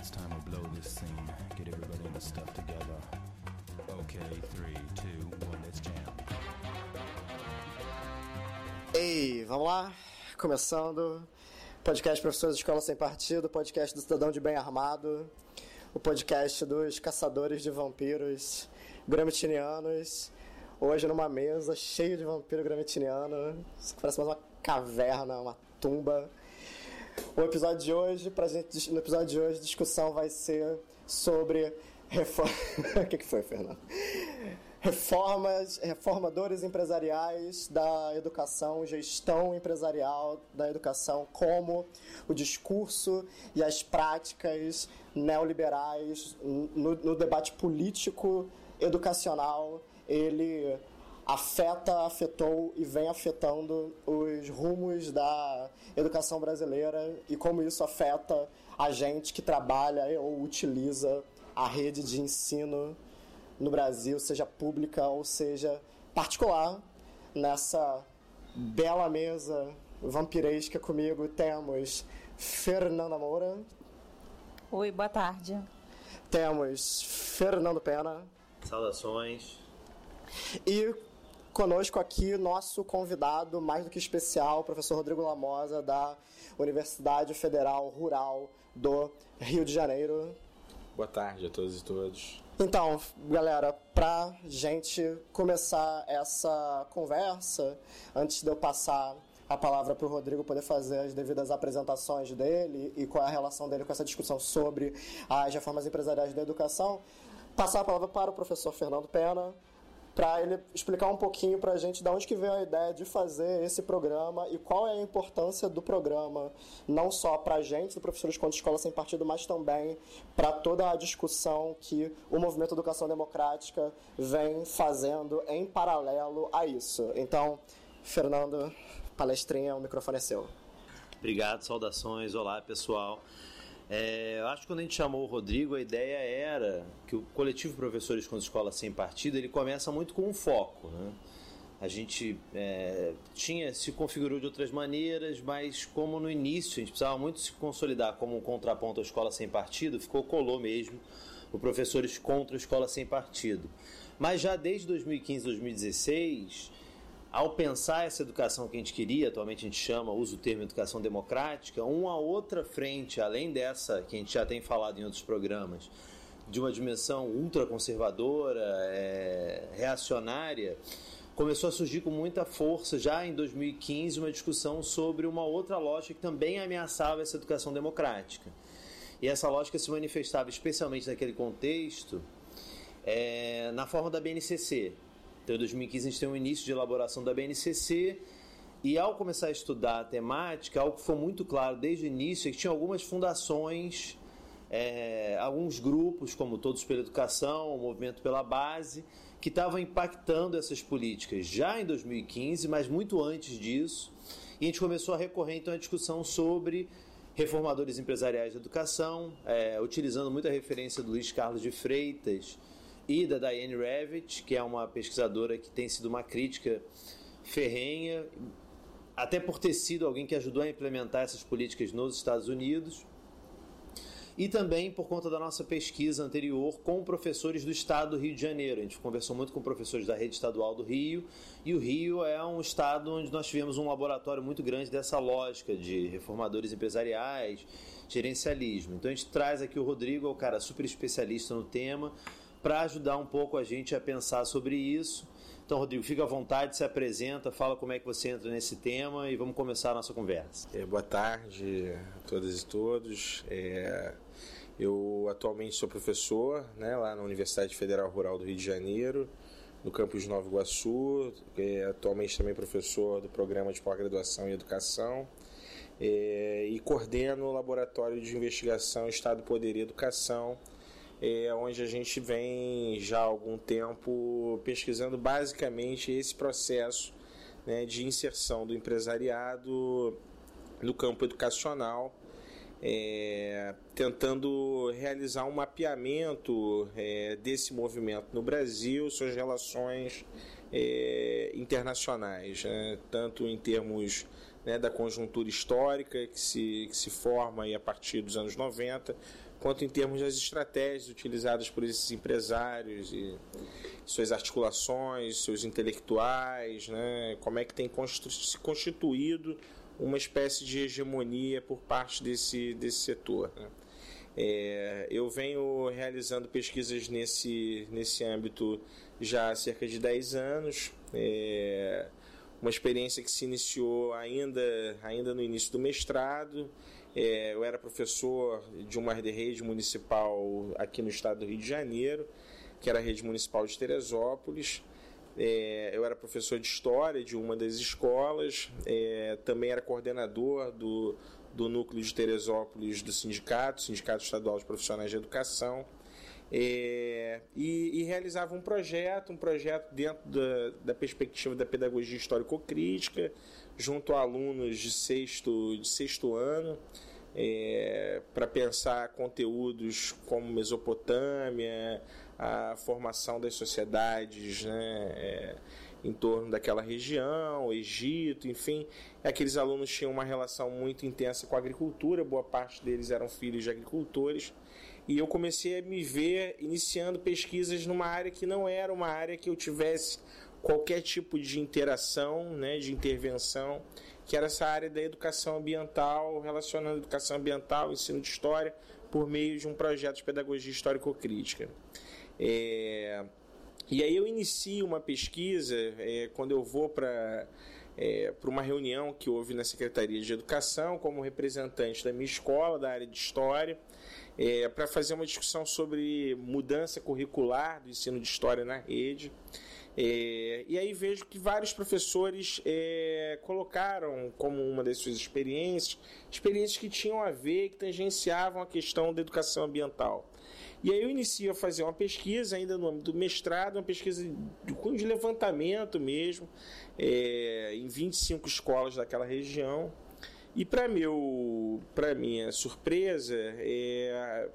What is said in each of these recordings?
it's time to blow this scene. Get everybody in the stuff together. Okay, three, two, one, let's jam. Ei, vamos lá? Começando. Podcast Professores de Escola Sem Partido, podcast do Cidadão de Bem Armado, o podcast dos caçadores de vampiros gramitinianos. Hoje numa mesa cheia de vampiro gramitiniano. Parece mais uma caverna, uma tumba. O episódio de hoje, pra gente, no episódio de hoje, a discussão vai ser sobre reforma. o que, que foi, Fernando? Reformas, reformadores empresariais da educação, gestão empresarial da educação, como o discurso e as práticas neoliberais no, no debate político educacional ele afeta, afetou e vem afetando os rumos da educação brasileira e como isso afeta a gente que trabalha ou utiliza a rede de ensino no Brasil, seja pública ou seja particular. Nessa bela mesa vampiresca comigo temos Fernanda Moura. Oi, boa tarde. Temos Fernando Pena. Saudações. E conosco aqui nosso convidado mais do que especial, o professor Rodrigo Lamosa, da Universidade Federal Rural do Rio de Janeiro. Boa tarde a todos e todas. Então, galera, pra gente começar essa conversa, antes de eu passar a palavra para o Rodrigo poder fazer as devidas apresentações dele e qual é a relação dele com essa discussão sobre as reformas empresariais da educação, passar a palavra para o professor Fernando Pena, para ele explicar um pouquinho para a gente de onde que veio a ideia de fazer esse programa e qual é a importância do programa, não só para a gente, do Professores contra Escola Sem Partido, mas também para toda a discussão que o Movimento Educação Democrática vem fazendo em paralelo a isso. Então, Fernando, palestrinha, o microfone é seu. Obrigado, saudações, olá pessoal. É, acho que quando a gente chamou o Rodrigo, a ideia era que o coletivo Professores com Escola Sem Partido ele começa muito com um foco. Né? A gente é, tinha se configurou de outras maneiras, mas como no início a gente precisava muito se consolidar como um contraponto à Escola Sem Partido, ficou colou mesmo o Professores contra a Escola Sem Partido. Mas já desde 2015, 2016 ao pensar essa educação que a gente queria, atualmente a gente chama, usa o termo educação democrática, uma outra frente, além dessa que a gente já tem falado em outros programas, de uma dimensão ultraconservadora, é, reacionária, começou a surgir com muita força já em 2015 uma discussão sobre uma outra lógica que também ameaçava essa educação democrática. E essa lógica se manifestava especialmente naquele contexto é, na forma da BNCC, então, em 2015, a gente tem um início de elaboração da BNCC. E ao começar a estudar a temática, algo que foi muito claro desde o início é que tinha algumas fundações, é, alguns grupos, como Todos pela Educação, o Movimento pela Base, que estavam impactando essas políticas já em 2015, mas muito antes disso. E a gente começou a recorrer então à discussão sobre reformadores empresariais da educação, é, utilizando muita referência do Luiz Carlos de Freitas e da Diane Ravitch, que é uma pesquisadora que tem sido uma crítica ferrenha, até por ter sido alguém que ajudou a implementar essas políticas nos Estados Unidos. E também por conta da nossa pesquisa anterior com professores do estado do Rio de Janeiro. A gente conversou muito com professores da rede estadual do Rio, e o Rio é um estado onde nós tivemos um laboratório muito grande dessa lógica de reformadores empresariais, gerencialismo. Então a gente traz aqui o Rodrigo, é o cara super especialista no tema, para ajudar um pouco a gente a pensar sobre isso. Então, Rodrigo, fica à vontade, se apresenta, fala como é que você entra nesse tema e vamos começar a nossa conversa. É, boa tarde a todas e todos. É, eu atualmente sou professor né, lá na Universidade Federal Rural do Rio de Janeiro, no campus Nova Iguaçu. É, atualmente também professor do programa de pós-graduação em educação. É, e coordeno o Laboratório de Investigação Estado, Poder e Educação é, onde a gente vem já há algum tempo pesquisando basicamente esse processo né, de inserção do empresariado no campo educacional, é, tentando realizar um mapeamento é, desse movimento no Brasil, suas relações é, internacionais, né, tanto em termos né, da conjuntura histórica que se, que se forma a partir dos anos 90, quanto em termos das estratégias utilizadas por esses empresários e suas articulações, seus intelectuais, né? como é que tem se constituído uma espécie de hegemonia por parte desse, desse setor. Né? É, eu venho realizando pesquisas nesse, nesse âmbito já há cerca de 10 anos. É, uma experiência que se iniciou ainda, ainda no início do mestrado. É, eu era professor de uma rede municipal aqui no estado do Rio de Janeiro, que era a rede municipal de Teresópolis. É, eu era professor de história de uma das escolas, é, também era coordenador do, do núcleo de Teresópolis do sindicato, Sindicato Estadual de Profissionais de Educação. É, e, e, realizava um projeto, um projeto dentro da, da perspectiva da pedagogia histórico-crítica, junto a alunos de sexto, de sexto ano, é, para pensar conteúdos como Mesopotâmia, a formação das sociedades né, é, em torno daquela região, Egito, enfim. Aqueles alunos tinham uma relação muito intensa com a agricultura, boa parte deles eram filhos de agricultores e eu comecei a me ver iniciando pesquisas numa área que não era uma área que eu tivesse qualquer tipo de interação, né, de intervenção, que era essa área da educação ambiental, relacionando educação ambiental, ensino de história, por meio de um projeto de pedagogia histórico-crítica. É... E aí eu inicio uma pesquisa, é, quando eu vou para é, para uma reunião que houve na Secretaria de Educação, como representante da minha escola, da área de História, é, para fazer uma discussão sobre mudança curricular do ensino de História na rede. É, e aí vejo que vários professores é, colocaram como uma das suas experiências, experiências que tinham a ver, que tangenciavam a questão da educação ambiental. E aí eu inicio a fazer uma pesquisa, ainda no âmbito do mestrado, uma pesquisa de, de levantamento mesmo, é, em 25 escolas daquela região. E para meu, para minha surpresa, é,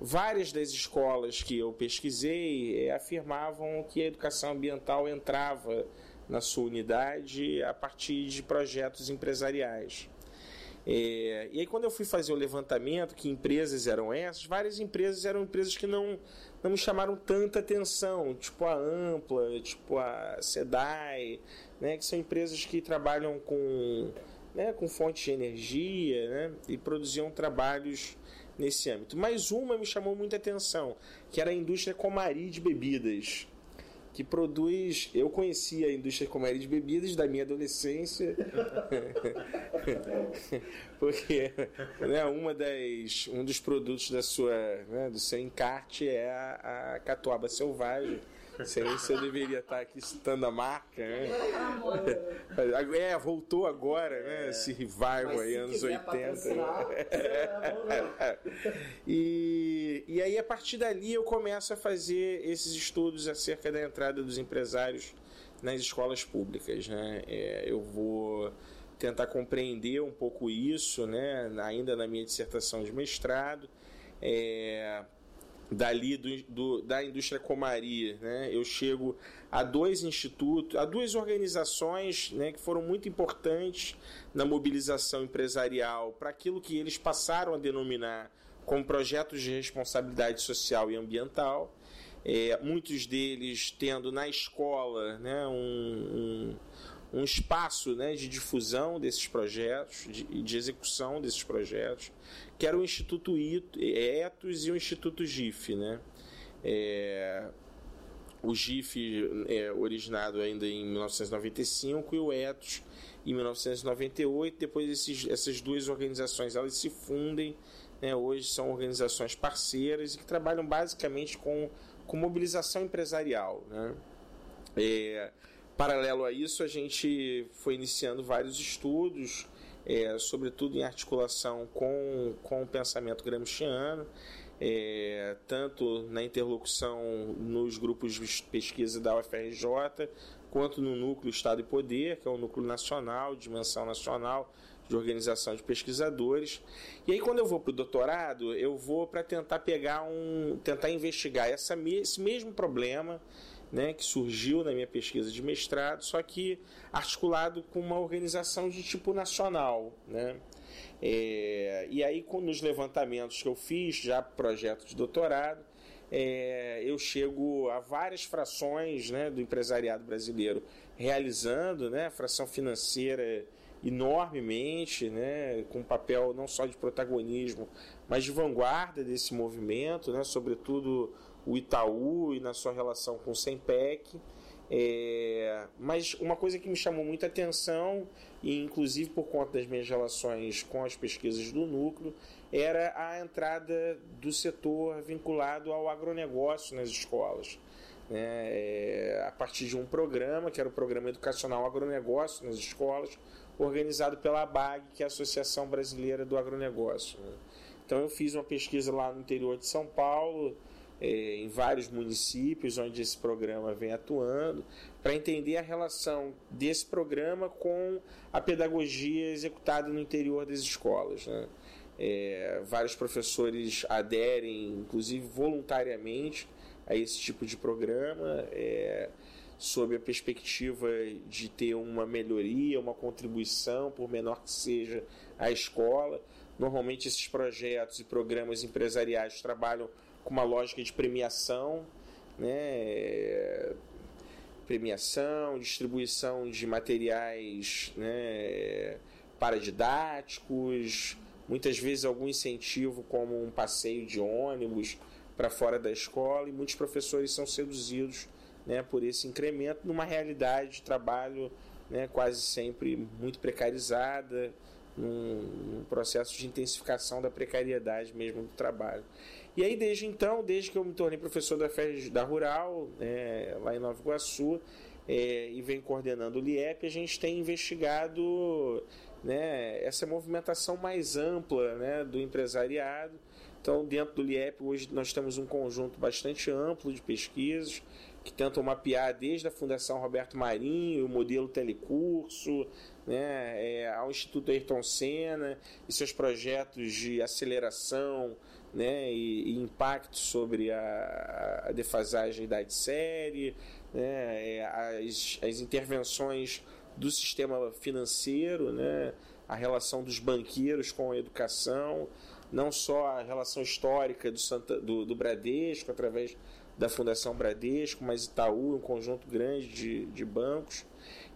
várias das escolas que eu pesquisei é, afirmavam que a educação ambiental entrava na sua unidade a partir de projetos empresariais. É, e aí quando eu fui fazer o levantamento, que empresas eram essas, várias empresas eram empresas que não, não me chamaram tanta atenção, tipo a Ampla, tipo a SEDAI, né, que são empresas que trabalham com, né, com fontes de energia né, e produziam trabalhos nesse âmbito. Mas uma me chamou muita atenção, que era a indústria Comari de bebidas que produz. Eu conheci a indústria comédia de bebidas da minha adolescência, porque né, uma das, um dos produtos da sua, né, do seu encarte é a, a catuaba selvagem Sei se eu deveria estar aqui citando a marca, né? É, voltou agora, né? É. Esse revival aí, anos 80. É, e, e aí, a partir dali, eu começo a fazer esses estudos acerca da entrada dos empresários nas escolas públicas, né? É, eu vou tentar compreender um pouco isso, né? Ainda na minha dissertação de mestrado. É, dali do, do, da indústria comaria, né? Eu chego a dois institutos, a duas organizações, né, que foram muito importantes na mobilização empresarial para aquilo que eles passaram a denominar como projetos de responsabilidade social e ambiental. É, muitos deles tendo na escola, né, um, um um espaço né, de difusão desses projetos, de, de execução desses projetos, que era o Instituto Etos e o Instituto GIF. Né? É, o GIF é originado ainda em 1995 e o Etos em 1998. Depois esses, essas duas organizações elas se fundem, né? hoje são organizações parceiras e que trabalham basicamente com, com mobilização empresarial. Né? É, Paralelo a isso, a gente foi iniciando vários estudos, é, sobretudo em articulação com, com o pensamento gramsciano, é, tanto na interlocução nos grupos de pesquisa da UFRJ, quanto no núcleo Estado e Poder, que é o núcleo nacional, dimensão nacional de organização de pesquisadores. E aí quando eu vou para o doutorado, eu vou para tentar pegar um, tentar investigar essa, esse mesmo problema né, que surgiu na minha pesquisa de mestrado, só que articulado com uma organização de tipo nacional. Né? É, e aí, nos levantamentos que eu fiz, já projeto de doutorado, é, eu chego a várias frações né, do empresariado brasileiro realizando, né, fração financeira enormemente, né, com papel não só de protagonismo, mas de vanguarda desse movimento, né, sobretudo o Itaú e na sua relação com o Sempec. É, mas uma coisa que me chamou muita atenção, e inclusive por conta das minhas relações com as pesquisas do núcleo, era a entrada do setor vinculado ao agronegócio nas escolas. Né? É, a partir de um programa, que era o Programa Educacional Agronegócio nas escolas, organizado pela ABAG, que é a Associação Brasileira do Agronegócio. Né? Então eu fiz uma pesquisa lá no interior de São Paulo, é, em vários municípios onde esse programa vem atuando, para entender a relação desse programa com a pedagogia executada no interior das escolas. Né? É, vários professores aderem, inclusive voluntariamente, a esse tipo de programa, é, sob a perspectiva de ter uma melhoria, uma contribuição, por menor que seja, à escola. Normalmente, esses projetos e programas empresariais trabalham com uma lógica de premiação, né? premiação, distribuição de materiais né? paradidáticos, muitas vezes algum incentivo como um passeio de ônibus para fora da escola e muitos professores são seduzidos né, por esse incremento numa realidade de trabalho né, quase sempre muito precarizada, num, num, processo de intensificação da precariedade mesmo do trabalho. E aí, desde então, desde que eu me tornei professor da, da Rural, é, lá em Nova Iguaçu, é, e venho coordenando o LIEP, a gente tem investigado né, essa movimentação mais ampla né, do empresariado. Então, dentro do LIEP, hoje nós temos um conjunto bastante amplo de pesquisas que tentam mapear desde a Fundação Roberto Marinho, o modelo telecurso, né, é, ao Instituto Ayrton Senna e seus projetos de aceleração né, e, e impacto sobre a, a defasagem da idade série, né, é, as, as intervenções do sistema financeiro, né, a relação dos banqueiros com a educação, não só a relação histórica do, Santa, do, do Bradesco, através da Fundação Bradesco, mas Itaú, um conjunto grande de, de bancos.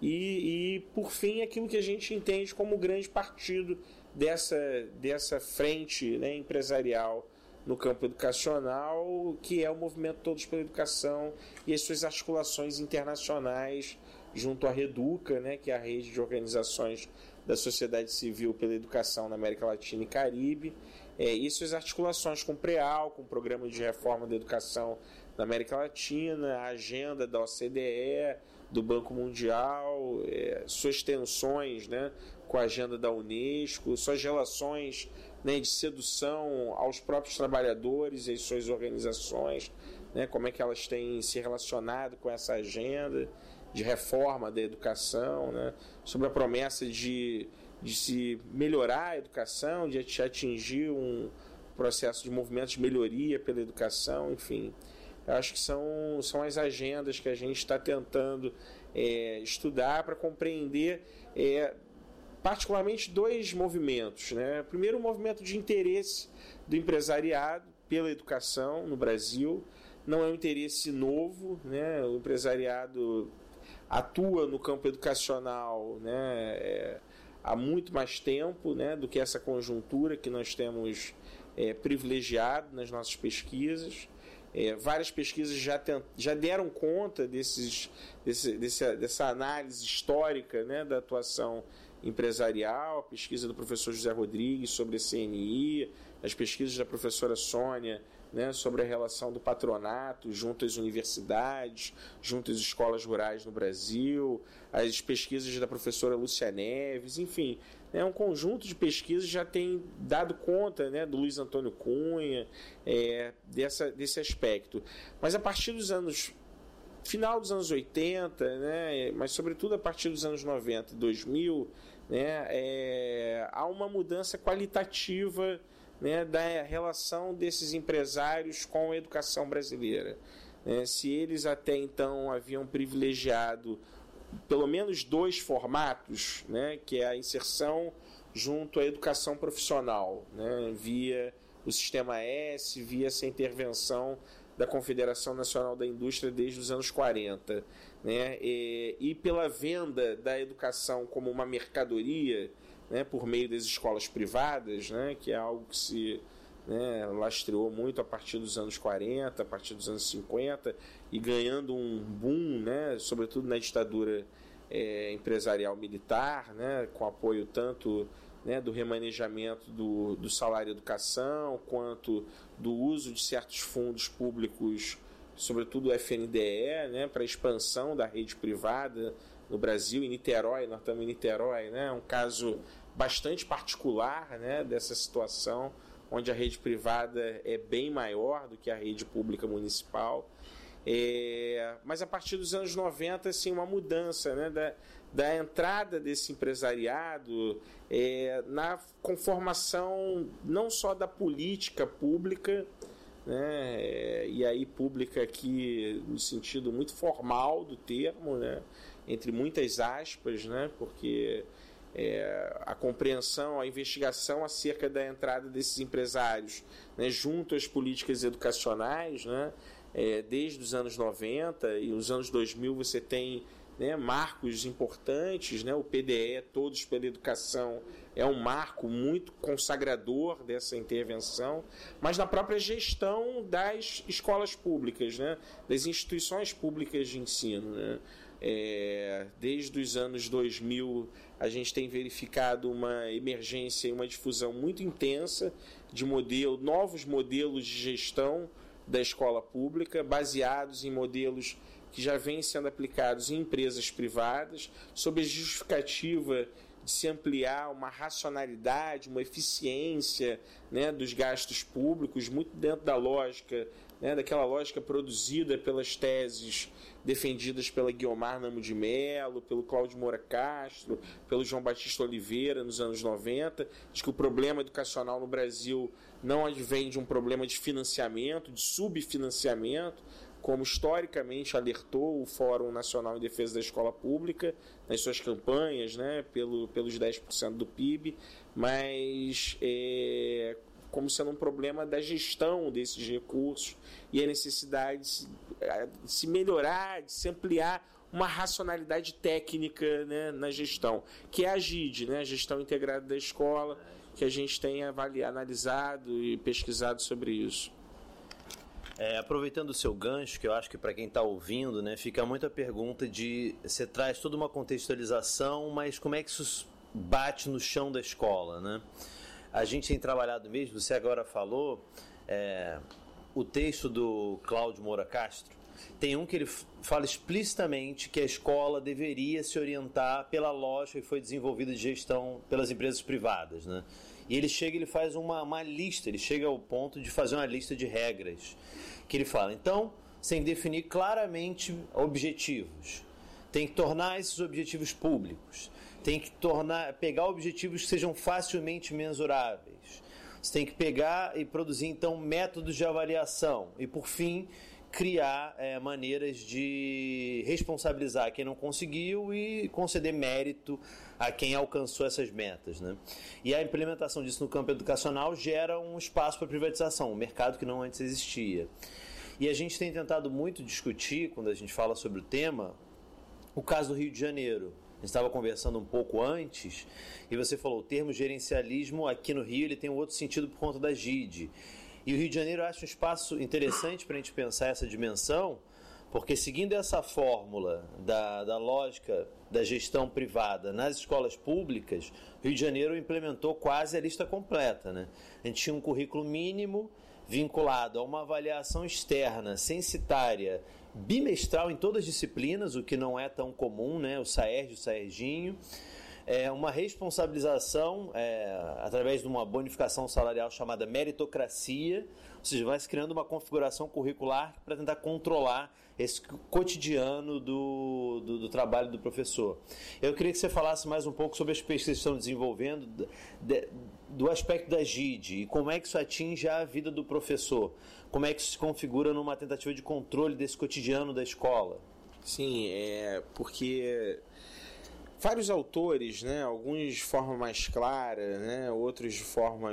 E, e, por fim, aquilo que a gente entende como o grande partido dessa, dessa frente né, empresarial no campo educacional, que é o movimento Todos pela Educação e as suas articulações internacionais junto à Reduca, né, que é a rede de organizações da sociedade civil pela educação na América Latina e Caribe, é, e suas articulações com o PREAL, com o Programa de Reforma da Educação da América Latina, a agenda da OCDE, do Banco Mundial, é, suas tensões né, com a agenda da Unesco, suas relações né, de sedução aos próprios trabalhadores e suas organizações, né, como é que elas têm se relacionado com essa agenda de reforma da educação, né, sobre a promessa de, de se melhorar a educação, de atingir um processo de movimento de melhoria pela educação, enfim. Eu acho que são, são as agendas que a gente está tentando é, estudar para compreender é, particularmente dois movimentos. Né? Primeiro, o movimento de interesse do empresariado pela educação no Brasil. Não é um interesse novo, né? o empresariado atua no campo educacional né, é, há muito mais tempo né, do que essa conjuntura que nós temos é, privilegiado nas nossas pesquisas. É, várias pesquisas já, tent, já deram conta desses, desse, desse, dessa análise histórica né, da atuação empresarial, a pesquisa do professor José Rodrigues sobre a CNI, as pesquisas da professora Sônia né, sobre a relação do patronato junto às universidades, junto às escolas rurais no Brasil, as pesquisas da professora Lúcia Neves, enfim, né, um conjunto de pesquisas já tem dado conta né, do Luiz Antônio Cunha, é, dessa, desse aspecto. Mas a partir dos anos final dos anos 80, né, mas sobretudo a partir dos anos 90 e 2000, né, é, há uma mudança qualitativa né, da relação desses empresários com a educação brasileira. né, se eles até então haviam privilegiado pelo menos dois formatos, né, que é a inserção junto à educação profissional, né, via o sistema S, via essa intervenção da Confederação Nacional da Indústria desde os anos 40, né, e, e pela venda da educação como uma mercadoria, né, por meio das escolas privadas, né, que é algo que se né, lastreou muito a partir dos anos 40, a partir dos anos 50 e ganhando um boom, né, sobretudo na ditadura é, empresarial militar, né, com apoio tanto né, do remanejamento do, do salário educação, quanto do uso de certos fundos públicos, sobretudo o FNDE, né, para expansão da rede privada no Brasil, em Niterói, nós estamos em Niterói, né, um caso bastante particular né, dessa situação onde a rede privada é bem maior do que a rede pública municipal. É, mas a partir dos anos 90, assim, uma mudança né, da, da entrada desse empresariado é, na conformação não só da política pública, né, é, e aí pública aqui no sentido muito formal do termo, né, entre muitas aspas, né, porque é, a compreensão, a investigação acerca da entrada desses empresários né, junto às políticas educacionais, né, é, desde os anos 90 e os anos 2000 você tem né, marcos importantes, né, o PDE, Todos pela Educação, é um marco muito consagrador dessa intervenção, mas na própria gestão das escolas públicas, né, das instituições públicas de ensino. Né. É, desde os anos 2000 a gente tem verificado uma emergência e uma difusão muito intensa de modelo, novos modelos de gestão da escola pública, baseados em modelos que já vêm sendo aplicados em empresas privadas, sob a justificativa de se ampliar uma racionalidade, uma eficiência né, dos gastos públicos, muito dentro da lógica, né, daquela lógica produzida pelas teses defendidas pela Guiomar Namo de Mello, pelo Cláudio Moura Castro, pelo João Batista Oliveira nos anos 90, de que o problema educacional no Brasil não advém de um problema de financiamento, de subfinanciamento, como historicamente alertou o Fórum Nacional em Defesa da Escola Pública nas suas campanhas, né, pelo, pelos 10% do PIB, mas é, como sendo um problema da gestão desses recursos e a necessidade de se, de se melhorar, de se ampliar uma racionalidade técnica né, na gestão, que é a GID, né, a Gestão Integrada da Escola, que a gente tem avaliado, analisado e pesquisado sobre isso. É, aproveitando o seu gancho, que eu acho que para quem está ouvindo, né, fica muita pergunta de você traz toda uma contextualização, mas como é que isso bate no chão da escola, né? A gente tem trabalhado mesmo, você agora falou, é, o texto do Cláudio Moura Castro, tem um que ele fala explicitamente que a escola deveria se orientar pela lógica que foi desenvolvida de gestão pelas empresas privadas, né? E ele chega, ele faz uma, uma lista, ele chega ao ponto de fazer uma lista de regras. Que ele fala, então, sem definir claramente objetivos, tem que tornar esses objetivos públicos, tem que tornar, pegar objetivos que sejam facilmente mensuráveis. Você tem que pegar e produzir então métodos de avaliação e por fim criar é, maneiras de responsabilizar quem não conseguiu e conceder mérito a quem alcançou essas metas. Né? E a implementação disso no campo educacional gera um espaço para privatização, um mercado que não antes existia. E a gente tem tentado muito discutir, quando a gente fala sobre o tema, o caso do Rio de Janeiro. A gente estava conversando um pouco antes e você falou o termo gerencialismo aqui no Rio ele tem um outro sentido por conta da GID. E o Rio de Janeiro eu acho um espaço interessante para a gente pensar essa dimensão, porque seguindo essa fórmula da, da lógica da gestão privada nas escolas públicas, o Rio de Janeiro implementou quase a lista completa. Né? A gente tinha um currículo mínimo vinculado a uma avaliação externa, censitária, bimestral em todas as disciplinas, o que não é tão comum, né? o SAERJ, o SAERJinho é, uma responsabilização é, através de uma bonificação salarial chamada meritocracia, ou seja, vai se criando uma configuração curricular para tentar controlar esse cotidiano do, do, do, trabalho do professor. Eu queria que você falasse mais um pouco sobre as pesquisas que estão desenvolvendo de, do aspecto da GID e como é que isso atinge a vida do professor, como é que isso se configura numa tentativa de controle desse cotidiano da escola. Sim, é porque vários autores, né, alguns de forma mais clara, né, outros de forma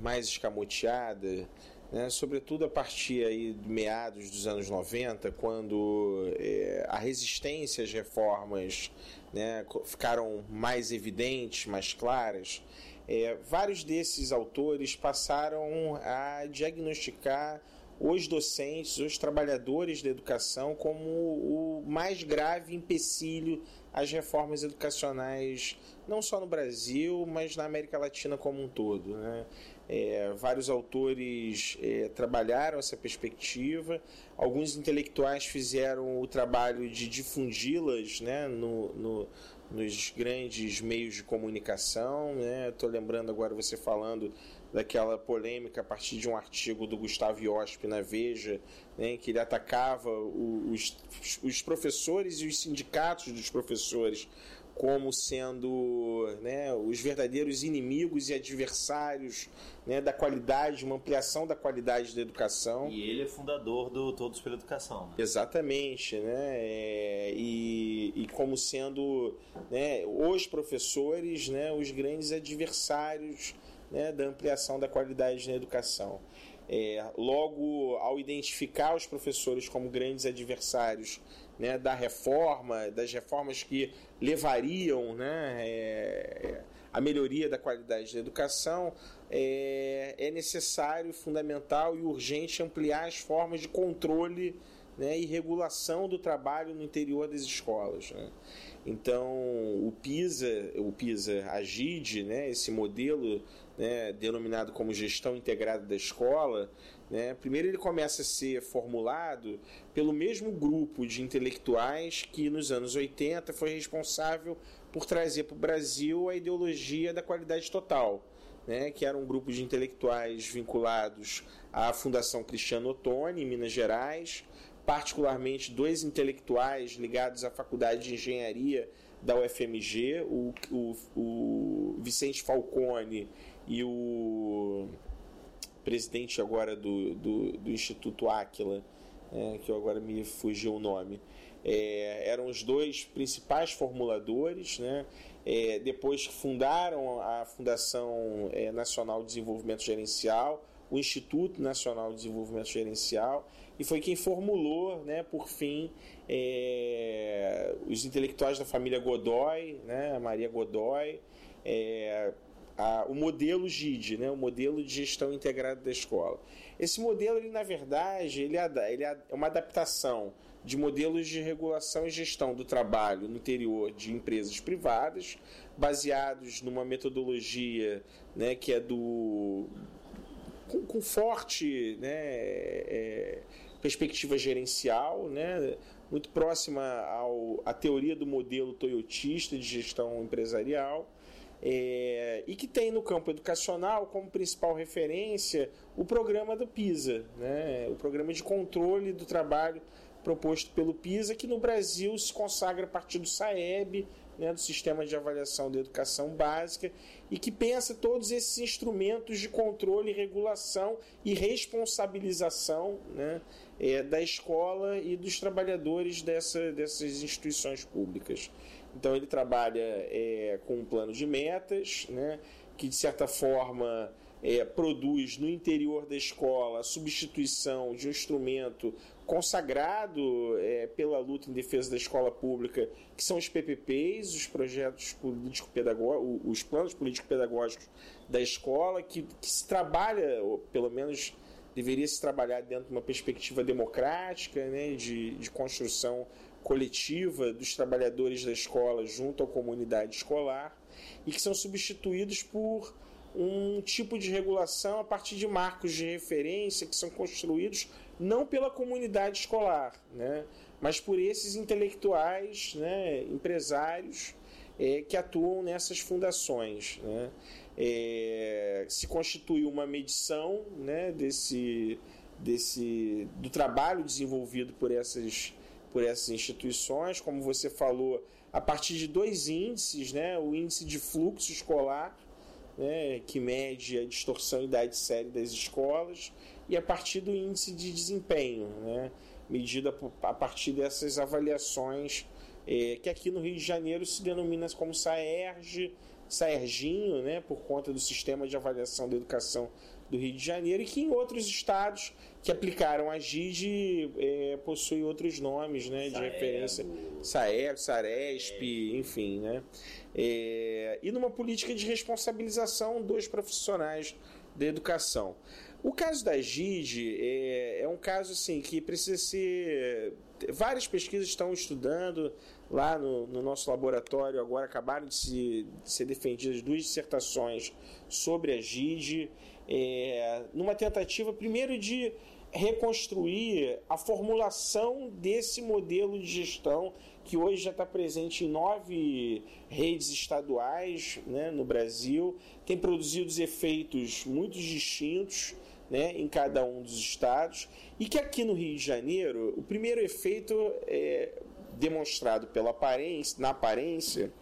mais escamoteada, né, sobretudo a partir aí de meados dos anos 90, quando é, a resistência às reformas né, ficaram mais evidentes, mais claras, é, vários desses autores passaram a diagnosticar os docentes, os trabalhadores da educação como o mais grave empecilho às reformas educacionais, não só no Brasil, mas na América Latina como um todo. Né? É, vários autores é, trabalharam essa perspectiva, alguns intelectuais fizeram o trabalho de difundi-las né, no, no, nos grandes meios de comunicação. Estou né? lembrando agora você falando daquela polêmica a partir de um artigo do Gustavo Iosp na Veja, né, em que ele atacava os, os professores e os sindicatos dos professores como sendo né, os verdadeiros inimigos e adversários né, da qualidade, uma ampliação da qualidade da educação. E ele é fundador do Todos pela Educação. Né? Exatamente, né? É, e, e como sendo né, os professores né, os grandes adversários né, da ampliação da qualidade na educação. É, logo, ao identificar os professores como grandes adversários né, da reforma, das reformas que levariam né, é, a melhoria da qualidade da educação, é, é, necessário, fundamental e urgente ampliar as formas de controle né, e regulação do trabalho no interior das escolas. Né. Então, o PISA, o PISA Agide, né, esse modelo né, denominado como gestão integrada da escola, né, primeiro ele começa a ser formulado pelo mesmo grupo de intelectuais que nos anos 80 foi responsável por trazer para o Brasil a ideologia da qualidade total, né, que era um grupo de intelectuais vinculados à Fundação Cristiano Ottoni, em Minas Gerais, particularmente dois intelectuais ligados à Faculdade de Engenharia da UFMG, o, o, o Vicente Falcone e o presidente agora do, do, do Instituto Áquila, é, que agora me fugiu o nome, é, eram os dois principais formuladores, né? É, depois que fundaram a Fundação é, Nacional de Desenvolvimento Gerencial, o Instituto Nacional de Desenvolvimento Gerencial, e foi quem formulou, né, por fim, é, os intelectuais da família Godoy, né, Maria Godoy, é, a, o modelo GID, né, o modelo de gestão integrada da escola. Esse modelo, ele, na verdade, ele é, ele é uma adaptação de modelos de regulação e gestão do trabalho no interior de empresas privadas, baseados numa metodologia né, que é do com, com forte né, é, perspectiva gerencial, né, muito próxima ao, à teoria do modelo toyotista de gestão empresarial é, e que tem no campo educacional como principal referência o programa do PISA, né? o programa de controle do trabalho proposto pelo PISA, que no Brasil se consagra a partir do SAEB, né, do Sistema de Avaliação da Educação Básica, e que pensa todos esses instrumentos de controle, regulação e responsabilização né, é, da escola e dos trabalhadores dessa, dessas instituições públicas. Então ele trabalha é, com um plano de metas, né, que de certa forma é, produz no interior da escola a substituição de um instrumento consagrado é, pela luta em defesa da escola pública, que são os PPPs, os projetos político-pedagógicos, os planos político-pedagógicos da escola, que, que se trabalha, ou pelo menos deveria se trabalhar dentro de uma perspectiva democrática, né, de, de construção coletiva dos trabalhadores da escola junto à comunidade escolar e que são substituídos por um tipo de regulação a partir de marcos de referência que são construídos não pela comunidade escolar, né, mas por esses intelectuais, né, empresários é, que atuam nessas fundações. Né? É, se constitui uma medição né, desse, desse, do trabalho desenvolvido por essas, por essas instituições, como você falou, a partir de dois índices, né, o índice de fluxo escolar, né, que mede a distorção idade série das escolas, e a partir do índice de desempenho, né, medida a partir dessas avaliações é, que aqui no Rio de Janeiro se denomina como SAERG, SAERGinho, né, por conta do sistema de avaliação da educação do Rio de Janeiro, e que em outros estados que aplicaram a GID é, possui outros nomes né, de referência, SAERG, SARESP, enfim. Né, é, e numa política de responsabilização dos profissionais da educação. O caso da GID é, é um caso assim que precisa ser. Várias pesquisas estão estudando lá no, no nosso laboratório, agora acabaram de, se, de ser defendidas duas dissertações sobre a GID, é, numa tentativa, primeiro, de reconstruir a formulação desse modelo de gestão que hoje já está presente em nove redes estaduais né, no Brasil, tem produzido efeitos muito distintos né, em cada um dos estados, e que aqui no Rio de Janeiro, o primeiro efeito é demonstrado pela aparência, na aparência,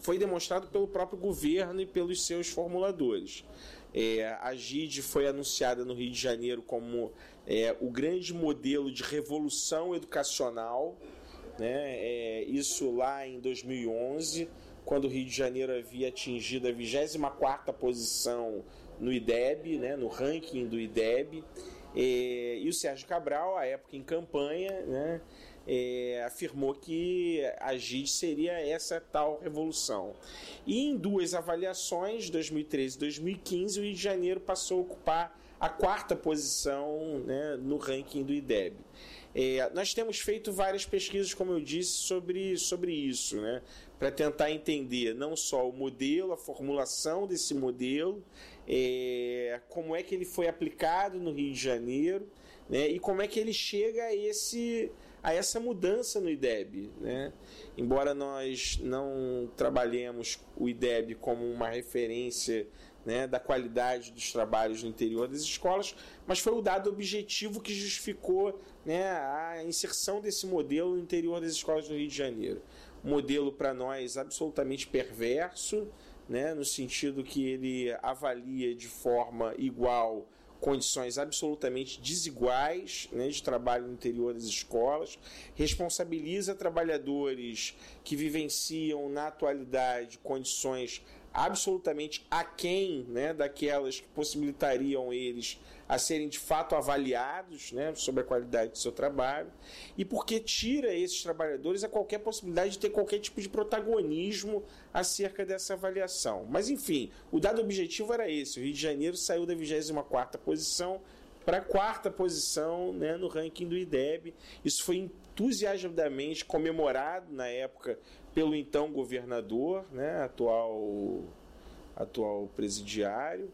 foi demonstrado pelo próprio governo e pelos seus formuladores. É, a GID foi anunciada no Rio de Janeiro como é, o grande modelo de revolução educacional, né? É, isso lá em 2011, quando o Rio de Janeiro havia atingido a 24ª posição no IDEB, né, no ranking do IDEB. E, e o Sérgio Cabral, à época em campanha, né, é, afirmou que a GID seria essa tal revolução. E em duas avaliações, 2013 e 2015, o Rio de Janeiro passou a ocupar a quarta posição né, no ranking do IDEB. É, nós temos feito várias pesquisas, como eu disse, sobre, sobre isso, né, para tentar entender não só o modelo, a formulação desse modelo, é, como é que ele foi aplicado no Rio de Janeiro né, e como é que ele chega a, esse, a essa mudança no IDEB. Né? Embora nós não trabalhemos o IDEB como uma referência né, da qualidade dos trabalhos no interior das escolas, mas foi o dado objetivo que justificou né, a inserção desse modelo no interior das escolas do Rio de Janeiro. Um modelo para nós absolutamente perverso, né, no sentido que ele avalia de forma igual condições absolutamente desiguais né, de trabalho no interior das escolas, responsabiliza trabalhadores que vivenciam na atualidade condições absolutamente aquém né, daquelas que possibilitariam eles a serem de fato avaliados né, sobre a qualidade do seu trabalho e porque tira esses trabalhadores a qualquer possibilidade de ter qualquer tipo de protagonismo acerca dessa avaliação. Mas enfim, o dado objetivo era esse: o Rio de Janeiro saiu da 24 posição para a quarta posição né, no ranking do IDEB. Isso foi entusiasmadamente comemorado na época pelo então governador, né, atual, atual presidiário,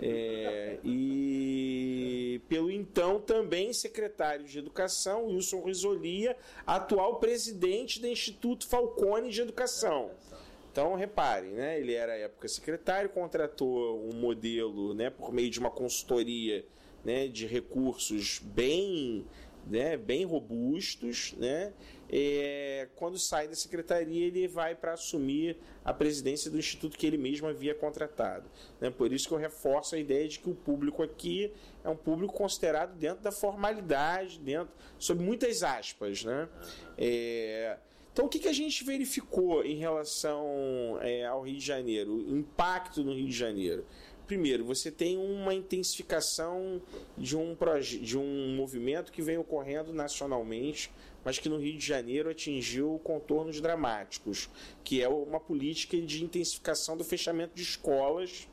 é, e pelo então também secretário de Educação, Wilson Risolia, atual presidente do Instituto Falcone de Educação. Então, reparem, né, ele era à época secretário, contratou um modelo né, por meio de uma consultoria né, de recursos bem, né, bem robustos, né, é, quando sai da secretaria, ele vai para assumir a presidência do instituto que ele mesmo havia contratado. Né? Por isso que eu reforço a ideia de que o público aqui é um público considerado dentro da formalidade, dentro, sob muitas aspas. Né? É, então, o que, que a gente verificou em relação é, ao Rio de Janeiro, o impacto no Rio de Janeiro? Primeiro, você tem uma intensificação de um, de um movimento que vem ocorrendo nacionalmente mas que no Rio de Janeiro atingiu contornos dramáticos, que é uma política de intensificação do fechamento de escolas,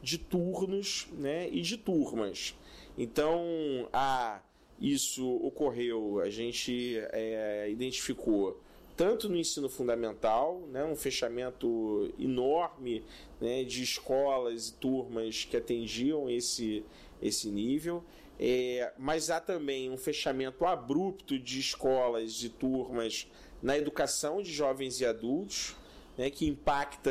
de turnos né, e de turmas. Então, a, isso ocorreu, a gente é, identificou tanto no ensino fundamental, né, um fechamento enorme né, de escolas e turmas que atendiam esse, esse nível, é, mas há também um fechamento abrupto de escolas e turmas na educação de jovens e adultos. né, que impacta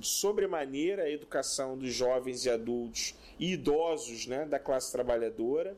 sobremaneira a educação dos jovens e adultos e idosos né, da classe trabalhadora,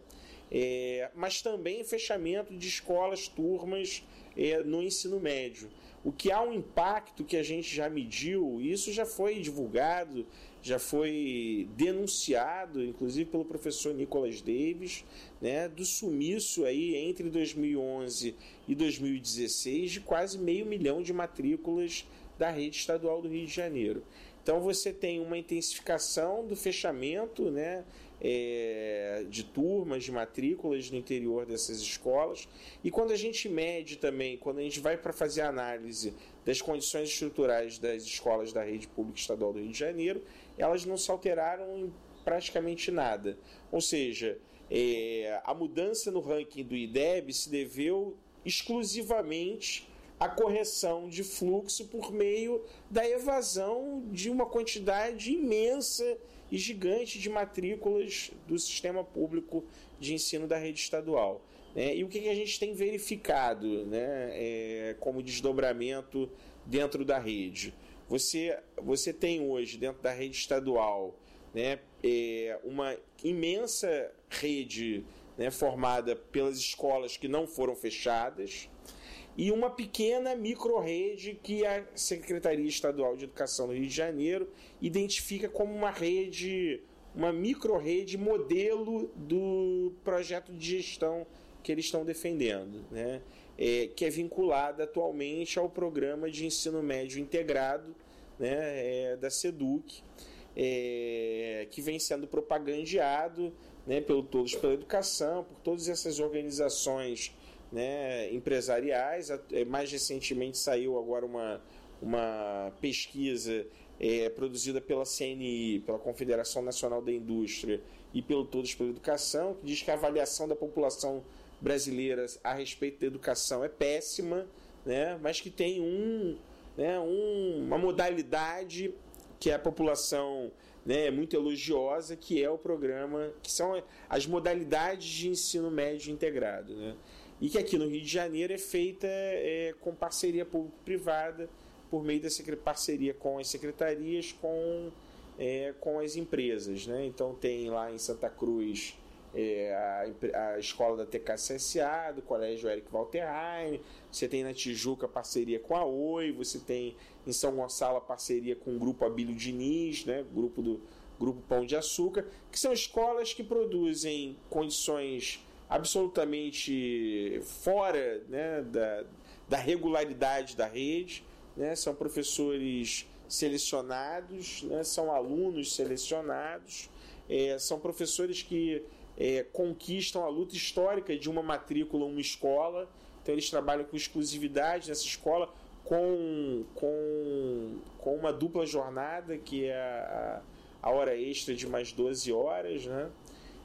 é, mas também fechamento de escolas, turmas é, no ensino médio. O que há um impacto que a gente já mediu, isso já foi divulgado, já foi denunciado, inclusive pelo professor Nicholas Davis, né, do sumiço aí entre 2011 e 2016 de quase meio milhão de matrículas da rede estadual do Rio de Janeiro. Então você tem uma intensificação do fechamento, né, é, de turmas, de matrículas no interior dessas escolas. E quando a gente mede também, quando a gente vai para fazer análise das condições estruturais das escolas da rede pública estadual do Rio de Janeiro, elas não se alteraram em praticamente nada. Ou seja, é, a mudança no ranking do IDEB se deveu exclusivamente à correção de fluxo por meio da evasão de uma quantidade imensa e gigante de matrículas do sistema público de ensino da rede estadual. Né? E o que, a gente tem verificado né, é, como desdobramento dentro da rede? Você, você tem hoje, dentro da rede estadual, né, é, uma imensa rede né, formada pelas escolas que não foram fechadas e uma pequena micro-rede que a Secretaria Estadual de Educação do Rio de Janeiro identifica como uma rede, uma micro-rede modelo do projeto de gestão que eles estão defendendo, né? É, que é vinculada atualmente ao programa de ensino médio integrado né, é, da SEDUC, é, que vem sendo propagandeado né, pelo Todos pela Educação, por todas essas organizações né, empresariais. É, mais recentemente saiu agora uma, uma pesquisa é, produzida pela CNI, pela Confederação Nacional da Indústria e pelo Todos pela Educação, que diz que a avaliação da população brasileira a respeito da educação é péssima, né, mas que tem um, né, um, uma modalidade que a população né, é muito elogiosa, que é o programa, que são as modalidades de ensino médio integrado. Né? e que aqui no Rio de Janeiro é feita é, com parceria público-privada, por meio dessa parceria com as secretarias, com, é, com as empresas. Né? Então tem lá em Santa Cruz é, a, a, escola da TKCSA, do Colégio Eric Walterheim, você tem na Tijuca parceria com a Oi, você tem em São Gonçalo parceria com o Grupo Abílio Diniz, né? grupo do Grupo Pão de Açúcar, que são escolas que produzem condições absolutamente fora né, da, da regularidade da rede, né, são professores selecionados, né, são alunos selecionados, é, são professores que é, conquistam a luta histórica de uma matrícula, uma escola, então eles trabalham com exclusividade nessa escola, com, com, com uma dupla jornada, que é a, a hora extra de mais 12 horas, né?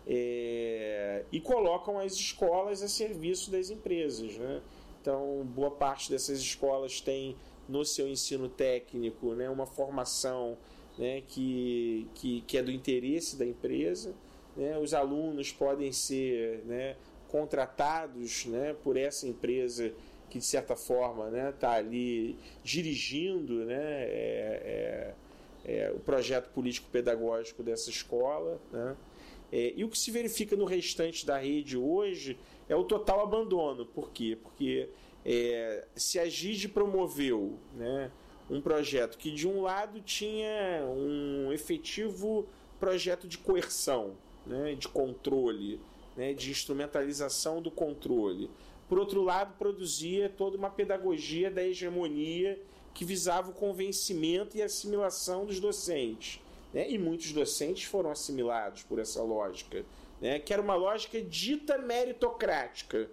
é, e colocam as escolas a serviço das empresas. Né? Então, boa parte dessas escolas tem no seu ensino técnico né, uma formação né, que, que, que é do interesse da empresa. Né? Os alunos podem ser né, contratados né, por essa empresa que, de certa forma, está né, ali dirigindo né, é, é, é, o projeto político-pedagógico dessa escola. Né? É, e o que se verifica no restante da rede hoje é o total abandono. Por quê? Porque é, se a GID promoveu um projeto que, de um lado, tinha um efetivo projeto de coerção, né, de controle, né, de instrumentalização do controle. Por outro lado, produzia toda uma pedagogia da hegemonia que visava o convencimento e assimilação dos docentes. Né? E muitos docentes foram assimilados por essa lógica, né? que era uma lógica dita meritocrática.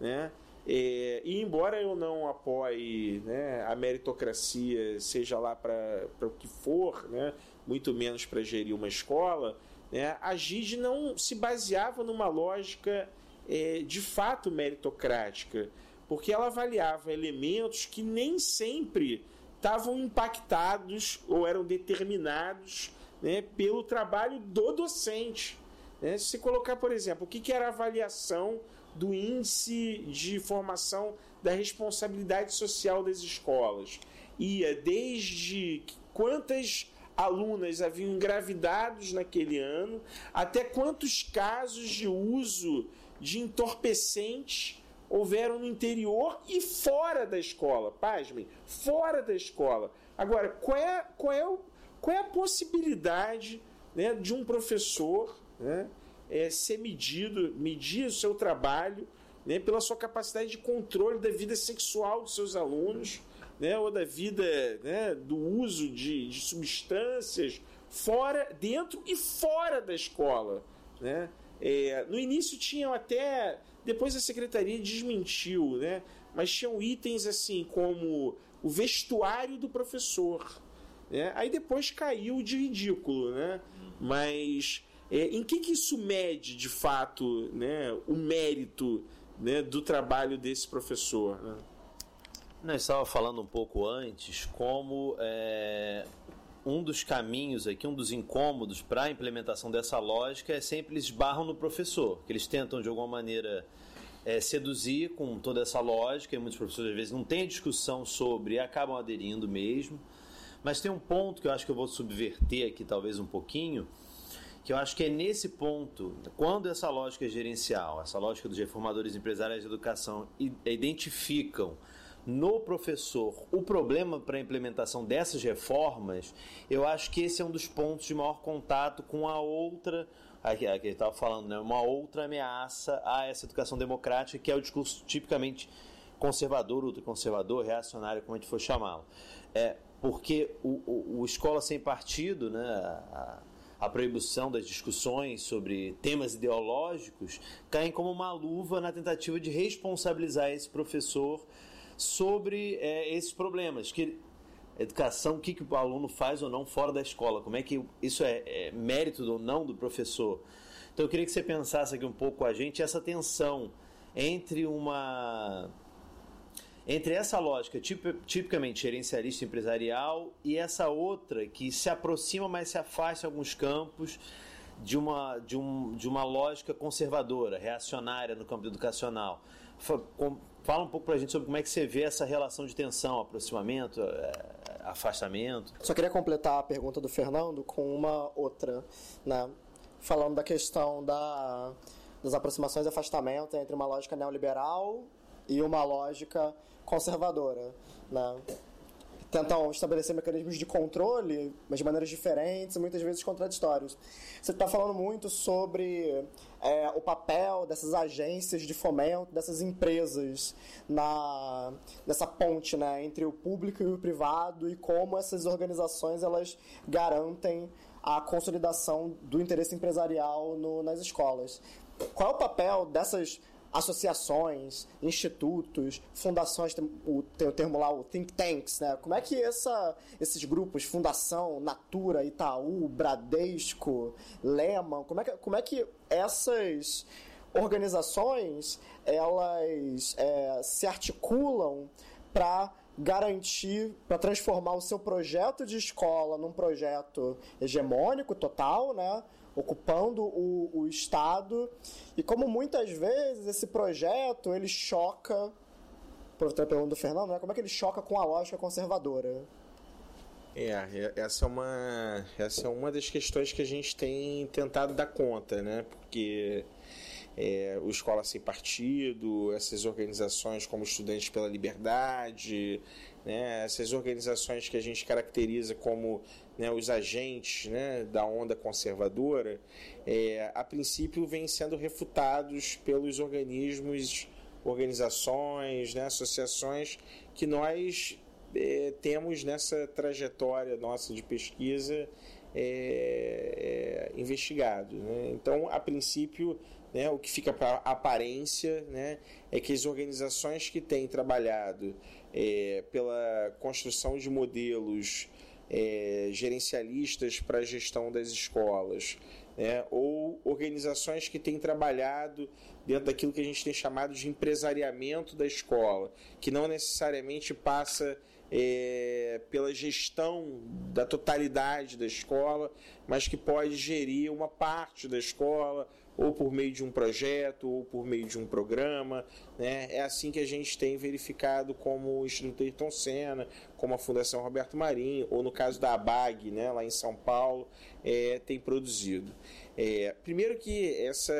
Né? E, e embora eu não apoie né, a meritocracia, seja lá para o que for, né, muito menos para gerir uma escola, né, a GID não se baseava numa lógica é, de fato meritocrática, porque ela avaliava elementos que nem sempre estavam impactados ou eram determinados né, pelo trabalho do docente. Né? Se colocar, por exemplo, o que, que era a avaliação do índice de formação da responsabilidade social das escolas. ia desde quantas alunas haviam engravidados naquele ano, até quantos casos de uso de entorpecentes houveram no interior e fora da escola. Pasmem, fora da escola. Agora, qual é, qual é, o, qual é a possibilidade né, de um professor né, é, ser medido, medir o seu trabalho né, pela sua capacidade de controle da vida sexual dos seus alunos, né, ou da vida né, do uso de, de substâncias fora, dentro e fora da escola. Né? É, no início tinham até. Depois a secretaria desmentiu, né? Mas tinham itens assim como o vestuário do professor. Né? Aí depois caiu de ridículo, né? Mas é, em que, que isso mede de fato né, o mérito né, do trabalho desse professor? Né? Nós estava falando um pouco antes como é, um dos caminhos aqui, um dos incômodos para a implementação dessa lógica é sempre eles barram no professor, que eles tentam de alguma maneira é, seduzir com toda essa lógica, e muitos professores às vezes não têm discussão sobre e acabam aderindo mesmo. Mas tem um ponto que eu acho que eu vou subverter aqui talvez um pouquinho, que eu acho que é nesse ponto, quando essa lógica gerencial, essa lógica dos reformadores empresariais de educação identificam no professor o problema para a implementação dessas reformas, eu acho que esse é um dos pontos de maior contato com a outra, aqui, aqui estava falando, né, uma outra ameaça a essa educação democrática, que é o discurso tipicamente conservador, ultraconservador, reacionário, como a gente for chamá-lo. É, porque o, o, o, escola sem partido, né, a, a proibição das discussões sobre temas ideológicos, caem como uma luva na tentativa de responsabilizar esse professor sobre é, esses problemas. Que educação, o que, que o aluno faz ou não fora da escola, como é que isso é, é mérito ou não do professor. Então eu queria que você pensasse aqui um pouco com a gente essa tensão entre uma entre essa lógica tip, tipicamente gerencialista empresarial e essa outra que se aproxima, mas se afasta em alguns campos de uma, de, um, de uma lógica conservadora, reacionária no campo educacional. Fala um pouco para a gente sobre como é que você vê essa relação de tensão, aproximamento, é, afastamento. Só queria completar a pergunta do Fernando com uma outra, né? Falando da questão da, das aproximações e afastamento entre uma lógica neoliberal e uma lógica conservadora, né? Tentam estabelecer mecanismos de controle, mas de maneiras diferentes e muitas vezes contraditórios. Você está falando muito sobre é, o papel dessas agências de fomento, dessas empresas na nessa ponte, né, entre o público e o privado e como essas organizações elas garantem a consolidação do interesse empresarial no, nas escolas. Qual é o papel dessas associações, institutos, fundações, tem o, tem o termo lá, o think tanks, né? Como é que essa, esses grupos, Fundação, Natura, Itaú, Bradesco, Lehman, como é que, como é que essas organizações elas é, se articulam para garantir, para transformar o seu projeto de escola num projeto hegemônico total, né? Ocupando o, o Estado. E como muitas vezes esse projeto ele choca, por outra pergunta do Fernando, né? como é que ele choca com a lógica conservadora? É, é, essa é uma essa é uma das questões que a gente tem tentado dar conta, né? Porque é, o Escola Sem Partido, essas organizações como Estudantes pela Liberdade, né? essas organizações que a gente caracteriza como né, os agentes né, da onda conservadora, é, a princípio vêm sendo refutados pelos organismos, organizações, né, associações que nós é, temos nessa trajetória nossa de pesquisa é, é, investigado. Né? Então, a princípio, né, o que fica para aparência né, é que as organizações que têm trabalhado é, pela construção de modelos é, gerencialistas para a gestão das escolas, né? ou organizações que têm trabalhado dentro daquilo que a gente tem chamado de empresariamento da escola, que não necessariamente passa é, pela gestão da totalidade da escola, mas que pode gerir uma parte da escola, ou por meio de um projeto, ou por meio de um programa. Né? É assim que a gente tem verificado como o Instituto Ayrton Senna, como a Fundação Roberto Marinho, ou no caso da ABAG, né, lá em São Paulo, é, tem produzido. É, primeiro que essa,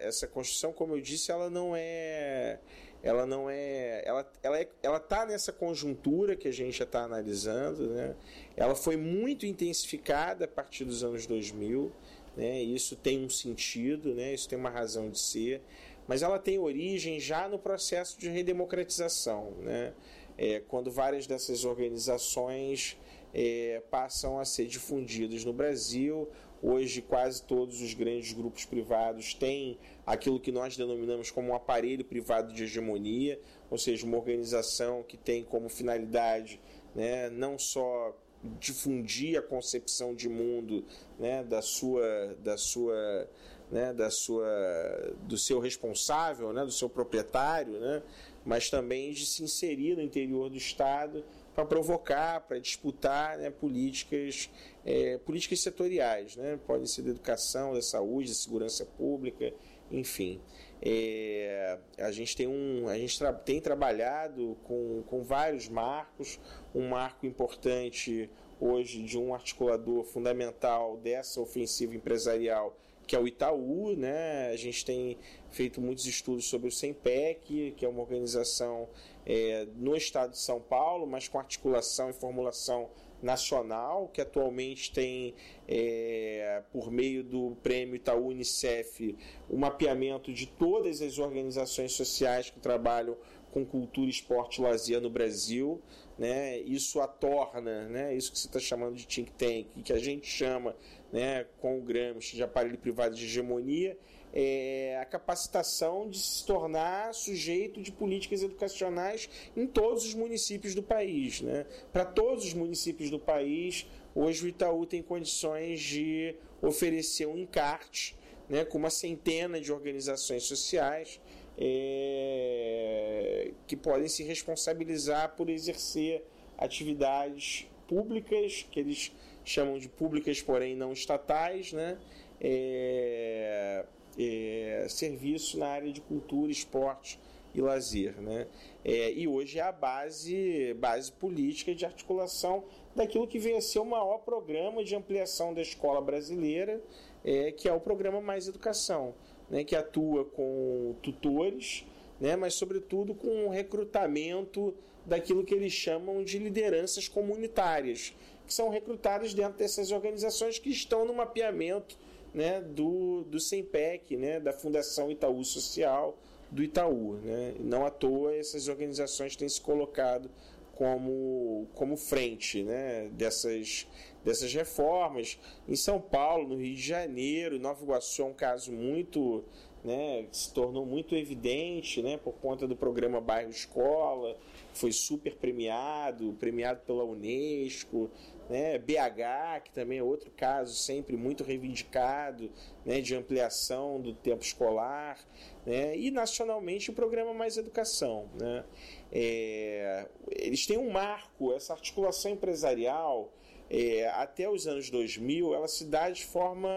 essa construção, como eu disse, ela não é ela não é ela ela é, ela tá nessa conjuntura que a gente já está analisando né ela foi muito intensificada a partir dos anos 2000 né? Isso tem um sentido né? Isso tem uma razão de ser. Mas ela tem origem já no processo de redemocratização né? É, quando várias dessas organizações é, passam a ser difundidas no Brasil. Hoje, quase todos os grandes grupos privados têm aquilo que nós denominamos como um aparelho privado de hegemonia, ou seja, uma organização que tem como finalidade né, não só difundir a concepção de mundo né, da sua da sua né, da sua do seu responsável né, do seu proprietário né, mas também de se inserir no interior do estado para provocar, para disputar né, políticas, é, políticas setoriais, né? podem ser da educação, da saúde, da segurança pública, enfim. É, a gente tem um, a gente tra tem trabalhado com, com vários marcos, um marco importante hoje de um articulador fundamental dessa ofensiva empresarial que é o Itaú, né? A gente tem feito muitos estudos sobre o SEMPEC, que é uma organização é, no estado de São Paulo, mas com articulação e formulação nacional, que atualmente tem, é, por meio do prêmio Itaú Unicef, um mapeamento de todas as organizações sociais que trabalham com cultura, esporte e lazer no Brasil. Né? Isso a torna, né? isso que você está chamando de think tank, que a gente chama né, com o Gramsci de aparelho privado de hegemonia, é a capacitação de se tornar sujeito de políticas educacionais em todos os municípios do país. Né? Para todos os municípios do país, hoje o Itaú tem condições de oferecer um encarte né, com uma centena de organizações sociais é, que podem se responsabilizar por exercer atividades públicas, que eles chamam de públicas, porém não estatais, né? É, é, serviço na área de cultura, esporte e lazer. Né? É, e hoje é a base, base política de articulação daquilo que vem a ser o maior programa de ampliação da escola brasileira, é, que é o programa Mais Educação, né? que atua com tutores, né? mas sobretudo com o recrutamento daquilo que eles chamam de lideranças comunitárias, que são recrutadas dentro dessas organizações que estão no mapeamento né, do, do SEMPEC, né, da Fundação Itaú Social, do Itaú. Né? Não à toa essas organizações têm se colocado como, como frente né, dessas, dessas reformas. Em São Paulo, no Rio de Janeiro, Nova Iguaçu é um caso muito. Né, se tornou muito evidente né, por conta do programa Bairro Escola, foi super premiado, premiado pela Unesco, né? BH, que também é outro caso sempre muito reivindicado, né? de ampliação do tempo escolar, né? e nacionalmente o programa Mais Educação. Né? É, eles têm um marco, essa articulação empresarial, é, até os anos 2000, ela se dá de forma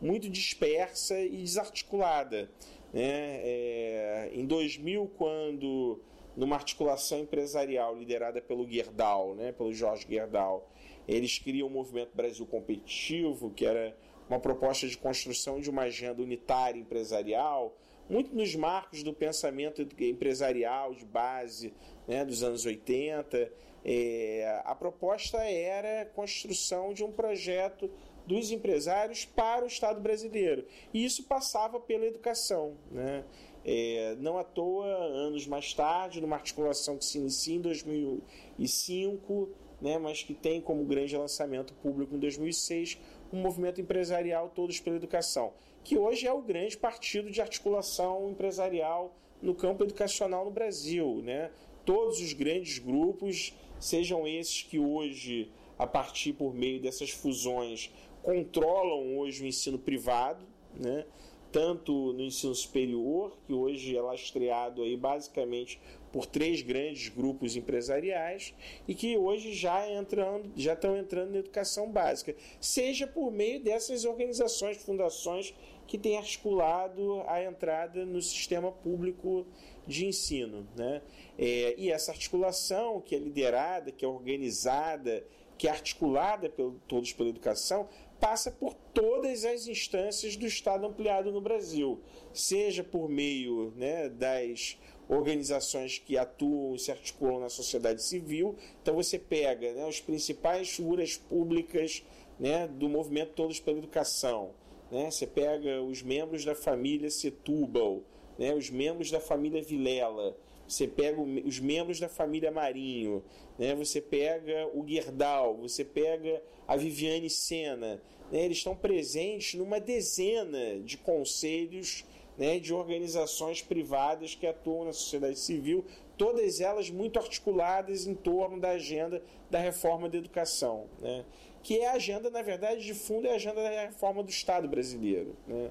muito dispersa e desarticulada. Né? É, em 2000, quando numa articulação empresarial liderada pelo Gerdau, né, pelo Jorge Gerdau, eles criam o Movimento Brasil Competitivo, que era uma proposta de construção de uma agenda unitária empresarial, muito nos marcos do pensamento empresarial de base né, dos anos 80. É, a proposta era a construção de um projeto dos empresários para o Estado brasileiro. E isso passava pela educação. Né? É, não à toa, anos mais tarde, numa articulação que se inicia em 2005, né, mas que tem como grande lançamento público em 2006 um movimento empresarial Todos pela Educação, que hoje é o grande partido de articulação empresarial no campo educacional no Brasil. Né? Todos os grandes grupos, sejam esses que hoje, a partir por meio dessas fusões, controlam hoje o ensino privado, né? tanto no ensino superior, que hoje é lastreado aí basicamente por três grandes grupos empresariais e que hoje já, entrando, já estão entrando na educação básica, seja por meio dessas organizações, fundações que têm articulado a entrada no sistema público de ensino. Né? É, e essa articulação que é liderada, que é organizada, que é articulada pelo, todos pela educação, passa por todas as instâncias do Estado ampliado no Brasil, seja por meio né, das organizações que atuam e se articulam na sociedade civil. Então você pega né, as principais figuras públicas né, do movimento Todos pela Educação. Né? Você pega os membros da família Setúbal, né, os membros da família Vilela, você pega os membros da família Marinho, né? você pega o Guerdal, você pega a Viviane Sena. Né? Eles estão presentes numa dezena de conselhos né, de organizações privadas que atuam na sociedade civil, todas elas muito articuladas em torno da agenda da reforma da educação, né, que é a agenda, na verdade, de fundo, é a agenda da reforma do Estado brasileiro. Né.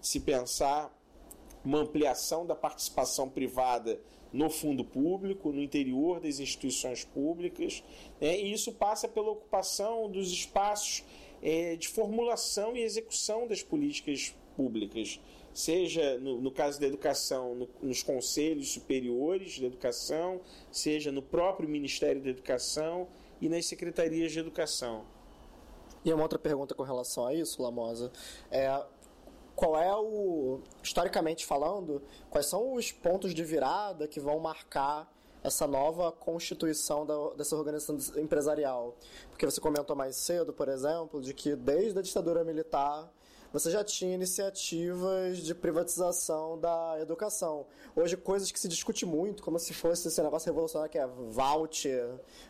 Se pensar uma ampliação da participação privada no fundo público, no interior das instituições públicas, né, e isso passa pela ocupação dos espaços é, de formulação e execução das políticas públicas seja no, no caso da educação, no, nos conselhos superiores da educação, seja no próprio Ministério da Educação e nas secretarias de educação. E uma outra pergunta com relação a isso, Lamosa, é qual é o, historicamente falando, quais são os pontos de virada que vão marcar essa nova constituição da, dessa organização empresarial? Porque você comentou mais cedo, por exemplo, de que desde a ditadura militar você já tinha iniciativas de privatização da educação. Hoje, coisas que se discute muito, como se fosse esse negócio revolucionário que é voucher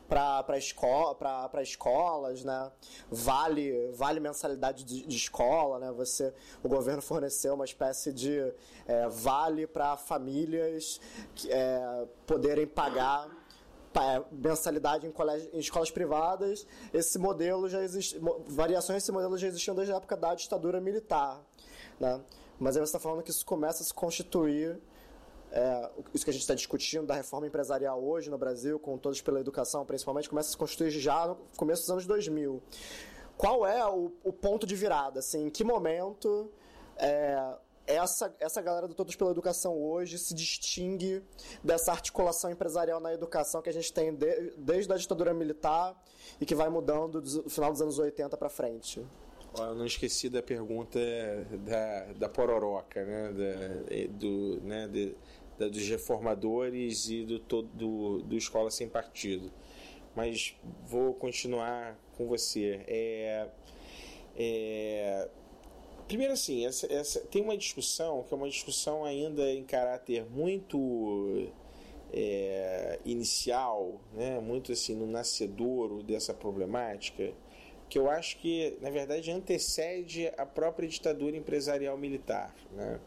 para escola, escolas, né? Vale, vale mensalidade de, de, escola, né? Você, o governo forneceu uma espécie de é, vale para famílias é, poderem pagar mensalidade em, colégio, em escolas privadas, esse modelo já existe, variações desse modelo já existiam desde a época da ditadura militar, né? Mas aí você está falando que isso começa a se constituir, é, isso que a gente está discutindo da reforma empresarial hoje no Brasil, com todos pela educação, principalmente, começa a se constituir já no começo dos anos 2000. Qual é o, o ponto de virada? Assim, em que momento é, essa, essa galera do Todos pela Educação hoje se distingue dessa articulação empresarial na educação que a gente tem de, desde a ditadura militar e que vai mudando do final dos anos 80 para frente. Eu não esqueci da pergunta da, da pororoca, né? Da, do, né? De, da, dos reformadores e do, todo, do, do Escola Sem Partido. Mas vou continuar com você. É, é, Primeiro, assim, essa, essa, tem uma discussão que é uma discussão ainda em caráter muito é, inicial, né, muito assim no nascedouro dessa problemática, que eu acho que, na verdade, antecede a própria ditadura empresarial militar. Né?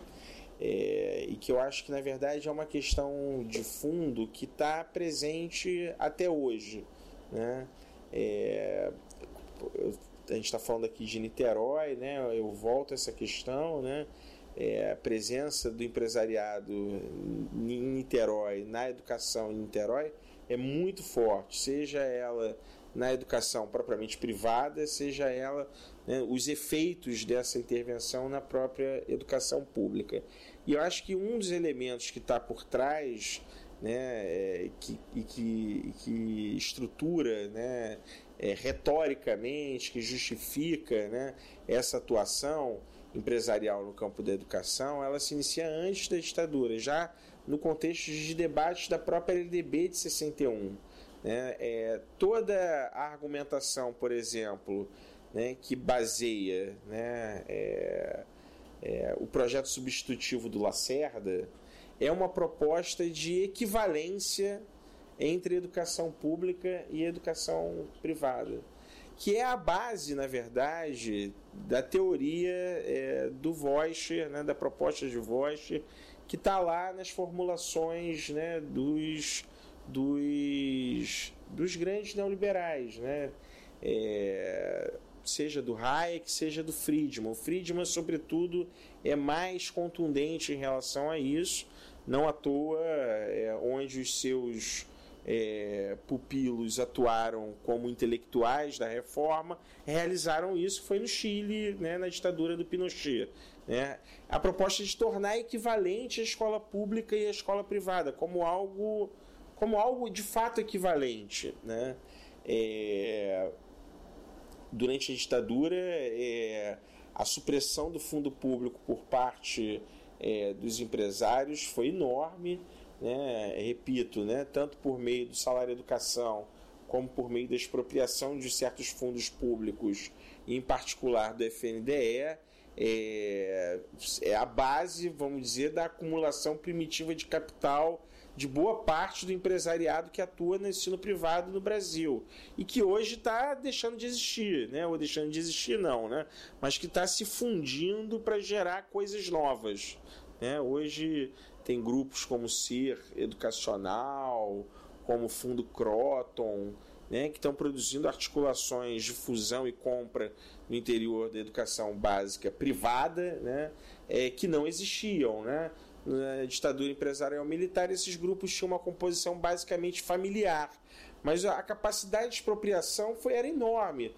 É, e que eu acho que, na verdade, é uma questão de fundo que está presente até hoje. Né? É, eu a gente está falando aqui de Niterói, né? Eu volto a essa questão, né? É, a presença do empresariado em Niterói, na educação em Niterói, é muito forte, seja ela na educação propriamente privada, seja ela né, os efeitos dessa intervenção na própria educação pública. E eu acho que um dos elementos que está por trás né, é, que, e que, que estrutura né, é, retoricamente, que justifica né, essa atuação empresarial no campo da educação, ela se inicia antes da ditadura, já no contexto de debates da própria LDB de 61. Né? É, toda a argumentação, por exemplo, né, que baseia né, é, é, o projeto substitutivo do Lacerda é uma proposta de equivalência entre educação pública e educação privada, que é a base, na verdade, da teoria é, do Voice, né, da proposta de Voice, que está lá nas formulações né, dos, dos, dos grandes neoliberais, né? É, seja do Hayek, seja do Friedman. O Friedman, sobretudo, é mais contundente em relação a isso, não à toa, é, onde os seus é, pupilos atuaram como intelectuais da reforma, realizaram isso foi no Chile, né, na ditadura do Pinochet. Né? A proposta de tornar equivalente a escola pública e a escola privada, como algo, como algo de fato equivalente. Né? É, durante a ditadura, é, a supressão do fundo público por parte é, dos empresários foi enorme né, repito, né, tanto por meio do salário educação, como por meio da expropriação de certos fundos públicos, em particular do FNDE, é, é a base, vamos dizer, da acumulação primitiva de capital de boa parte do empresariado que atua no ensino privado no Brasil e que hoje está deixando de existir, né? Ou deixando de existir não, né? Mas que está se fundindo para gerar coisas novas, né? Hoje tem grupos como Ser Educacional, como Fundo Croton, né, que estão produzindo articulações de fusão e compra no interior da educação básica privada, né, é, que não existiam. Né? Na ditadura empresarial militar, esses grupos tinham uma composição basicamente familiar, mas a capacidade de expropriação foi, era enorme.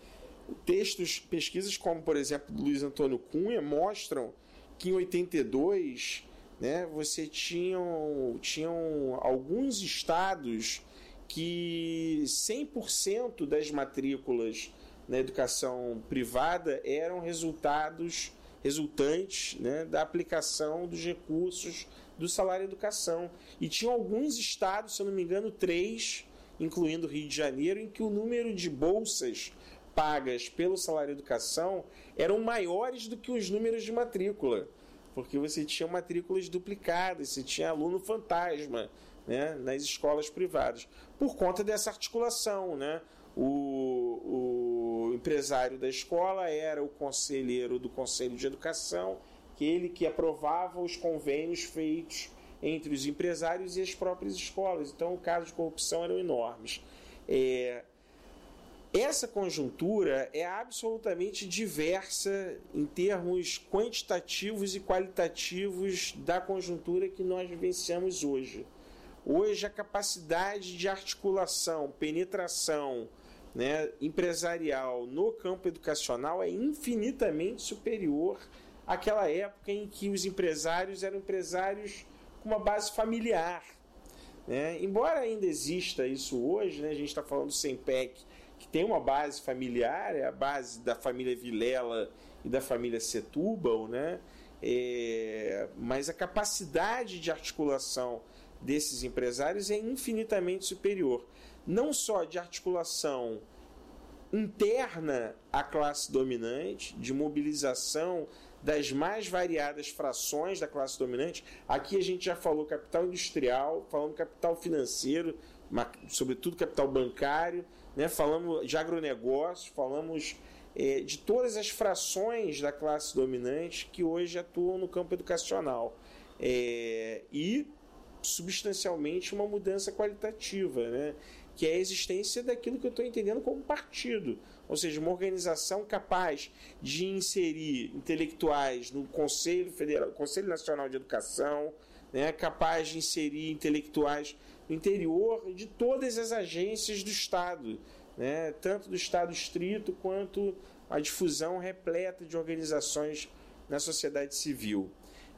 Textos, pesquisas como, por exemplo, Luiz Antônio Cunha, mostram que em 82 né, você tinham, tinham alguns estados que 100% das matrículas na educação privada eram resultados resultantes né, da aplicação dos recursos do salário educação. E tinham alguns estados, se eu não me engano, três, incluindo o Rio de Janeiro, em que o número de bolsas pagas pelo salário educação eram maiores do que os números de matrícula porque você tinha matrículas duplicadas, você tinha aluno fantasma né, nas escolas privadas, por conta dessa articulação. Né? O, o empresário da escola era o conselheiro do Conselho de Educação, ele que aprovava os convênios feitos entre os empresários e as próprias escolas. Então, os casos de corrupção eram enormes. É, essa conjuntura é absolutamente diversa em termos quantitativos e qualitativos da conjuntura que nós vivenciamos hoje. Hoje, a capacidade de articulação, penetração né, empresarial no campo educacional é infinitamente superior àquela época em que os empresários eram empresários com uma base familiar. Né? Embora ainda exista isso hoje, né, a gente está falando do SEMPEC que tem uma base familiar, é a base da família Vilela e da família Setúbal, né? É, mas a capacidade de articulação desses empresários é infinitamente superior. Não só de articulação interna à classe dominante, de mobilização das mais variadas frações da classe dominante. Aqui a gente já falou capital industrial, falando capital financeiro, sobretudo capital bancário, né? falamos de agronegócio, falamos é, de todas as frações da classe dominante que hoje atuam no campo educacional. É, e, substancialmente, uma mudança qualitativa, né? que é a existência daquilo que eu estou entendendo como partido, ou seja, uma organização capaz de inserir intelectuais no Conselho Federal, Conselho Nacional de Educação, né, capaz de inserir intelectuais no interior de todas as agências do Estado, né, tanto do Estado estrito quanto a difusão repleta de organizações na sociedade civil.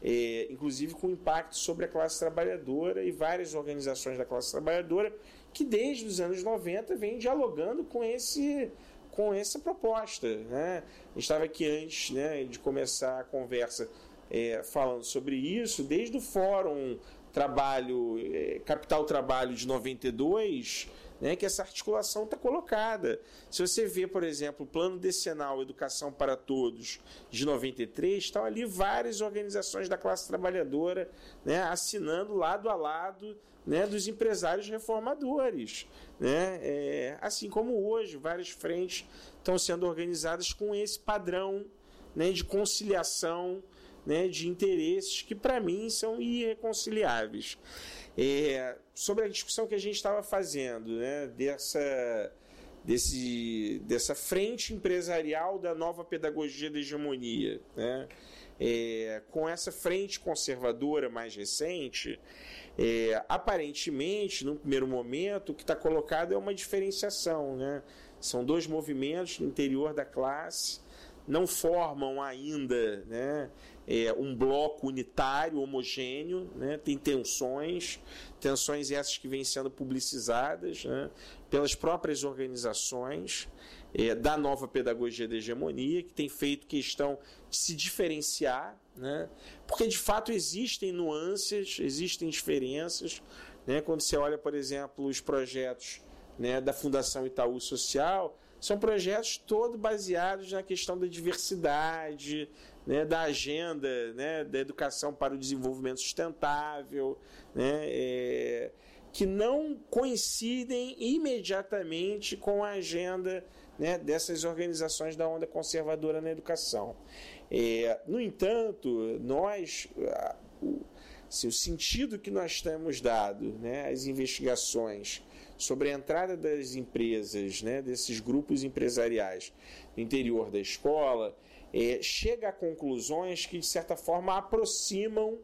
É, inclusive com impacto sobre a classe trabalhadora e várias organizações da classe trabalhadora que desde os anos 90 vem dialogando com esse com essa proposta. Né? Estava aqui antes né, de começar a conversa é, falando sobre isso, desde o Fórum Trabalho, é, Capital Trabalho de 92, né, que essa articulação está colocada. Se você vê, por exemplo, o Plano Decenal Educação para Todos de 93, estão ali várias organizações da classe trabalhadora né, assinando lado a lado né, dos empresários reformadores. Né? É, assim como hoje, várias frentes estão sendo organizadas com esse padrão né, de conciliação né, de interesses que, para mim, são irreconciliáveis. É, sobre a discussão que a gente estava fazendo, né, dessa, desse, dessa frente empresarial da nova pedagogia da hegemonia. Né? é, com essa frente conservadora mais recente, é, aparentemente, no primeiro momento, o que está colocado é uma diferenciação. Né? São dois movimentos no interior da classe, não formam ainda né, é, um bloco unitário, homogêneo, né? tem tensões, tensões essas que vêm sendo publicizadas né, pelas próprias organizações é, da nova pedagogia da hegemonia, que tem feito questão de se diferenciar, né? porque de fato existem nuances, existem diferenças. Né? Quando você olha, por exemplo, os projetos né, da Fundação Itaú Social, são projetos todos baseados na questão da diversidade, né, da agenda né, da educação para o desenvolvimento sustentável, né, é, que não coincidem imediatamente com a agenda né, dessas organizações da onda conservadora na educação. É, no entanto, nós, assim, o sentido que nós temos dado né, às investigações sobre a entrada das empresas, né, desses grupos empresariais no interior da escola, é, chega a conclusões que, de certa forma, aproximam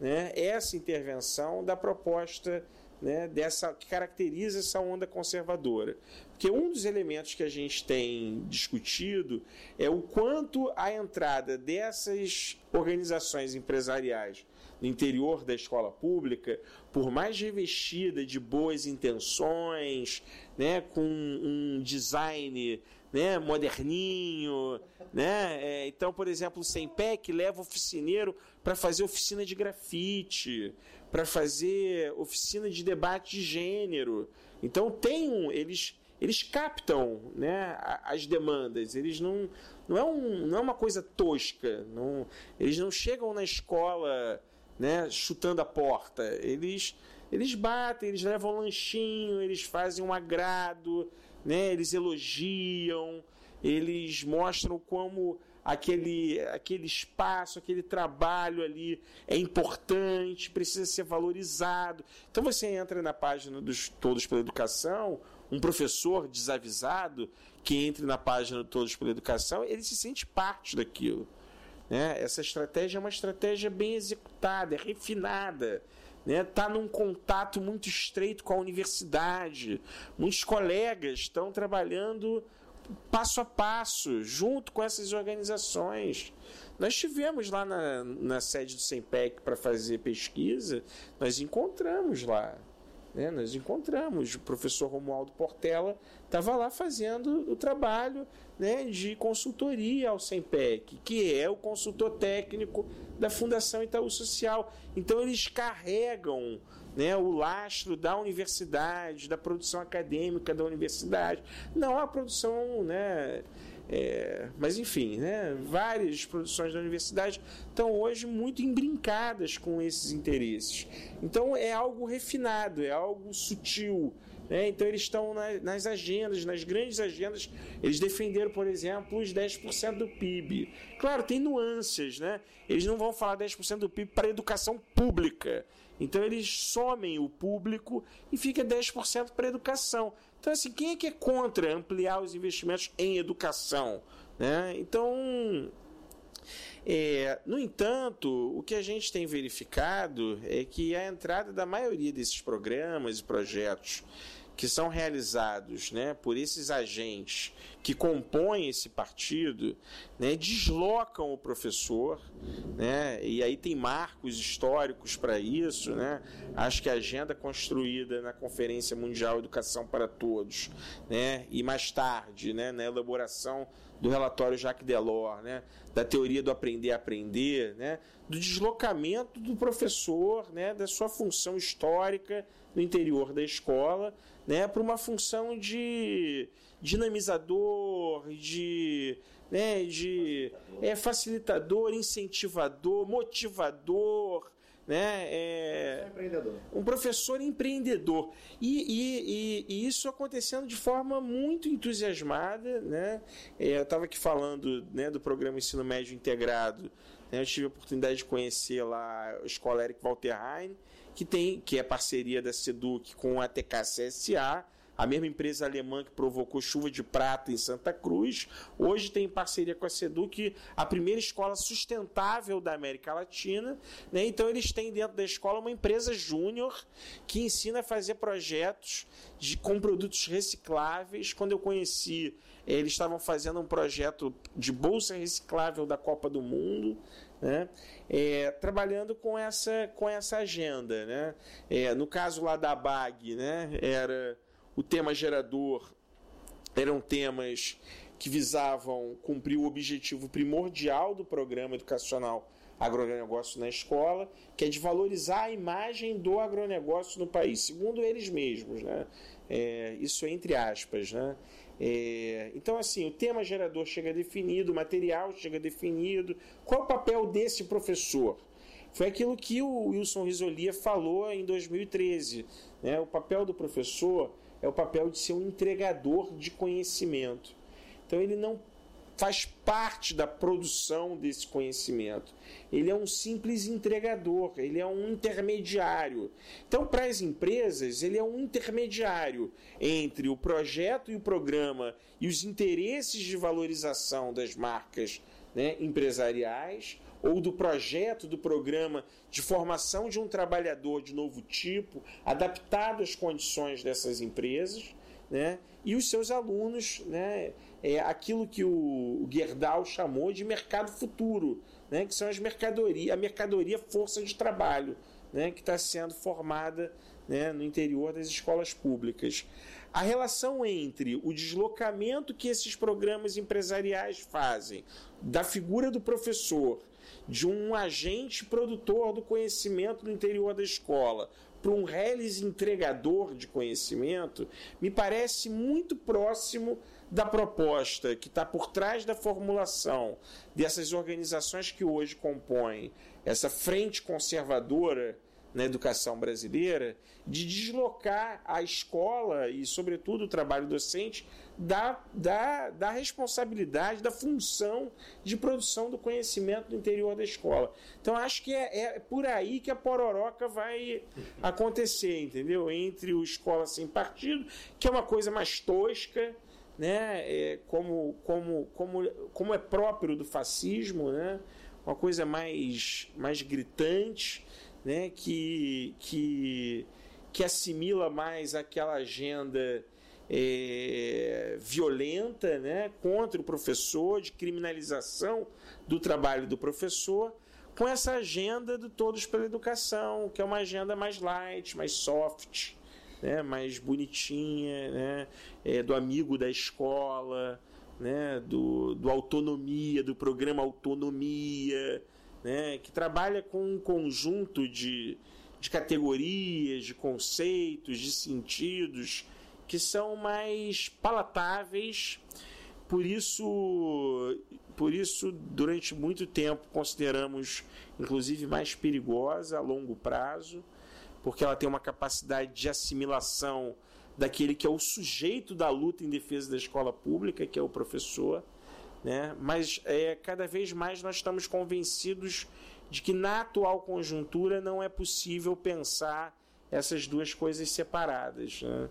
né, essa intervenção da proposta né, dessa que caracteriza essa onda conservadora. Porque um dos elementos que a gente tem discutido é o quanto a entrada dessas organizações empresariais no interior da escola pública, por mais revestida de boas intenções, né, com um design né, moderninho, né? É, então, por exemplo, o Sempec leva oficineiro para fazer oficina de grafite, para fazer oficina de debate de gênero. Então tem um, eles eles captam né, as demandas, eles não não é, um, não é uma coisa tosca, não, eles não chegam na escola né, chutando a porta, eles eles batem, eles levam um lanchinho, eles fazem um agrado, né, eles elogiam, eles mostram como aquele, aquele espaço, aquele trabalho ali é importante, precisa ser valorizado. Então você entra na página dos Todos pela Educação, um professor desavisado que entre na página do Todos pela Educação, ele se sente parte daquilo. Né? Essa estratégia é uma estratégia bem executada, é refinada. Está né? num contato muito estreito com a universidade. Muitos colegas estão trabalhando passo a passo, junto com essas organizações. Nós estivemos lá na, na sede do SEMPEC para fazer pesquisa, nós encontramos lá. Né? Nós encontramos, o professor Romualdo Portela estava lá fazendo o trabalho né, de consultoria ao SEMPEC, que é o consultor técnico da Fundação Itaú Social. Então, eles carregam né, o lastro da universidade, da produção acadêmica da universidade. Não a produção, né, é, mas enfim, né, várias produções da universidade estão hoje muito embrincadas com esses interesses. Então é algo refinado, é algo sutil. Né? Então eles estão nas, nas agendas, nas grandes agendas, eles defenderam, por exemplo, os 10% do PIB. Claro, tem nuances, né? Eles não vão falar 10% do PIB para a educação pública. Então eles somem o público e fica 10% para educação. Então, assim, quem é que é contra ampliar os investimentos em educação? Né? Então, é, no entanto, o que a gente tem verificado é que a entrada da maioria desses programas e projetos que são realizados né, por esses agentes que compõem esse partido né, deslocam o professor, né, e aí tem marcos históricos para isso. Né, acho que a agenda construída na Conferência Mundial Educação para Todos, né, e mais tarde né, na elaboração do relatório Jacques Delors, né, da teoria do aprender a aprender, né, do deslocamento do professor, né, da sua função histórica no interior da escola né, para uma função de dinamizador, de, né, de é, facilitador, incentivador, motivador, né? É, um professor empreendedor. E, e, e, e, isso acontecendo de forma muito entusiasmada. Né? É, eu estava aqui falando né, do programa Ensino Médio Integrado. Né? Eu tive a oportunidade de conhecer lá a Escola Eric Walterheim que tem que é parceria da Seduc com a TKCSA, a mesma empresa alemã que provocou chuva de prata em Santa Cruz, hoje tem em parceria com a Seduc a primeira escola sustentável da América Latina. Né? Então, eles têm dentro da escola uma empresa júnior que ensina a fazer projetos de, com produtos recicláveis. Quando eu conheci, eles estavam fazendo um projeto de bolsa reciclável da Copa do Mundo. Né? É, trabalhando com essa, com essa agenda. Né? É, no caso lá da BAG, né? era o tema gerador, eram temas que visavam cumprir o objetivo primordial do programa educacional agronegócio na escola, que é de valorizar a imagem do agronegócio no país, segundo eles mesmos. Né? É, isso é entre aspas. Né? É, então, assim, o tema gerador chega definido, o material chega definido. Qual é o papel desse professor? Foi aquilo que o Wilson Risolia falou em 2013. Né? O papel do professor é o papel de ser um entregador de conhecimento. Então, ele não faz parte da produção desse conhecimento. Ele é um simples entregador, ele é um intermediário. Então, para as empresas, ele é um intermediário entre o projeto e o programa e os interesses de valorização das marcas né, empresariais ou do projeto do programa de formação de um trabalhador de novo tipo, adaptado às condições dessas empresas, né, e os seus alunos, né, é aquilo que o Gerdau chamou de mercado futuro, né, que são as mercadorias, a mercadoria força de trabalho, né, que está sendo formada né, no interior das escolas públicas. A relação entre o deslocamento que esses programas empresariais fazem da figura do professor, de um agente produtor do conhecimento no interior da escola, para um reles entregador de conhecimento, me parece muito próximo da proposta que está por trás da formulação dessas organizações que hoje compõem essa frente conservadora na educação brasileira, de deslocar a escola e, sobretudo, o trabalho docente da, da, da responsabilidade, da função de produção do conhecimento no interior da escola. Então, acho que é, é por aí que a pororoca vai acontecer, entendeu? Entre o escola sem partido, que é uma coisa mais tosca, né? É, como, como, como, como é próprio do fascismo, né? uma coisa mais, mais gritante, né? que, que, que assimila mais aquela agenda é, violenta né? contra o professor, de criminalização do trabalho do professor, com essa agenda do Todos pela Educação, que é uma agenda mais light, mais soft, né, mais bonitinha, né, é, do amigo da escola, né, do, do autonomia, do programa autonomia, né, que trabalha com um conjunto de, de categorias, de conceitos, de sentidos que são mais palatáveis. Por isso, por isso durante muito tempo consideramos, inclusive, mais perigosa a longo prazo porque ela tem uma capacidade de assimilação daquele que é o sujeito da luta em defesa da escola pública, que é o professor. Né? Mas é, cada vez mais nós estamos convencidos de que na atual conjuntura não é possível pensar essas duas coisas separadas. Né?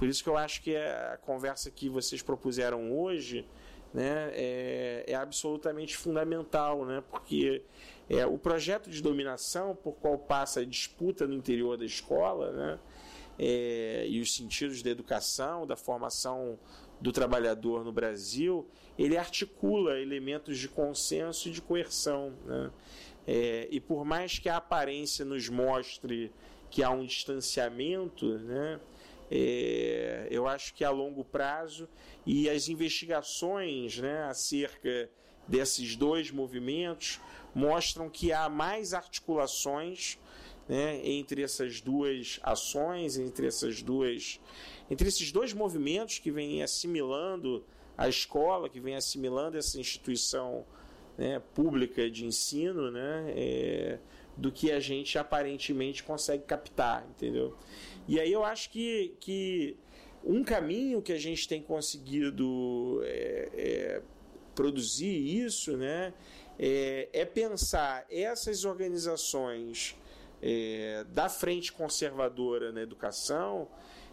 Por isso que eu acho que a conversa que vocês propuseram hoje né, é, é absolutamente fundamental, né? porque é, o projeto de dominação por qual passa a disputa no interior da escola, né? É, e os sentidos da educação, da formação do trabalhador no Brasil, ele articula elementos de consenso e de coerção. Né? É, e por mais que a aparência nos mostre que há um distanciamento, né? É, eu acho que a longo prazo e as investigações né, acerca desses dois movimentos mostram que há mais articulações né, entre essas duas ações, entre essas duas, entre esses dois movimentos que vêm assimilando a escola, que vem assimilando essa instituição né, pública de ensino, né, é, do que a gente aparentemente consegue captar, entendeu? E aí eu acho que, que um caminho que a gente tem conseguido é, é, produzir isso, né, é, é pensar essas organizações é, da frente conservadora na educação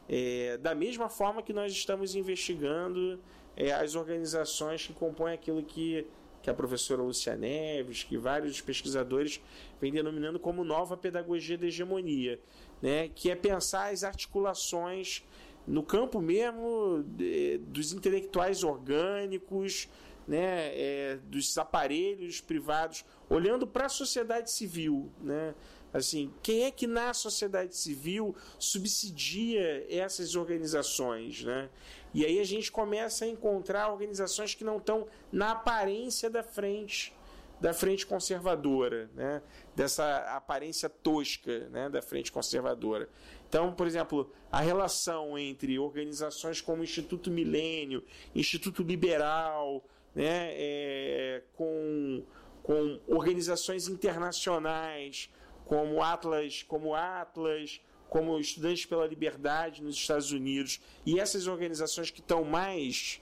É, da mesma forma que nós estamos investigando é, as organizações que compõem aquilo que, que a professora Lúcia Neves, que vários pesquisadores vêm denominando como nova pedagogia da hegemonia, né, que é pensar as articulações no campo mesmo de, dos intelectuais orgânicos, né, é, dos aparelhos privados, olhando para a sociedade civil, né, Assim, quem é que na sociedade civil subsidia essas organizações, né? E aí a gente começa a encontrar organizações que não estão na aparência da frente da frente conservadora, né? dessa aparência tosca né? da frente conservadora. Então, por exemplo, a relação entre organizações como Instituto Milênio, Instituto Liberal, né? É, com, com organizações internacionais, como Atlas, como Atlas, como Estudantes pela Liberdade nos Estados Unidos. E essas organizações que estão mais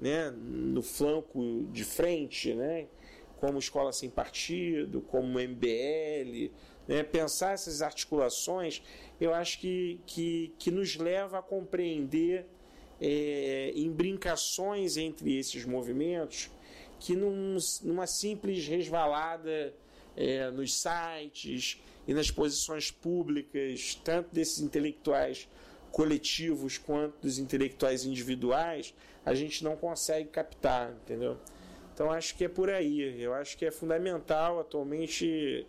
né, no flanco de frente, né, como Escola Sem Partido, como MBL, né, pensar essas articulações, eu acho que, que, que nos leva a compreender é, brincações entre esses movimentos que num, numa simples resvalada é, nos sites e nas posições públicas, tanto desses intelectuais coletivos quanto dos intelectuais individuais, a gente não consegue captar, entendeu? Então acho que é por aí. Eu acho que é fundamental atualmente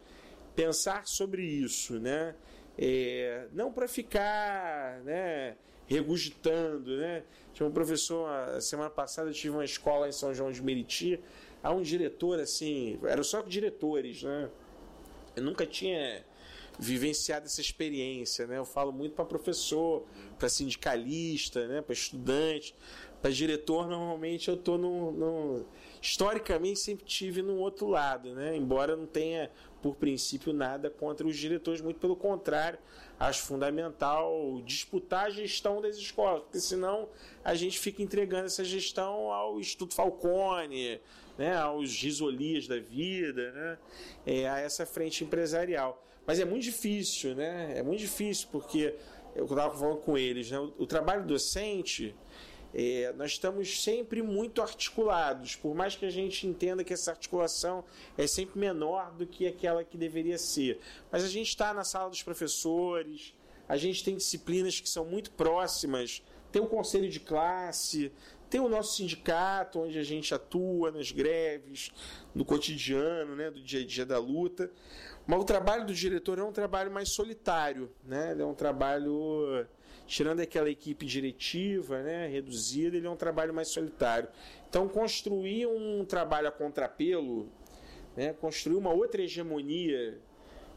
pensar sobre isso, né? É, não para ficar, né? regurgitando, né? Tinha um professor, semana passada eu tive uma escola em São João de Meriti, há um diretor assim, eram só diretores, né? Eu nunca tinha vivenciado essa experiência, né? Eu falo muito para professor, para sindicalista, né? Para estudante, para diretor. Normalmente eu tô no, historicamente sempre tive no outro lado, né? Embora não tenha por princípio nada contra os diretores, muito pelo contrário, acho fundamental disputar a gestão das escolas, porque senão a gente fica entregando essa gestão ao Instituto Falcone, né, aos risolias da vida, né, é, a essa frente empresarial. Mas é muito difícil, né? É muito difícil, porque eu estava falando com eles, né? O, o trabalho docente, é, nós estamos sempre muito articulados, por mais que a gente entenda que essa articulação é sempre menor do que aquela que deveria ser. Mas a gente está na sala dos professores, a gente tem disciplinas que são muito próximas, tem o conselho de classe, tem o nosso sindicato, onde a gente atua nas greves, no cotidiano, né, do dia a dia da luta. Mas o trabalho do diretor é um trabalho mais solitário, né? Ele é um trabalho tirando aquela equipe diretiva, né, reduzida, ele é um trabalho mais solitário. Então construir um trabalho a contrapelo, né, construir uma outra hegemonia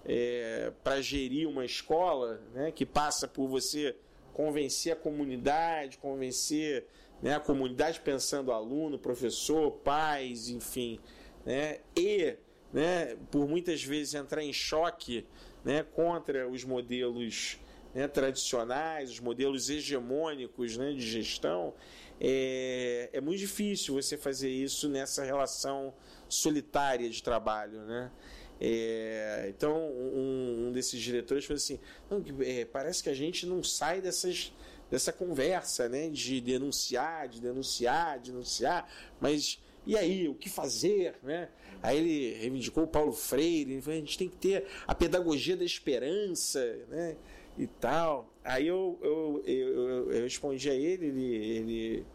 é, para gerir uma escola, né, que passa por você convencer a comunidade, convencer né, a comunidade pensando aluno, professor, pais, enfim, né, e né, por muitas vezes entrar em choque né, contra os modelos né, tradicionais, os modelos hegemônicos né, de gestão, é, é muito difícil você fazer isso nessa relação solitária de trabalho. Né? É, então, um, um, desses diretores falou assim: é, parece que a gente não sai dessas dessa conversa, né, de denunciar, de denunciar, de denunciar, mas e aí, o que fazer, né? Aí ele reivindicou o Paulo Freire, ele falou, a gente tem que ter a pedagogia da esperança, né? E tal. Aí eu, eu, eu, eu respondi a ele, ele, ele,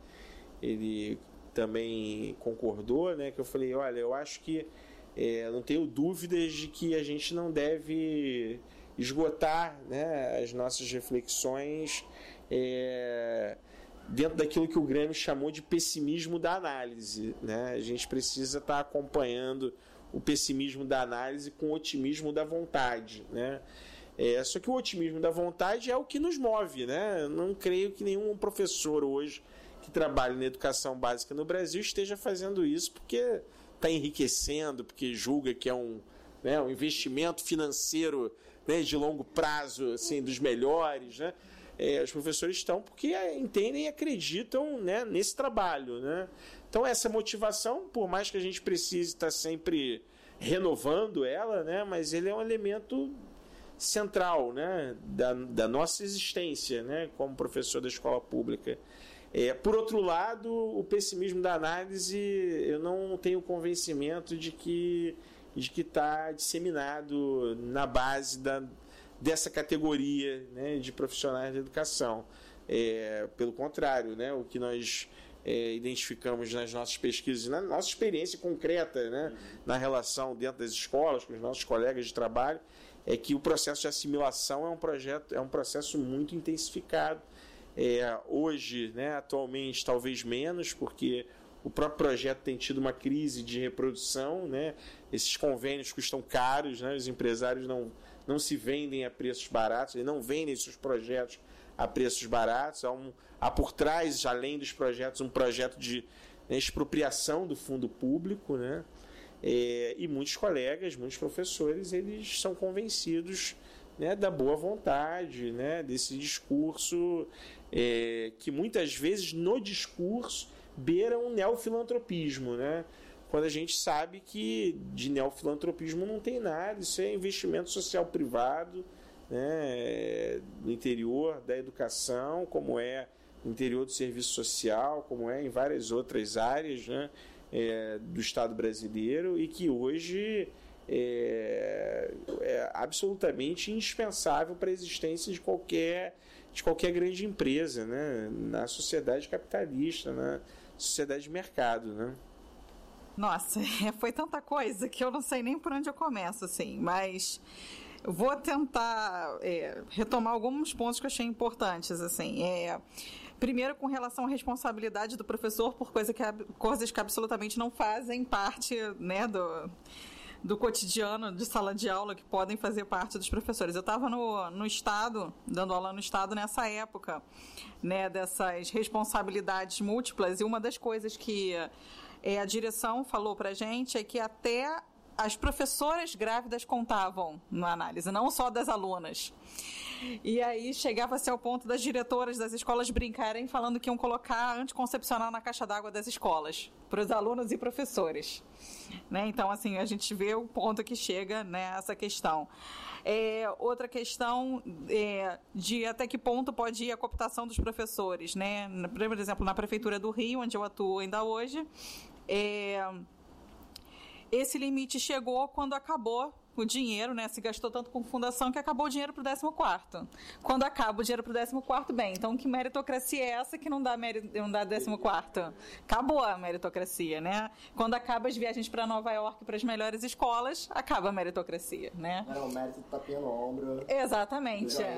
ele também concordou, né? Que eu falei, olha, eu acho que é, não tenho dúvidas de que a gente não deve esgotar né, as nossas reflexões é, dentro daquilo que o Grêmio chamou de pessimismo da análise. Né? A gente precisa estar tá acompanhando o pessimismo da análise com o otimismo da vontade. Né? É, só que o otimismo da vontade é o que nos move. Né? Não creio que nenhum professor hoje que trabalha na educação básica no Brasil esteja fazendo isso porque está enriquecendo, porque julga que é um, né, um investimento financeiro né, de longo prazo assim, dos melhores. Né? É, os professores estão porque entendem e acreditam né, nesse trabalho. Né? Então, essa motivação, por mais que a gente precise estar sempre renovando ela, né, mas ele é um elemento central né, da, da nossa existência né, como professor da escola pública. É, por outro lado, o pessimismo da análise, eu não tenho convencimento de que de que está disseminado na base da, dessa categoria né, de profissionais da educação. É, pelo contrário, né, o que nós é, identificamos nas nossas pesquisas, na nossa experiência concreta né, na relação dentro das escolas, com os nossos colegas de trabalho, é que o processo de assimilação é um, projeto, é um processo muito intensificado. É, hoje, né, atualmente, talvez menos, porque o próprio projeto tem tido uma crise de reprodução, né? esses convênios custam caros, né? os empresários não, não se vendem a preços baratos, eles não vendem seus projetos a preços baratos. Há, um, há por trás, além dos projetos, um projeto de expropriação do fundo público, né? É, e muitos colegas, muitos professores, eles são convencidos né, da boa vontade, né, desse discurso é, que muitas vezes no discurso beira um neofilantropismo, né? Quando a gente sabe que de neofilantropismo não tem nada, isso é investimento social privado, né, no interior da educação, como é no interior do serviço social, como é em várias outras áreas né, é, do Estado brasileiro e que hoje é, é absolutamente indispensável para a existência de qualquer, de qualquer grande empresa né, na sociedade capitalista, na sociedade de mercado. Né? Nossa, foi tanta coisa que eu não sei nem por onde eu começo, assim, mas vou tentar é, retomar alguns pontos que eu achei importantes, assim. É, primeiro, com relação à responsabilidade do professor por coisa que, coisas que absolutamente não fazem parte né, do, do cotidiano de sala de aula que podem fazer parte dos professores. Eu estava no, no Estado, dando aula no Estado nessa época, né, dessas responsabilidades múltiplas, e uma das coisas que é, a direção falou para gente é que até as professoras grávidas contavam na análise, não só das alunas. E aí chegava-se ao ponto das diretoras das escolas brincarem falando que iam colocar anticoncepcional na caixa d'água das escolas, para os alunos e professores. Né? Então, assim, a gente vê o ponto que chega né, questão. É, outra questão é, de até que ponto pode ir a cooptação dos professores. Né? Por exemplo, na Prefeitura do Rio, onde eu atuo ainda hoje, é, esse limite chegou quando acabou o dinheiro, né? Se gastou tanto com fundação que acabou o dinheiro para o 14. Quando acaba o dinheiro para o 14, bem, então que meritocracia é essa que não dá, não dá 14? Acabou a meritocracia, né? Quando acaba as viagens para Nova York para as melhores escolas, acaba a meritocracia, né? Era o mérito tapinha no ombro. Exatamente. É.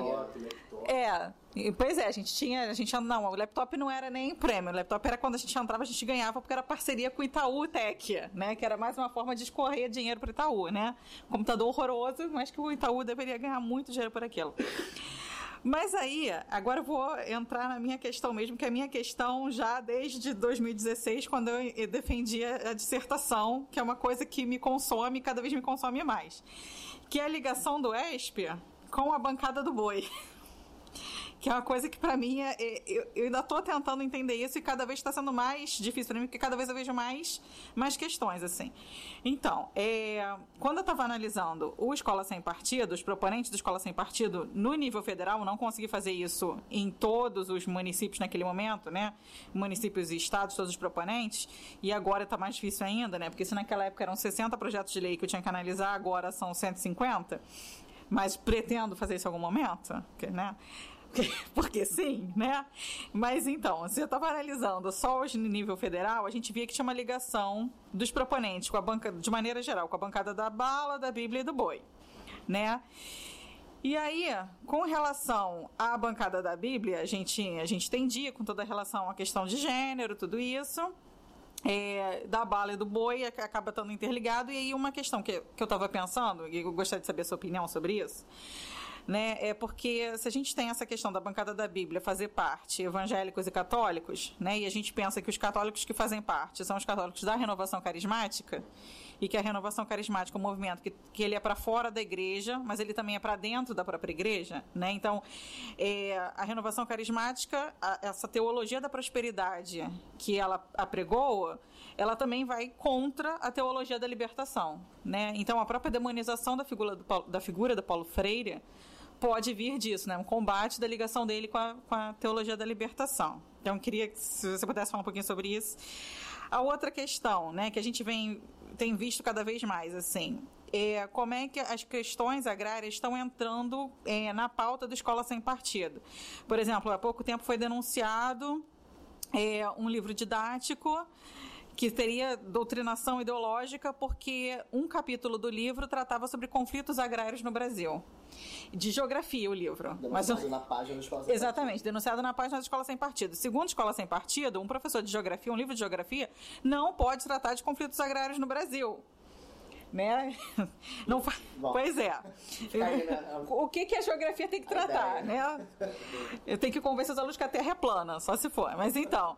é. Pois é, a gente tinha, a gente não, o laptop não era nem prêmio, o laptop era quando a gente entrava, a gente ganhava porque era parceria com o Itaú Tech, né, que era mais uma forma de escorrer dinheiro para o Itaú, né? Computador horroroso, mas que o Itaú deveria ganhar muito dinheiro por aquilo. Mas aí, agora eu vou entrar na minha questão mesmo, que é a minha questão já desde 2016, quando eu defendia a dissertação, que é uma coisa que me consome, cada vez me consome mais, que é a ligação do ESP com a bancada do boi que é uma coisa que para mim é, é, eu, eu, ainda tô tentando entender isso e cada vez está sendo mais difícil para mim, porque cada vez eu vejo mais, mais questões assim. Então, é, quando eu estava analisando o Escola Sem Partido, os proponentes do Escola Sem Partido no nível federal, não consegui fazer isso em todos os municípios naquele momento, né? Municípios e estados, todos os proponentes, e agora está mais difícil ainda, né? Porque se naquela época eram 60 projetos de lei que eu tinha que analisar, agora são 150 mas pretendo fazer isso em algum momento, né? porque sim, né? Mas então, se eu estava analisando só hoje no nível federal, a gente via que tinha uma ligação dos proponentes com a banca, de maneira geral, com a bancada da bala, da Bíblia e do boi, né? E aí, com relação à bancada da Bíblia, a gente, a gente entendia com toda a relação à questão de gênero, tudo isso. É, da bala e do boi acaba estando interligado. E aí, uma questão que, que eu estava pensando, e eu gostaria de saber a sua opinião sobre isso, né? É porque se a gente tem essa questão da bancada da Bíblia fazer parte evangélicos e católicos, né? E a gente pensa que os católicos que fazem parte são os católicos da renovação carismática, e que a renovação carismática é um movimento que, que ele é para fora da igreja, mas ele também é para dentro da própria igreja, né? Então, é, a renovação carismática, a, essa teologia da prosperidade que ela apregou, ela também vai contra a teologia da libertação, né? Então, a própria demonização da figura do Paulo, da figura do Paulo Freire pode vir disso, né? Um combate da ligação dele com a, com a teologia da libertação. Então, queria que se você pudesse falar um pouquinho sobre isso. A outra questão, né, que a gente vem tem visto cada vez mais, assim, é como é que as questões agrárias estão entrando é, na pauta da escola sem partido. Por exemplo, há pouco tempo foi denunciado é, um livro didático que teria doutrinação ideológica porque um capítulo do livro tratava sobre conflitos agrários no Brasil. De geografia, o livro. Denunciado Mas, na página da Escola Sem Exatamente, partido. denunciado na página da Escola Sem Partido. Segundo Escola Sem Partido, um professor de geografia, um livro de geografia, não pode tratar de conflitos agrários no Brasil né? Não fa... Pois é. O que, que a geografia tem que tratar, né? Eu tenho que convencer os alunos que a Terra é plana, só se for. Mas então,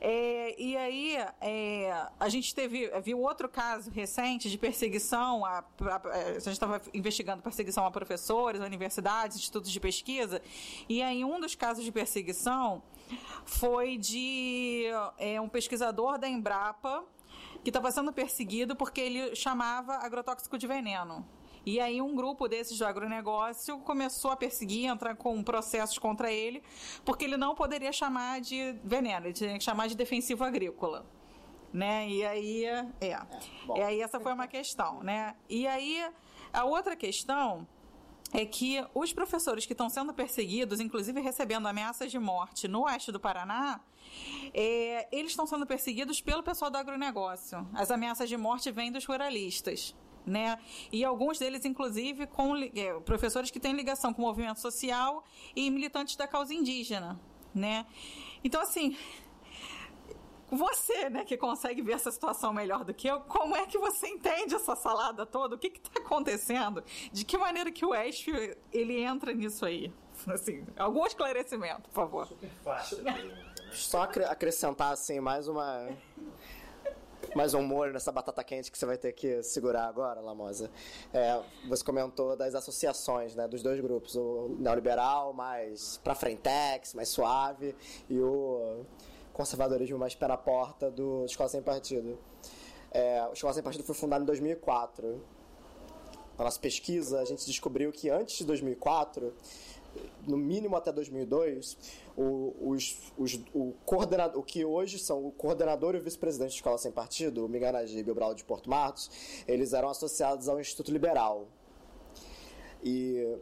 é, e aí é, a gente teve viu outro caso recente de perseguição a, a, a gente estava investigando perseguição a professores, a universidades, institutos de pesquisa, e aí um dos casos de perseguição foi de é, um pesquisador da Embrapa que estava sendo perseguido porque ele chamava agrotóxico de veneno. E aí um grupo desses do agronegócio começou a perseguir, entrar com processos contra ele, porque ele não poderia chamar de veneno, ele tinha que chamar de defensivo agrícola. Né? E aí, é. é e aí essa foi uma questão, né? E aí a outra questão é que os professores que estão sendo perseguidos, inclusive recebendo ameaças de morte no oeste do Paraná, é, eles estão sendo perseguidos pelo pessoal do agronegócio. As ameaças de morte vêm dos ruralistas. Né? E alguns deles, inclusive, com é, professores que têm ligação com o movimento social e militantes da causa indígena. Né? Então, assim, você, né, que consegue ver essa situação melhor do que eu, como é que você entende essa salada toda? O que está acontecendo? De que maneira que o Westfield ele entra nisso aí? Assim, algum esclarecimento, por favor. Super fácil. Né? Só acrescentar assim mais uma mais um molho nessa batata quente que você vai ter que segurar agora, Lamosa. É, você comentou das associações, né, dos dois grupos, o neoliberal mais para frentex, mais suave, e o conservadorismo mais pé na porta do Escola Sem Partido. É, o Escola Sem Partido foi fundado em 2004. Na nossa pesquisa, a gente descobriu que antes de 2004, no mínimo até 2002, o, os, os, o, coordenador, o que hoje são o coordenador e o vice-presidente da Escola Sem Partido, o Miguel Najib e o Brau de Porto Martos, eles eram associados ao Instituto Liberal. E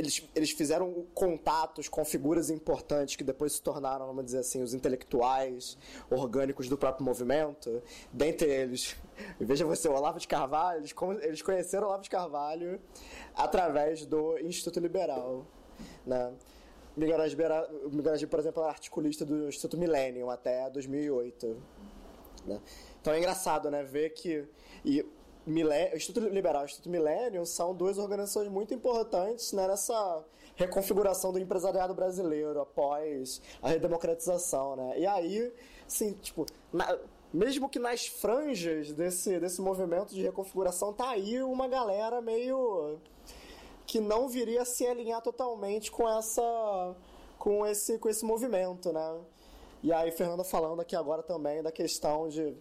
eles, eles fizeram contatos com figuras importantes que depois se tornaram, vamos dizer assim, os intelectuais orgânicos do próprio movimento. Dentre eles, veja você, o Olavo de Carvalho, eles, eles conheceram o Olavo de Carvalho através do Instituto Liberal. Né? Miguel Najib, por exemplo, é articulista do Instituto Millennium até 2008. Né? Então é engraçado né, ver que. E o Instituto Liberal e o Instituto Millennium são duas organizações muito importantes né, nessa reconfiguração do empresariado brasileiro após a redemocratização, né? E aí, assim, tipo, na, mesmo que nas franjas desse, desse movimento de reconfiguração, tá aí uma galera meio que não viria a se alinhar totalmente com essa com esse com esse movimento, né? E aí, Fernanda falando aqui agora também da questão de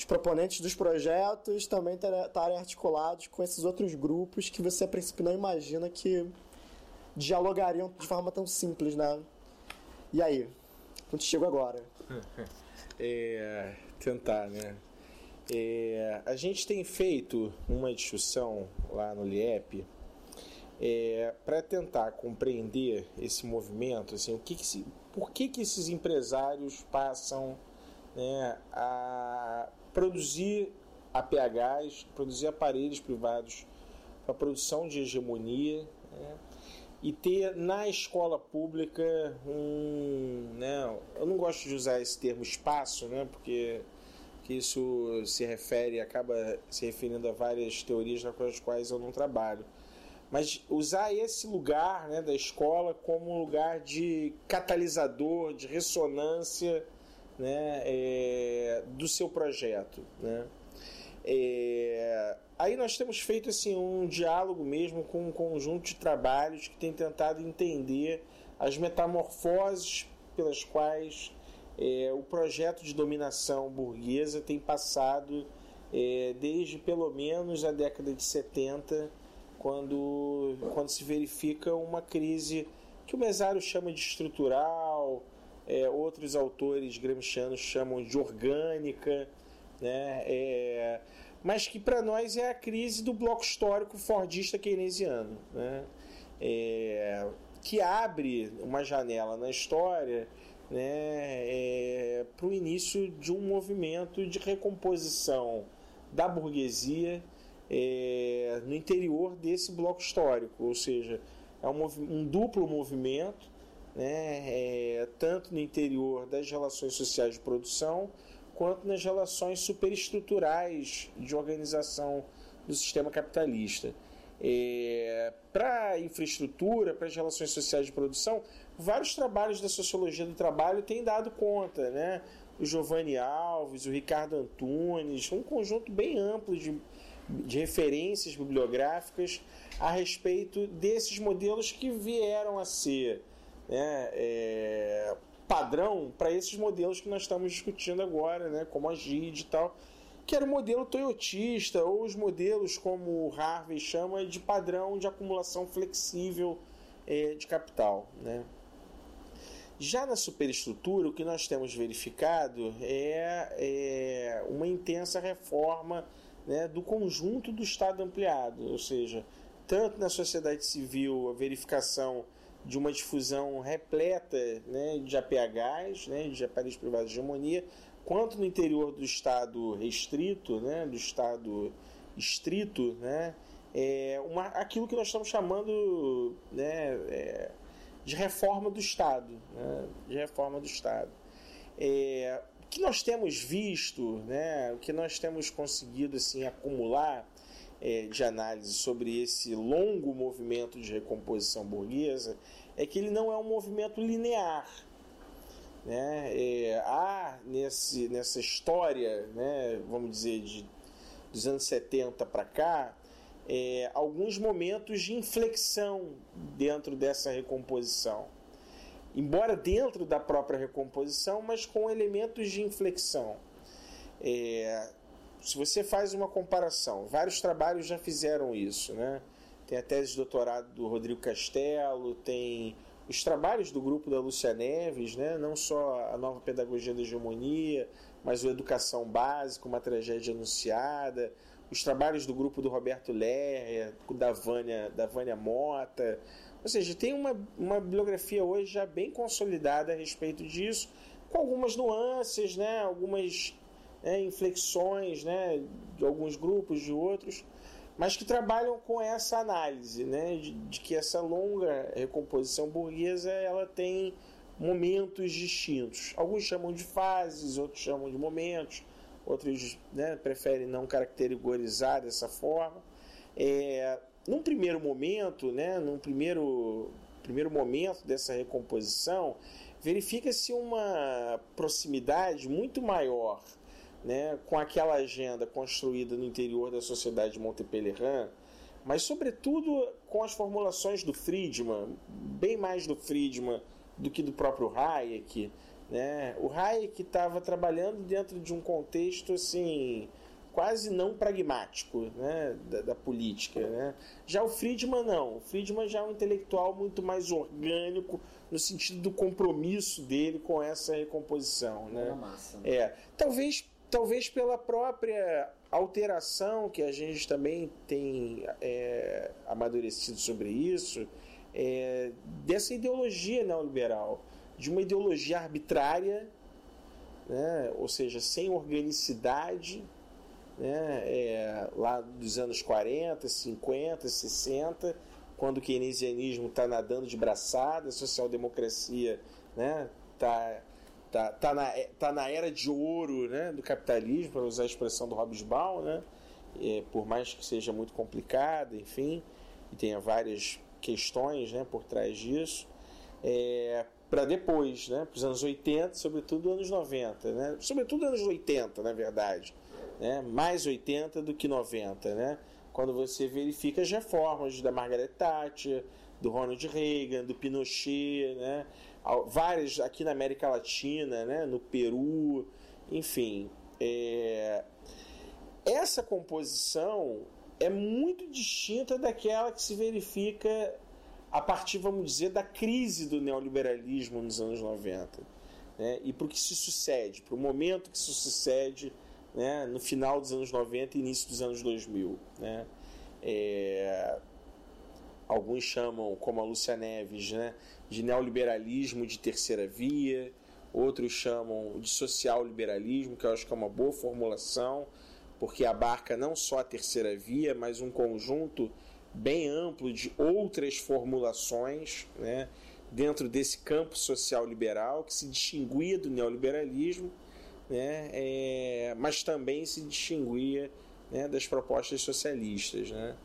os proponentes dos projetos também estarem articulados com esses outros grupos que você a princípio não imagina que dialogariam de forma tão simples, né? E aí? Contigo agora. É, tentar, né? É, a gente tem feito uma discussão lá no LIEP é, para tentar compreender esse movimento, assim, o que, que se, por que, que esses empresários passam né, a produzir APHs, produzir aparelhos privados para produção de hegemonia né? e ter na escola pública um. Né? Eu não gosto de usar esse termo espaço, né? porque que isso se refere, acaba se referindo a várias teorias com as quais eu não trabalho. Mas usar esse lugar né, da escola como um lugar de catalisador, de ressonância né, é, do seu projeto. Né? É, aí nós temos feito assim um diálogo mesmo com um conjunto de trabalhos que tem tentado entender as metamorfoses pelas quais é, o projeto de dominação burguesa tem passado é, desde pelo menos a década de 70, quando, quando se verifica uma crise que o Mesário chama de estrutural, é, outros autores gramscianos chamam de orgânica, né? É, mas que para nós é a crise do bloco histórico fordista keynesiano, né? É, que abre uma janela na história né, é, para o início de um movimento de recomposição da burguesia é, no interior desse bloco histórico, ou seja, é um, um duplo movimento, né, é, tanto no interior das relações sociais de produção, quanto nas relações superestruturais de organização do sistema capitalista. É, para a infraestrutura, para as relações sociais de produção, vários trabalhos da sociologia do trabalho têm dado conta, né? O Giovanni Alves, o Ricardo Antunes, um conjunto bem amplo de, de referências bibliográficas a respeito desses modelos que vieram a ser né, é, padrão para esses modelos que nós estamos discutindo agora, né, como a GID e tal, que era o modelo toyotista, ou os modelos, como o Harvey chama, de padrão de acumulação flexível é, de capital. Né? Já na superestrutura, o que nós temos verificado é, é uma intensa reforma né, do conjunto do Estado ampliado, ou seja, tanto na sociedade civil a verificação de uma difusão repleta né, de APHs, né, de aparelhos privados de hegemonia, quanto no interior do Estado restrito, né, do Estado estrito, né, é uma, aquilo que nós estamos chamando né, é, de reforma do Estado, né? de reforma do Estado. É, o que nós temos visto, né? o que nós temos conseguido assim acumular é, de análise sobre esse longo movimento de recomposição burguesa é que ele não é um movimento linear. Né? É, há nesse, nessa história, né, vamos dizer, de, dos anos 70 para cá, é, alguns momentos de inflexão dentro dessa recomposição. Embora dentro da própria recomposição, mas com elementos de inflexão. É, se você faz uma comparação, vários trabalhos já fizeram isso, né? Tem a tese de doutorado do Rodrigo Castelo, tem os trabalhos do grupo da Lúcia Neves, né? não só a nova pedagogia da hegemonia, mas o Educação Básica, uma tragédia anunciada, os trabalhos do grupo do Roberto Lerre, da Vânia, da Vânia Mota. Ou seja, tem uma, uma bibliografia hoje já bem consolidada a respeito disso, com algumas nuances, né, algumas né, inflexões né, de alguns grupos, de outros, mas que trabalham com essa análise né, de, de que essa longa recomposição burguesa ela tem momentos distintos. Alguns chamam de fases, outros chamam de momentos outros né, preferem não caracterizar dessa forma. É, num primeiro momento, né, num primeiro, primeiro momento dessa recomposição, verifica-se uma proximidade muito maior né, com aquela agenda construída no interior da sociedade de Montpellier, mas sobretudo com as formulações do Friedman, bem mais do Friedman do que do próprio Hayek, né? O Hayek estava trabalhando dentro de um contexto assim quase não pragmático né? da, da, política. Né? Já o Friedman não. O Friedman já é um intelectual muito mais orgânico no sentido do compromisso dele com essa recomposição. Né? Massa, né? É, talvez, talvez pela própria alteração que a gente também tem é, amadurecido sobre isso, é, dessa ideologia neoliberal de uma ideologia arbitrária, né? ou seja, sem organicidade, né? É, lá dos anos 40, 50, 60, quando o keynesianismo está nadando de braçada, a social-democracia está né? Tá, tá, na, tá na era de ouro né? do capitalismo, para usar a expressão do Hobsbawm, né? É, por mais que seja muito complicado, enfim, e tenha várias questões né, por trás disso. É, para depois, né? para os anos 80, sobretudo anos 90, né? sobretudo anos 80, na verdade. né? mais 80 do que 90, né? quando você verifica as reformas da Margaret Thatcher, do Ronald Reagan, do Pinochet, né? Várias aqui na América Latina, né? no Peru, enfim. É... Essa composição é muito distinta daquela que se verifica a partir, vamos dizer, da crise do neoliberalismo nos anos 90. Né? E para o que se sucede, para o momento que se sucede né? no final dos anos 90 e início dos anos 2000. Né? É... Alguns chamam, como a Lúcia Neves, né? de neoliberalismo de terceira via, outros chamam de social liberalismo, que eu acho que é uma boa formulação, porque abarca não só a terceira via, mas um conjunto bem amplo de outras formulações né, dentro desse campo social liberal que se distinguia do neoliberalismo, né, é, mas também se distinguia né, das propostas socialistas. Né.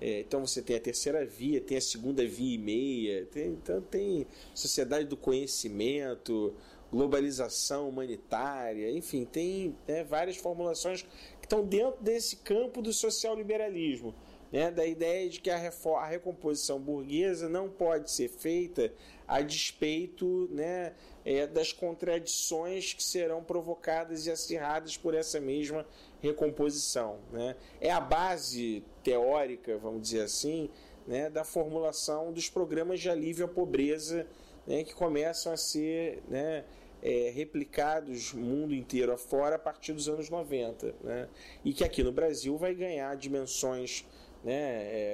É, então você tem a terceira via, tem a segunda via e meia, tem, então tem sociedade do conhecimento, globalização humanitária, enfim, tem né, várias formulações que estão dentro desse campo do social liberalismo né, da ideia de que a, a recomposição burguesa não pode ser feita a despeito né, é, das contradições que serão provocadas e acirradas por essa mesma recomposição. Né? É a base teórica, vamos dizer assim, né, da formulação dos programas de alívio à pobreza né, que começam a ser né, é, replicados mundo inteiro afora a partir dos anos 90. Né? E que aqui no Brasil vai ganhar dimensões né,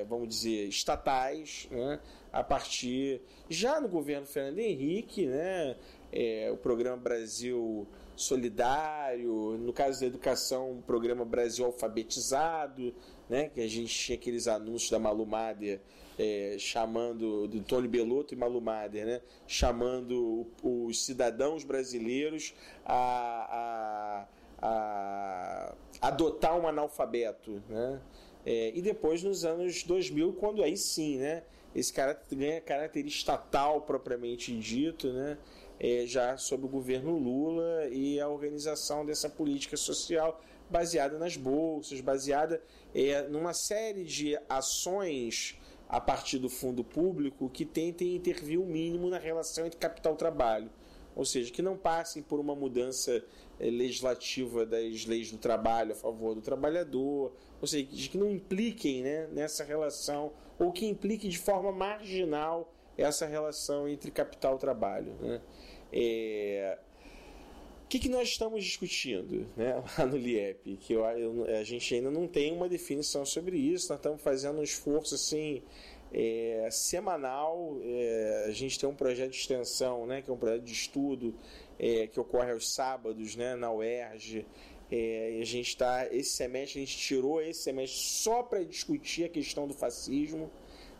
é, vamos dizer, estatais, né, a partir já no governo Fernando Henrique, né, é, o programa Brasil Solidário, no caso da educação, o programa Brasil Alfabetizado, né, que a gente tinha aqueles anúncios da Malu Mader, é, chamando, do Tony Belotto e Malu Mader, né, chamando os cidadãos brasileiros a, a, a adotar um analfabeto, né, é, e depois nos anos 2000, quando aí sim, né? Esse cara ganha caráter estatal propriamente dito, né? É, já sob o governo Lula e a organização dessa política social baseada nas bolsas, baseada é, numa série de ações a partir do fundo público que tentem intervir o mínimo na relação entre capital e trabalho. Ou seja, que não passem por uma mudança é, legislativa das leis do trabalho a favor do trabalhador, ou seja, que não impliquem né, nessa relação, ou que implique de forma marginal essa relação entre capital e trabalho. Né? É... O que, que nós estamos discutindo né, lá no LIEP? Que eu, eu, a gente ainda não tem uma definição sobre isso, nós estamos fazendo um esforço assim, é, semanal. É, a gente tem um projeto de extensão, né, que é um projeto de estudo é, que ocorre aos sábados né, na UERJ. É, a gente está esse semestre a gente tirou esse semestre só para discutir a questão do fascismo,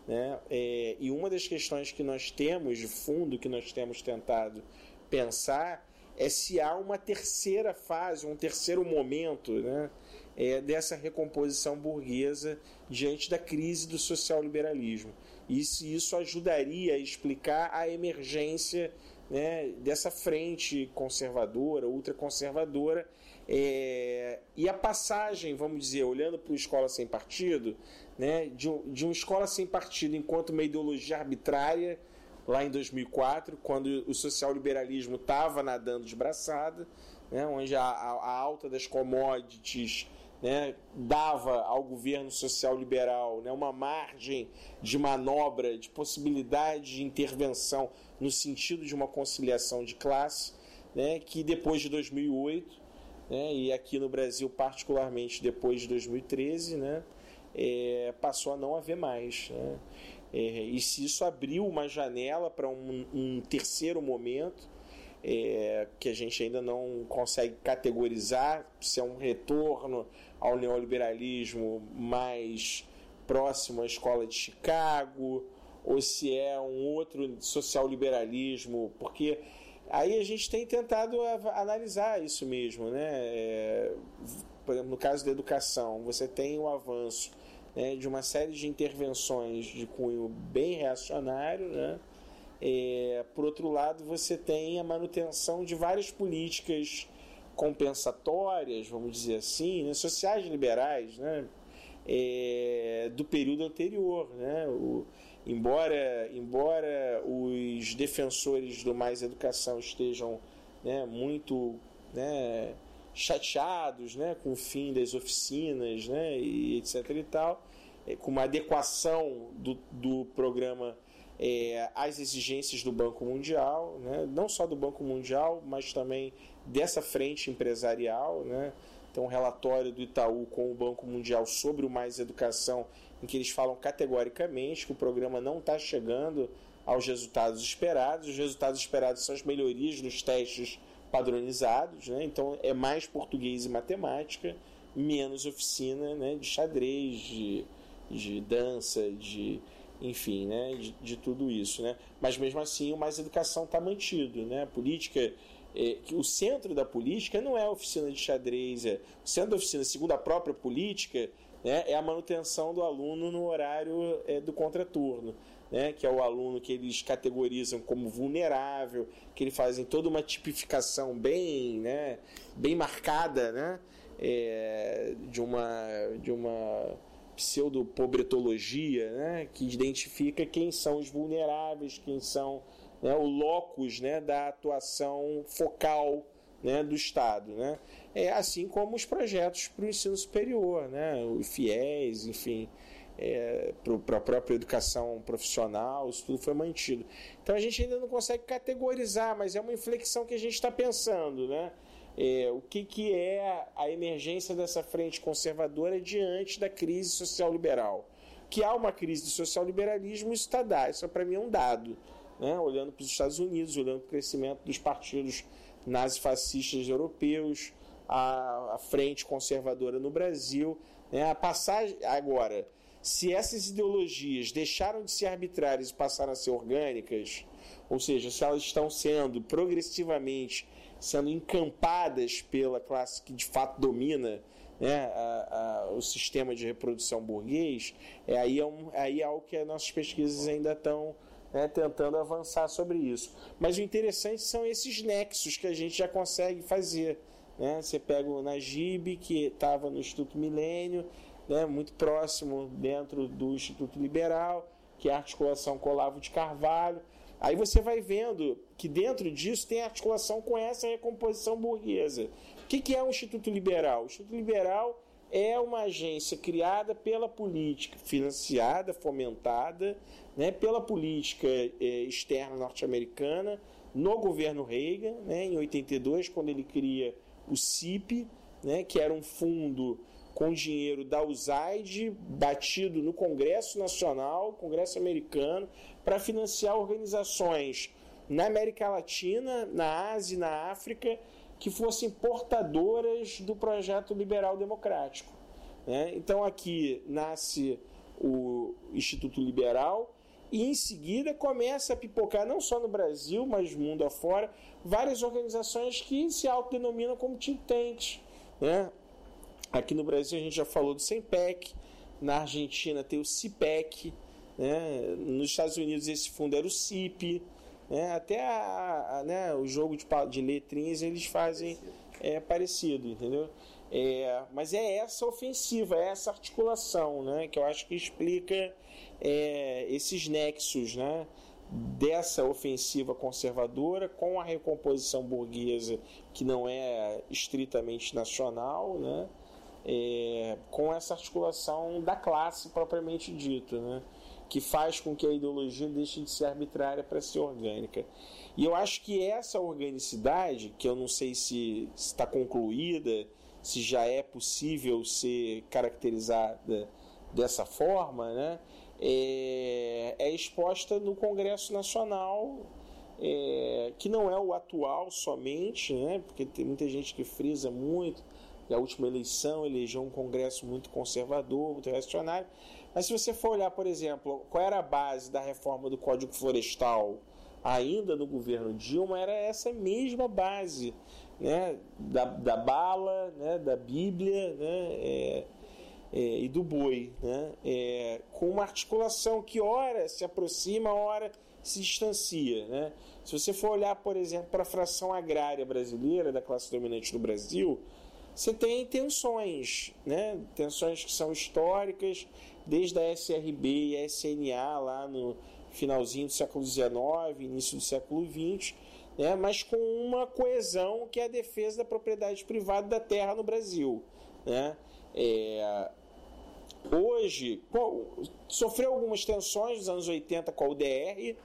né? É, e uma das questões que nós temos de fundo que nós temos tentado pensar é se há uma terceira fase, um terceiro momento, né? É, dessa recomposição burguesa diante da crise do social-liberalismo. E se isso ajudaria a explicar a emergência né, dessa frente conservadora, ultraconservadora, é, e a passagem, vamos dizer, olhando para o Escola Sem Partido, né, de, de uma escola sem partido enquanto uma ideologia arbitrária, lá em 2004, quando o social-liberalismo estava nadando de braçada, né, onde a, a, a, alta das commodities né, dava ao governo social-liberal né, uma margem de manobra, de possibilidade de intervenção no sentido de uma conciliação de classe, né, que depois de 2008 né, e aqui no Brasil, particularmente depois de 2013, né, é, passou a não haver mais. Né? É, e se isso abriu uma janela para um, um, terceiro momento, é, que a gente ainda não consegue categorizar, se é um retorno ao neoliberalismo mais próximo à escola de Chicago, ou se é um outro social liberalismo, porque Aí a gente tem tentado analisar isso mesmo, né? É, por exemplo, no caso da educação, você tem o avanço né, de uma série de intervenções de cunho bem reacionário, né? É, por outro lado, você tem a manutenção de várias políticas compensatórias, vamos dizer assim, né, sociais liberais, né, é, do período anterior, né, o, embora embora os defensores do mais educação estejam né, muito né, chateados né, com o fim das oficinas né, e etc e tal é, com uma adequação do, do programa é, às exigências do Banco Mundial, né? não só do Banco Mundial, mas também dessa frente empresarial. Né? Então, um relatório do Itaú com o Banco Mundial sobre o Mais Educação, em que eles falam categoricamente que o programa não está chegando aos resultados esperados. Os resultados esperados são as melhorias nos testes padronizados, né? então é mais português e matemática, menos oficina né? de xadrez, de de dança, de enfim, né, de, de tudo isso, né? Mas mesmo assim, o mais educação está mantido, né? A política é, o centro da política não é a oficina de xadrez, é, o centro da oficina, segundo a própria política, né, é a manutenção do aluno no horário é, do contraturno, né, que é o aluno que eles categorizam como vulnerável, que eles fazem toda uma tipificação bem, né, bem marcada, né, é, de uma de uma pseudo-pobretologia, né, que identifica quem são os vulneráveis, quem são né, o locus né, da atuação focal né, do Estado. Né? É assim como os projetos para o ensino superior, né, os FIES, enfim, é, para a própria educação profissional, isso tudo foi mantido. Então a gente ainda não consegue categorizar, mas é uma inflexão que a gente está pensando, né? é, o que, que é a emergência dessa frente conservadora diante da crise social liberal. Que há uma crise do social liberalismo, isso está dado, isso para mim é um dado. Né? Olhando para os Estados Unidos, olhando para o crescimento dos partidos nazifascistas europeus, a, a frente conservadora no Brasil, né? a passagem. Agora, se essas ideologias deixaram de ser arbitrárias e passaram a ser orgânicas, ou seja, se elas estão sendo progressivamente sendo encampadas pela classe que de fato domina né, a, a, o sistema de reprodução burguês, é, aí, é um, aí é algo que as nossas pesquisas ainda estão né, tentando avançar sobre isso. Mas o interessante são esses nexos que a gente já consegue fazer. Né? Você pega o Najib, que estava no Instituto Milênio, né, muito próximo dentro do Instituto Liberal, que é a articulação com Olavo de Carvalho. Aí você vai vendo que dentro disso tem articulação com essa recomposição burguesa. O que, é o Instituto Liberal? O Instituto Liberal é uma agência criada pela política, financiada, fomentada né, pela política eh, externa norte-americana no governo Reagan, né, em 82, quando ele cria o CIP, né, que era um fundo com dinheiro da USAID batido no Congresso Nacional, Congresso Americano, para financiar organizações na América Latina, na Ásia e na África que fossem portadoras do projeto liberal democrático. Né? Então aqui nasce o Instituto Liberal e em seguida começa a pipocar, não só no Brasil, mas mundo afora, várias organizações que se autodenominam como think tanks. Né? Aqui no Brasil a gente já falou do SEMPEC, na Argentina tem o CIPEC, né? Nos Estados Unidos esse fundo era o CIP. Né? Até a, a, né, o jogo de, de letrinhas eles fazem é, parecido, entendeu? É, mas é essa ofensiva, é essa articulação né, que eu acho que explica é, esses nexos né, dessa ofensiva conservadora com a recomposição burguesa, que não é estritamente nacional, né, é, com essa articulação da classe propriamente dita. Né que faz com que a ideologia deixe de ser arbitrária para ser orgânica. E eu acho que essa organicidade, que eu não sei se está concluída, se já é possível ser caracterizada dessa forma, né, é, é exposta no Congresso Nacional, é, que não é o atual somente, né, porque tem muita gente que frisa muito, a última eleição elegeu um Congresso muito conservador, muito reacionário, mas se você for olhar, por exemplo, qual era a base da reforma do Código Florestal ainda no governo Dilma, era essa mesma base né, da, da bala, né, da Bíblia né, é, é, e do boi, né, é, com uma articulação que ora se aproxima, ora se distancia. Né? Se você for olhar, por exemplo, para a fração agrária brasileira, da classe dominante do Brasil, você tem tensões, né? tensões que são históricas, desde a SRB e a SNA lá no finalzinho do século XIX, início do século XX, né? mas com uma coesão que é a defesa da propriedade privada da terra no Brasil. Né? É, hoje, sofreu algumas tensões nos anos 80 com a UDR,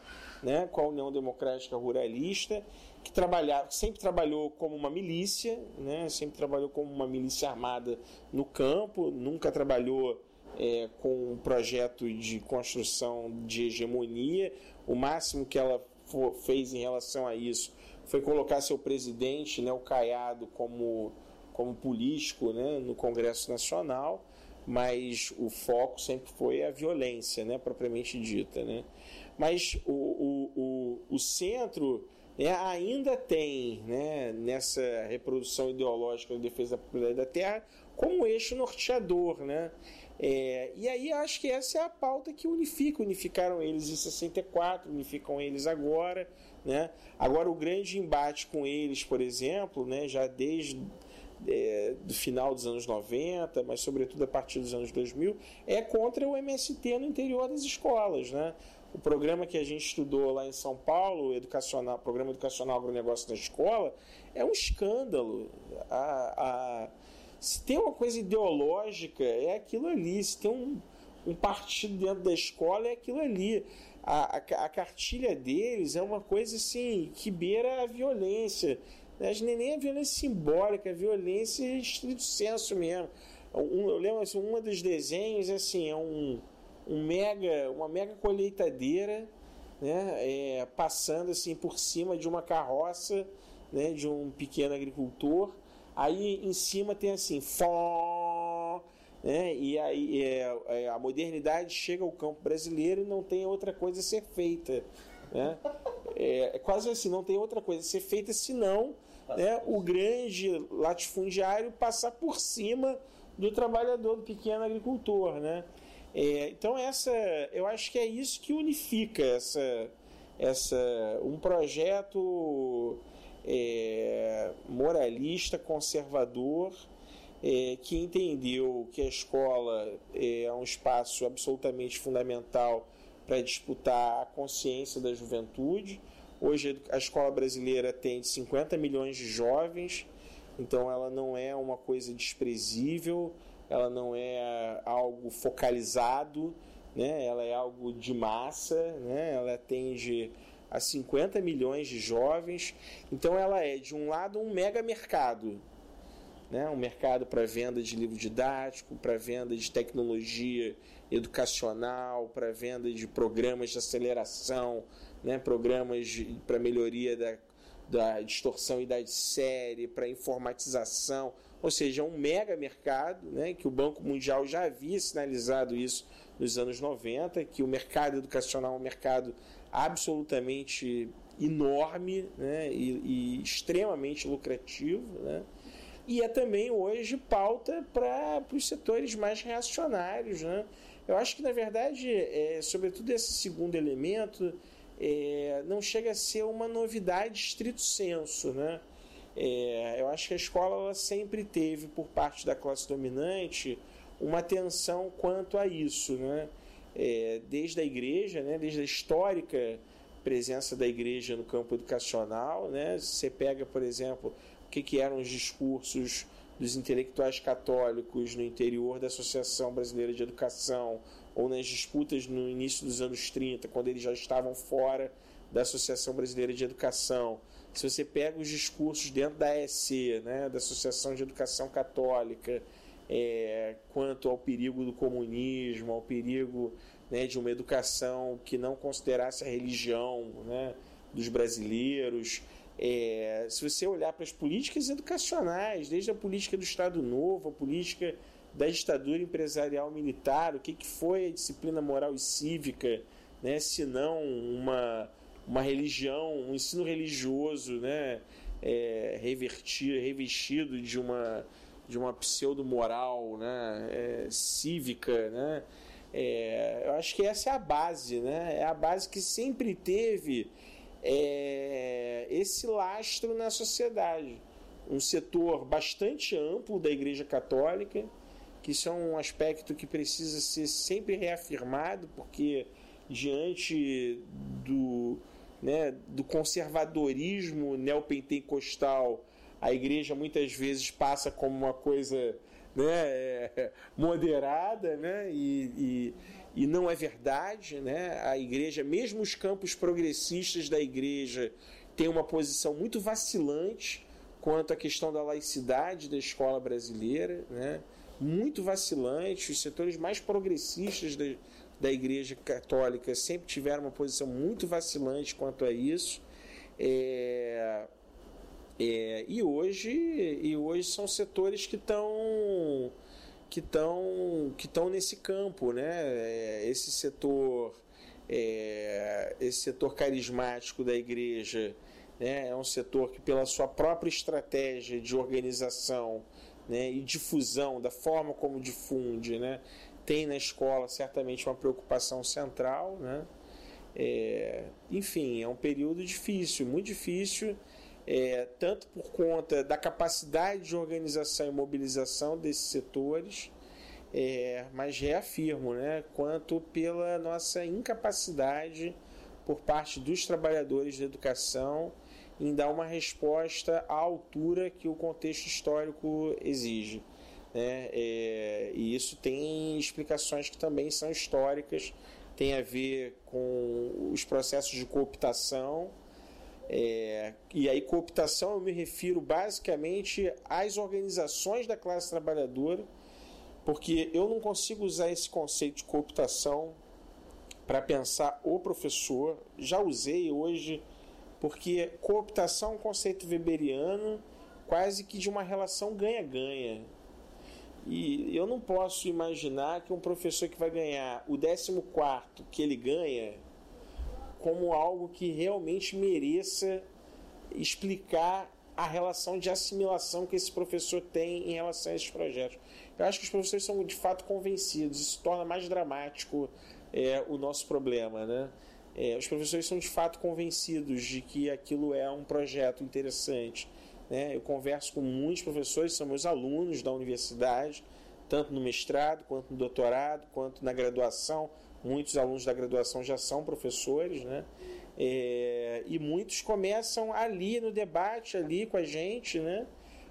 né? com a União Democrática Ruralista, que trabalhava, sempre trabalhou como uma milícia, né? sempre trabalhou como uma milícia armada no campo, nunca trabalhou é, com um projeto de construção de hegemonia. O máximo que ela for, fez em relação a isso foi colocar seu presidente, né, o Caiado, como, como político né, no Congresso Nacional, mas o foco sempre foi a violência, né, propriamente dita. Né? Mas o, o, o, o centro é, ainda tem né, nessa reprodução ideológica da defesa da propriedade da terra como eixo norteador. Né? É, e aí acho que essa é a pauta que unifica. Unificaram eles em 64, unificam eles agora. Né? Agora o grande embate com eles, por exemplo, né, já desde é, do final dos anos 90, mas sobretudo a partir dos anos 2000, é contra o MST no interior das escolas. Né? o programa que a gente estudou lá em São Paulo, educacional, programa educacional agronegócio na escola, é um escândalo. A, a, se tem uma coisa ideológica, é aquilo ali. Se tem um, um partido dentro da escola, é aquilo ali. A, a, a, cartilha deles é uma coisa assim que beira a violência. Né? Nem a violência simbólica, a violência estrito senso mesmo. Um, eu lembro assim, um dos desenhos assim, é um um mega, uma mega colheitadeira, né, é, passando assim por cima de uma carroça, né, de um pequeno agricultor. Aí em cima tem assim, fó, né, e aí é, é, a modernidade chega ao campo brasileiro e não tem outra coisa a ser feita, né? É, é quase assim, não tem outra coisa a ser feita senão né, o grande latifundiário passar por cima do trabalhador, do pequeno agricultor, né? É, então essa, eu acho que é isso que unifica essa, essa um projeto é, moralista, conservador, é, que entendeu que a escola é um espaço absolutamente fundamental para disputar a consciência da juventude. Hoje a escola brasileira tem 50 milhões de jovens, então ela não é uma coisa desprezível ela não é algo focalizado, né? ela é algo de massa, né? ela atende a 50 milhões de jovens. Então ela é, de um lado, um mega mercado. Né? Um mercado para venda de livro didático, para venda de tecnologia educacional, para venda de programas de aceleração, né? programas para melhoria da, da distorção idade série, para informatização ou seja, é um mega mercado, né, que o Banco Mundial já havia sinalizado isso nos anos 90, que o mercado educacional é um mercado absolutamente enorme né, e, e extremamente lucrativo. Né, e é também hoje pauta para os setores mais reacionários. Né. Eu acho que, na verdade, é, sobretudo esse segundo elemento, é, não chega a ser uma novidade estrito senso, né? É, eu acho que a escola sempre teve, por parte da classe dominante, uma atenção quanto a isso, né? É, desde a igreja, né? desde a histórica presença da igreja no campo educacional. Né? Você pega, por exemplo, o que, que eram os discursos dos intelectuais católicos no interior da Associação Brasileira de Educação, ou nas disputas no início dos anos 30, quando eles já estavam fora da Associação Brasileira de Educação se você pega os discursos dentro da EC, né, da Associação de Educação Católica, é, quanto ao perigo do comunismo, ao perigo né, de uma educação que não considerasse a religião né, dos brasileiros. É, se você olhar para as políticas educacionais, desde a política do Estado Novo, a política da ditadura empresarial militar, o que, que foi a disciplina moral e cívica, né, se não uma uma religião, um ensino religioso, né, é, revertido, revestido de uma de uma pseudo moral, né, é, cívica, né, É, eu acho que essa é a base, né? É a base que sempre teve é, esse lastro na sociedade. Um setor bastante amplo da Igreja Católica, que isso é um aspecto que precisa ser sempre reafirmado, porque diante do, né, do conservadorismo neopentecostal, a igreja muitas vezes passa como uma coisa né, moderada, né, e, e, e, não é verdade. Né? A igreja, mesmo os campos progressistas da igreja, tem uma posição muito vacilante quanto à questão da laicidade da escola brasileira, né? muito vacilante. Os setores mais progressistas da, da Igreja Católica sempre tiveram uma posição muito vacilante quanto a isso. É, é, e hoje e hoje são setores que estão que estão que estão nesse campo, né? É, esse setor é, esse setor carismático da igreja né? é um setor que pela sua própria estratégia de organização né? e difusão da forma como difunde, né? tem na escola certamente uma preocupação central, né? É, enfim, é um período difícil, muito difícil, é, tanto por conta da capacidade de organização e mobilização desses setores, é, mas reafirmo, né, quanto pela nossa incapacidade por parte dos trabalhadores da educação em dar uma resposta à altura que o contexto histórico exige. Né? É, e isso tem explicações que também são históricas, tem a ver com os processos de cooptação. É, e aí, cooptação, eu me refiro basicamente às organizações da classe trabalhadora, porque eu não consigo usar esse conceito de cooptação para pensar o professor. Já usei hoje, porque cooptação é um conceito weberiano quase que de uma relação ganha-ganha. E eu não posso imaginar que um professor que vai ganhar o 14 que ele ganha como algo que realmente mereça explicar a relação de assimilação que esse professor tem em relação a esses projetos. Eu acho que os professores são de fato convencidos, isso torna mais dramático é, o nosso problema. Né? É, os professores são de fato convencidos de que aquilo é um projeto interessante né? Eu converso com muitos professores, são meus alunos da universidade, tanto no mestrado, quanto no doutorado, quanto na graduação. Muitos alunos da graduação já são professores, né? É, e muitos começam ali no debate, ali com a gente, né?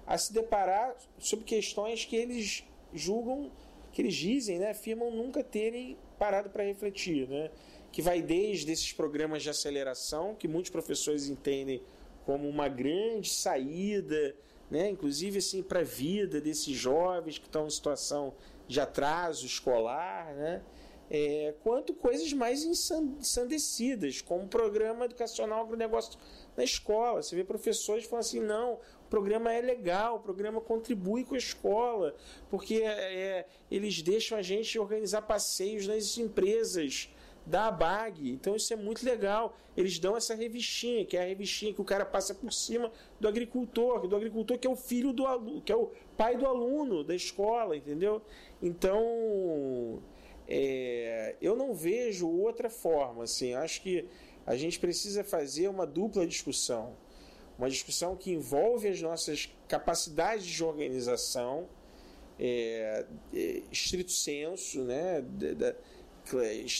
A se deparar sobre questões que eles julgam, que eles dizem, né? Afirmam nunca terem parado para refletir, né? Que vai desde esses programas de aceleração, que muitos professores entendem como uma grande saída, né, inclusive assim para a vida desses jovens que estão em situação de atraso escolar, né, é, quanto coisas mais ensandecidas, como o programa educacional agronegócio na escola. Você vê professores falando assim, não, o programa é legal, o programa contribui com a escola, porque é, eles deixam a gente organizar passeios nas empresas da ABAG. Então isso é muito legal. Eles dão essa revistinha, que é a revistinha que o cara passa por cima do agricultor, do agricultor que é o filho do aluno, que é o pai do aluno da escola, entendeu? Então é, eu não vejo outra forma. Assim, acho que a gente precisa fazer uma dupla discussão. Uma discussão que envolve as nossas capacidades de organização, é, é, estrito senso, né?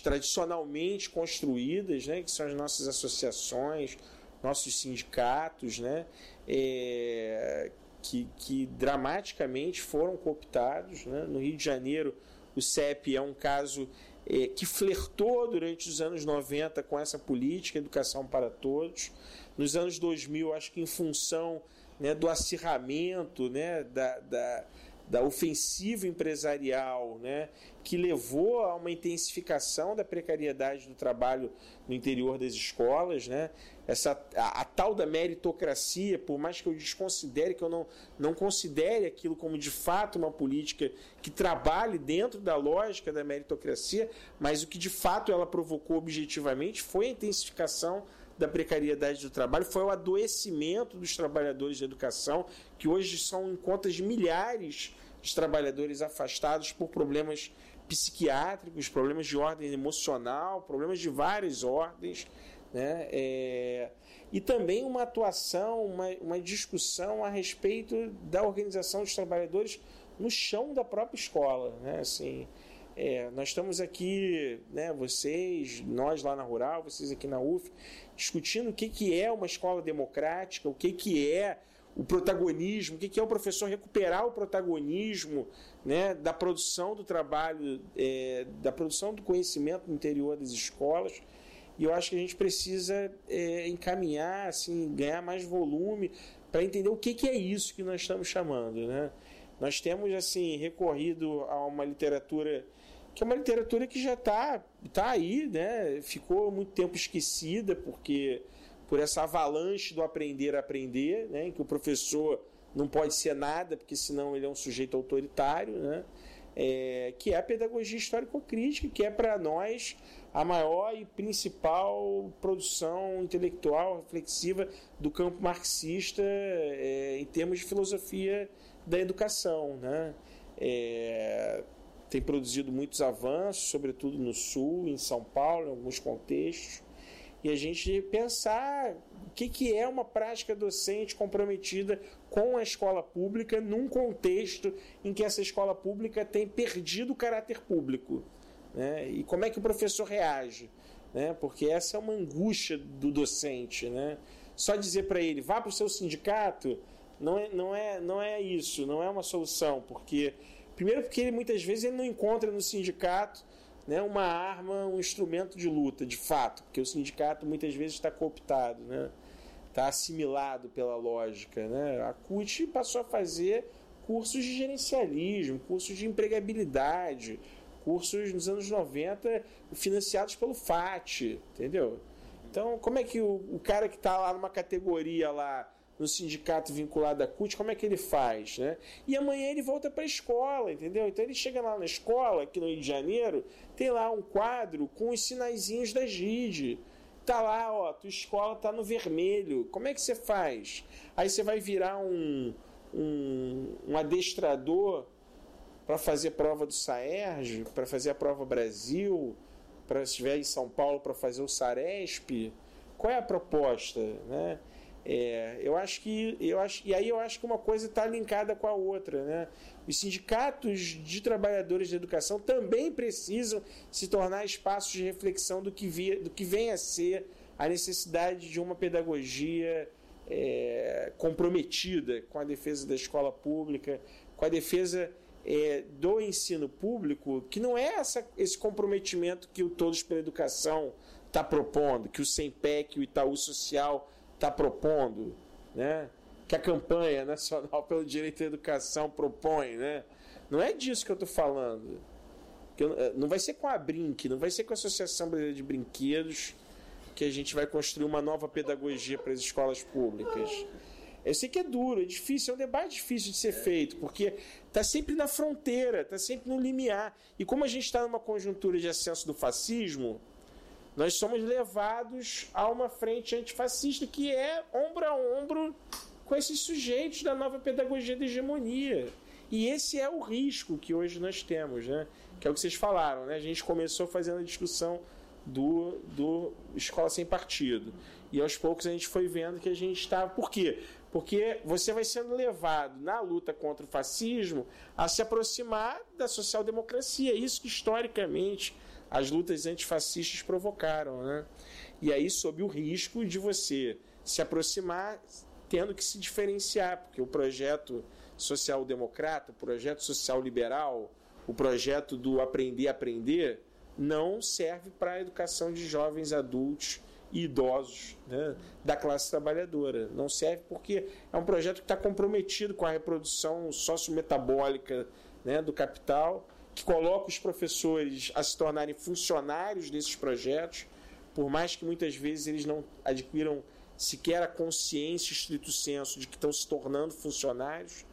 Tradicionalmente construídas, né, que são as nossas associações, nossos sindicatos, né, é, que, que dramaticamente foram cooptados. Né? No Rio de Janeiro, o CEP é um caso é, que flertou durante os anos 90 com essa política, educação para todos. Nos anos 2000, acho que em função né, do acirramento né, da, da da ofensiva empresarial, né, que levou a uma intensificação da precariedade do trabalho no interior das escolas, né? Essa a, a, tal da meritocracia, por mais que eu desconsidere que eu não não considere aquilo como de fato uma política que trabalhe dentro da lógica da meritocracia, mas o que de fato ela provocou objetivamente foi a intensificação da precariedade do trabalho, foi o adoecimento dos trabalhadores da educação, que hoje são em contas de milhares de trabalhadores afastados por problemas psiquiátricos, problemas de ordem emocional, problemas de várias ordens, né? É, e também uma atuação, uma, uma discussão a respeito da organização dos trabalhadores no chão da própria escola, né? Assim, é, nós estamos aqui, né, vocês, nós lá na Rural, vocês aqui na UF, discutindo o que, que é uma escola democrática, o que, que é o protagonismo, o que, que é o professor recuperar o protagonismo né, da produção do trabalho, é, da produção do conhecimento no interior das escolas. E eu acho que a gente precisa é, encaminhar, assim, ganhar mais volume para entender o que, que é isso que nós estamos chamando. Né? Nós temos assim recorrido a uma literatura que é uma literatura que já está tá aí, né? ficou muito tempo esquecida, porque por essa avalanche do aprender a aprender, né, em que o professor não pode ser nada, porque senão ele é um sujeito autoritário, né, é, que é a pedagogia histórico-crítica, que é para nós a maior e principal produção intelectual reflexiva do campo marxista é, em termos de filosofia da educação. Né? É, tem produzido muitos avanços, sobretudo no Sul, em São Paulo, em alguns contextos e a gente pensar o que, que é uma prática docente comprometida com a escola pública num contexto em que essa escola pública tem perdido o caráter público. Né? E como é que o professor reage? Né? Porque essa é uma angústia do docente. Né? Só dizer para ele, vá para o seu sindicato, não é, não, é, não é isso, não é uma solução. Porque, primeiro, porque ele, muitas vezes ele não encontra no sindicato né, uma arma, um instrumento de luta, de fato, porque o sindicato muitas vezes está cooptado, né, está assimilado pela lógica. Né. A CUT passou a fazer cursos de gerencialismo, cursos de empregabilidade, cursos nos anos 90 financiados pelo FAT, entendeu? Então, como é que o, o cara que está lá numa categoria lá no sindicato vinculado à CUT, como é que ele faz, né? E amanhã ele volta para a escola, entendeu? Então ele chega lá na escola, aqui no Rio de Janeiro, tem lá um quadro com os sinaizinhos da GID. Tá lá, ó, tua escola tá no vermelho. Como é que você faz? Aí você vai virar um, um, um adestrador para fazer prova do Saerj, para fazer a prova Brasil, para estiver em São Paulo para fazer o Saresp. Qual é a proposta, né? É, eu acho que eu acho e aí eu acho que uma coisa está linkada com a outra, né? Os sindicatos de trabalhadores de educação também precisam se tornar espaços de reflexão do que via, do que vem a ser a necessidade de uma pedagogia é, comprometida com a defesa da escola pública, com a defesa é, do ensino público, que não é essa, esse comprometimento que o Todos pela Educação está propondo, que o SEMPEC, o Itaú Social está propondo, né? que a campanha nacional pelo direito à educação propõe, né? Não é disso que eu estou falando. Eh, não vai ser com a Brinque, não vai ser com a Associação Brasileira de Brinquedos que a gente vai construir uma nova pedagogia para as escolas públicas. Eu sei que é duro, é difícil, é um debate difícil de ser feito, porque está sempre na fronteira, está sempre no limiar. E como a gente está numa conjuntura de ascenso do fascismo, nós somos levados a uma frente antifascista que é ombro a ombro com esses sujeitos da nova pedagogia da hegemonia. E esse é o risco que hoje nós temos, né? que é o que vocês falaram. Né? A gente começou fazendo a discussão do, do Escola Sem Partido. E aos poucos a gente foi vendo que a gente estava. Por quê? Porque você vai sendo levado na luta contra o fascismo a se aproximar da social-democracia. Isso que historicamente as lutas antifascistas provocaram. Né? E aí, sob o risco de você se aproximar tendo que se diferenciar, porque o projeto social-democrata, o projeto social-liberal, o projeto do aprender a aprender, não serve para a educação de jovens adultos e idosos né, da classe trabalhadora. Não serve porque é um projeto que está comprometido com a reprodução sociometabólica né, do capital que coloca os professores a se tornarem funcionários desses projetos, por mais que muitas vezes eles não adquiram sequer a consciência, estrito senso, de que estão se tornando funcionários,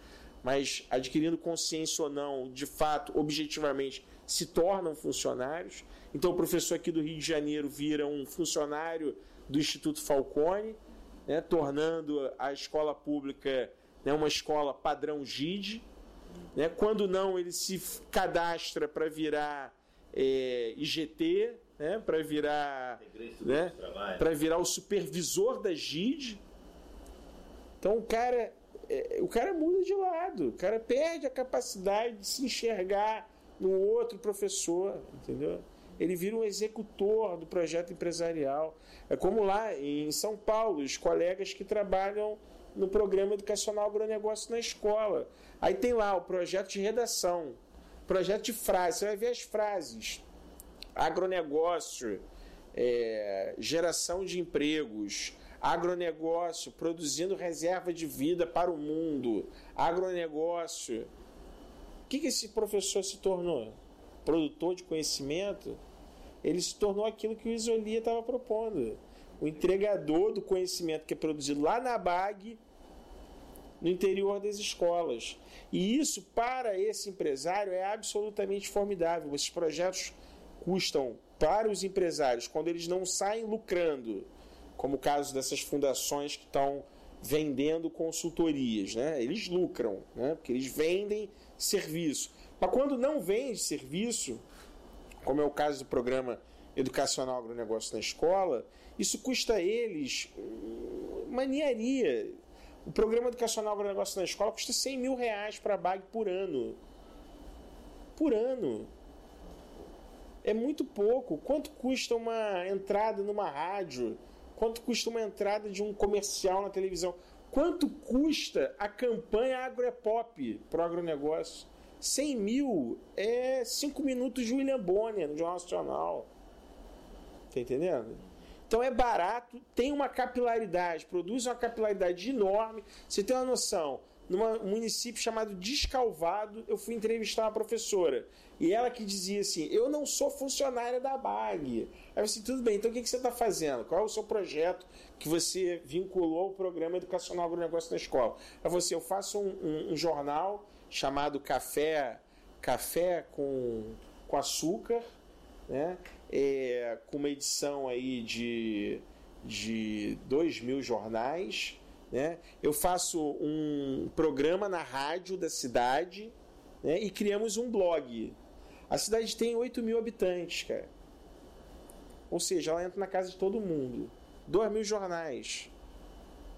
mas adquirindo consciência ou não, de fato, objetivamente, se tornam funcionários. Então, o professor aqui do Rio de Janeiro vira um funcionário do Instituto Falcone, né, tornando a escola pública né, uma escola padrão GID, Né? Quando não, ele se cadastra para virar é, IGT, né? para virar, né? para virar o supervisor da GID. Então o cara, é, o cara muda de lado, o cara perde a capacidade de se enxergar no outro professor, entendeu? Ele vira um executor do projeto empresarial. É como lá em São Paulo, os colegas que trabalham no programa educacional agronegócio na escola. Aí tem lá o projeto de redação, projeto de frase, você vai ver as frases. Agronegócio, é, geração de empregos, agronegócio produzindo reserva de vida para o mundo, agronegócio. O que, que esse professor se tornou? Produtor de conhecimento? Ele se tornou aquilo que o Isolia estava propondo. O entregador do conhecimento que é produzido lá na BAG, no interior das escolas. E isso, para esse empresário, é absolutamente formidável. Esses projetos custam para os empresários, quando eles não saem lucrando, como o caso dessas fundações que estão vendendo consultorias, né? Eles lucram, né? Porque eles vendem serviço. Mas quando não vende serviço, como é o caso do programa educacional agronegócio na escola, isso custa a eles maniaria. O programa educacional agronegócio na escola custa 100 mil reais para a BAG por ano. Por ano. É muito pouco. Quanto custa uma entrada numa rádio? Quanto custa uma entrada de um comercial na televisão? Quanto custa a campanha Agropop para o agronegócio? 100 mil é 5 minutos de William Bonner no Jornal Nacional. Tá entendendo? Então é barato, tem uma capilaridade, produz uma capilaridade enorme. Você tem uma noção, num município chamado Descalvado, eu fui entrevistar uma professora. E ela que dizia assim: Eu não sou funcionária da BAG. Aí eu disse: Tudo bem, então o que você está fazendo? Qual é o seu projeto que você vinculou ao programa educacional agronegócio na escola? Aí você, eu faço um, um, um jornal chamado Café, Café com, com Açúcar, né? É, com uma edição aí de, de 2 mil jornais. Né? Eu faço um programa na rádio da cidade né? e criamos um blog. A cidade tem 8 mil habitantes, cara. Ou seja, ela entra na casa de todo mundo. 2 mil jornais.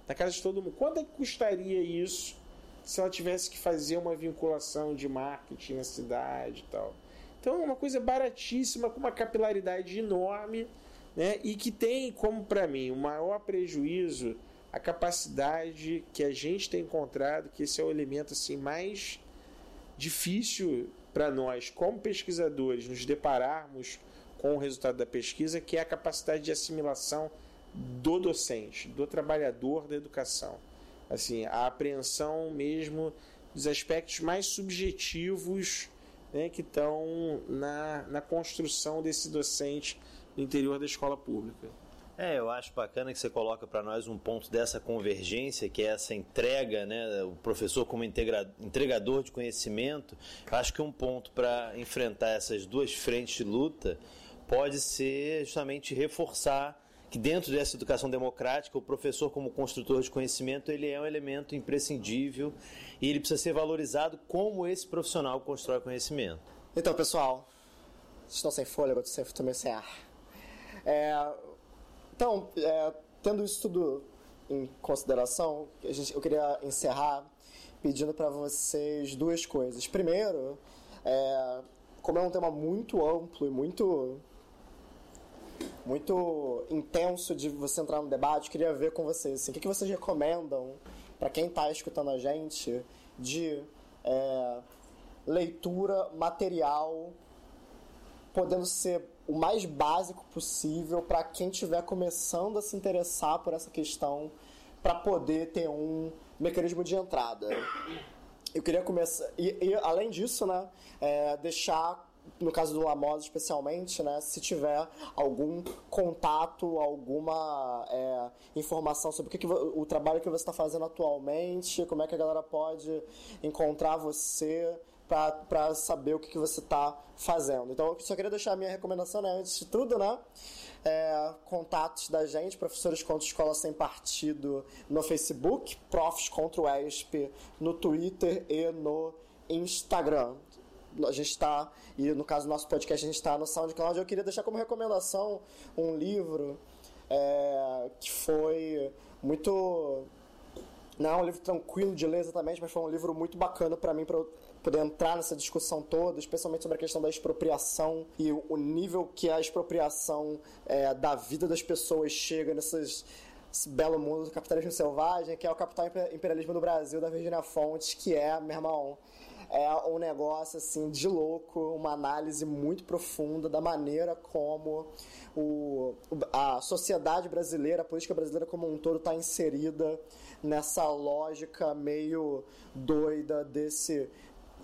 Na casa de todo mundo. Quanto é que custaria isso se ela tivesse que fazer uma vinculação de marketing na cidade e tal? Então é uma coisa baratíssima, com uma capilaridade enorme, né? E que tem como para mim o maior prejuízo a capacidade que a gente tem encontrado, que esse é o elemento assim mais difícil para nós, como pesquisadores, nos depararmos com o resultado da pesquisa, que é a capacidade de assimilação do docente, do trabalhador da educação. Assim, a apreensão mesmo dos aspectos mais subjetivos né, que estão na, na construção desse docente no interior da escola pública. É, eu acho bacana que você coloca para nós um ponto dessa convergência, que é essa entrega, né, o professor como entregador de conhecimento. Acho que um ponto para enfrentar essas duas frentes de luta pode ser justamente reforçar que dentro dessa educação democrática, o professor como construtor de conhecimento, ele é um elemento imprescindível e ele precisa ser valorizado como esse profissional que constrói conhecimento. Então, pessoal, estão sem fôlego, estou também sem ar. É, então, é, tendo isso tudo em consideração, eu queria encerrar pedindo para vocês duas coisas. Primeiro, é, como é um tema muito amplo e muito muito intenso de você entrar no debate, queria ver com vocês assim, o que, vocês recomendam para quem está escutando a gente de é, leitura material podendo ser o mais básico possível para quem estiver começando a se interessar por essa questão para poder ter um mecanismo de entrada. Eu queria começar e, e além disso, né, é, deixar no caso do Lamosa especialmente, né, se tiver algum contato, alguma é, informação sobre o, que, que o trabalho que você está fazendo atualmente, como é que a galera pode encontrar você, para saber o que, que você está fazendo. Então, eu só queria deixar a minha recomendação, né, antes de tudo, né? É, contatos da gente, professores contra escola sem partido no Facebook, profs contra o ESP no Twitter e no Instagram. A gente está, e no caso do nosso podcast, a gente está no SoundCloud. Eu queria deixar como recomendação um livro é, que foi muito. Não é um livro tranquilo de ler exatamente, mas foi um livro muito bacana para mim, para poder entrar nessa discussão toda, especialmente sobre a questão da expropriação e o nível que a expropriação é, da vida das pessoas chega nesses esse belo mundo do capitalismo selvagem, que é o capital imperialismo do Brasil, da Virginia Fontes, que é, meu irmão, é um negócio assim de louco, uma análise muito profunda da maneira como o, a sociedade brasileira, a política brasileira como um todo está inserida nessa lógica meio doida desse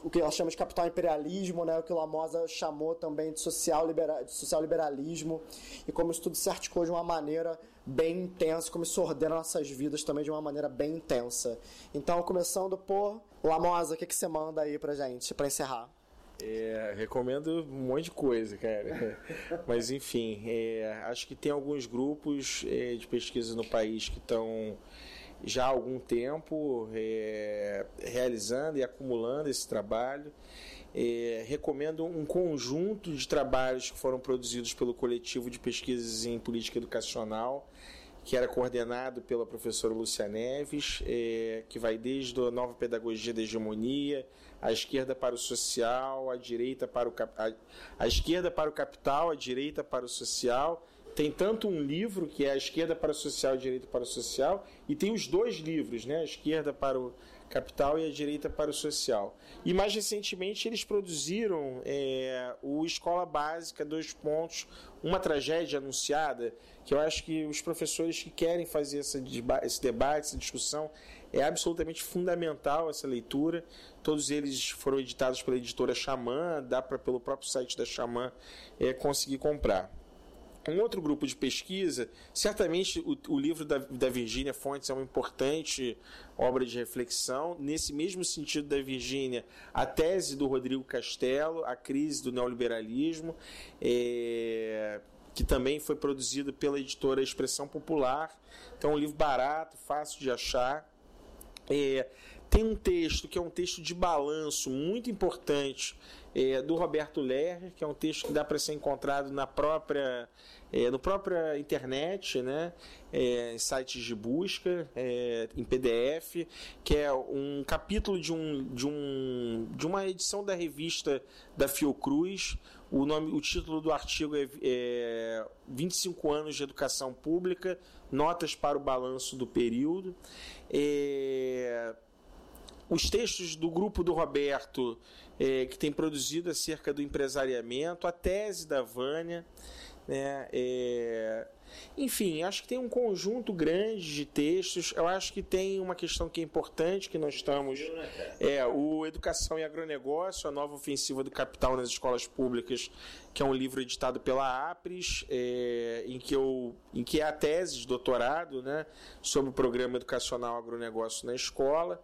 o que nós chamamos de capital imperialismo, né, o que Lamosa chamou também de social, libera, de social liberalismo, e como isso tudo se articulou de uma maneira bem intensa, como isso ordena nossas vidas também de uma maneira bem intensa. Então, começando por Lamosa, o que, que você manda aí pra gente, para encerrar? É, recomendo um monte de coisa, cara. Mas enfim, é, acho que tem alguns grupos é, de pesquisa no país que estão já há algum tempo é, realizando e acumulando esse trabalho. É, recomendo um conjunto de trabalhos que foram produzidos pelo coletivo de pesquisas em política educacional, que era coordenado pela professora Lúcia Neves, é, que vai desde a nova pedagogia da hegemonia, a esquerda para o social, a direita para o a, a esquerda para o capital, a direita para o social tem tanto um livro que é a esquerda para o social a direita para o social, e tem os dois livros, né? A esquerda para o capital e a direita para o social. E mais recentemente eles produziram é, o Escola Básica, dois pontos, uma tragédia anunciada, que eu acho que os professores que querem fazer essa, esse debate, essa discussão, é absolutamente fundamental essa leitura. Todos eles foram editados pela editora Xamã, dá para pelo próprio site da Xamã é, conseguir comprar. Um outro grupo de pesquisa, certamente o, o livro da, da Virgínia Fontes é uma importante obra de reflexão. Nesse mesmo sentido da Virgínia, a tese do Rodrigo Castelo, A Crise do Neoliberalismo, é, que também foi produzido pela editora Expressão Popular. Então, é um livro barato, fácil de achar. É, tem um texto que é um texto de balanço muito importante é, do Roberto Lerner, que é um texto que dá para ser encontrado na própria é, no própria internet, né, é, em sites de busca, é, em PDF, que é um capítulo de, um, de, um, de uma edição da revista da Fiocruz. O, nome, o título do artigo é, é 25 anos de educação pública, notas para o balanço do período. É, os textos do grupo do Roberto, é, que tem produzido acerca do empresariamento, a tese da Vânia, né? É... Enfim, acho que tem um conjunto grande de textos. Eu acho que tem uma questão que é importante que nós estamos. É o Educação e Agronegócio, a nova ofensiva do capital nas escolas públicas, que é um livro editado pela APRES, é, em, que eu, em que é a tese de doutorado né, sobre o programa educacional agronegócio na escola.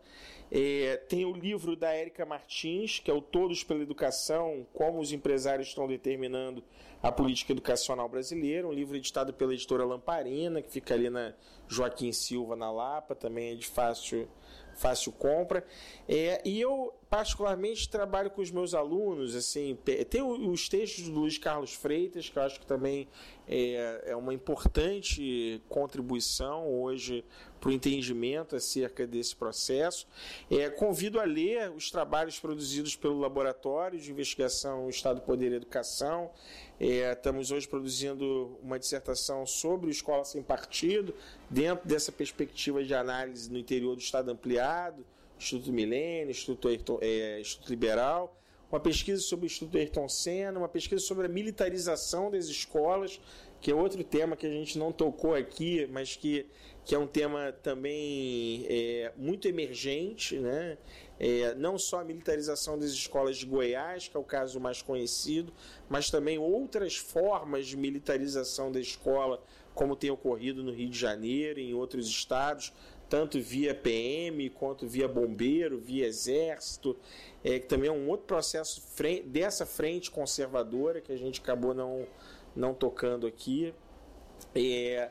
É, tem o livro da Érica Martins, que é o Todos pela Educação, como os empresários estão determinando a política educacional brasileira, um livro editado pela editora Lamparina, que fica ali na Joaquim Silva, na Lapa, também é de fácil, fácil compra. É, e eu, particularmente, trabalho com os meus alunos, assim, tem os textos do Luiz Carlos Freitas, que eu acho que também é, é uma importante contribuição hoje para o entendimento acerca desse processo. É, convido a ler os trabalhos produzidos pelo Laboratório de Investigação Estado, Poder e Educação. É, estamos hoje produzindo uma dissertação sobre Escola Sem Partido, dentro dessa perspectiva de análise no interior do Estado ampliado, Instituto Milênio, Instituto, Ayrton, é, Instituto Liberal uma pesquisa sobre o Instituto Ayrton Senna, uma pesquisa sobre a militarização das escolas, que é outro tema que a gente não tocou aqui, mas que que é um tema também é, muito emergente, né? É, não só a militarização das escolas de Goiás, que é o caso mais conhecido, mas também outras formas de militarização da escola, como tem ocorrido no Rio de Janeiro e em outros estados, tanto via PM quanto via bombeiro, via exército, é, que também é um outro processo dessa frente conservadora que a gente acabou não, não tocando aqui. É,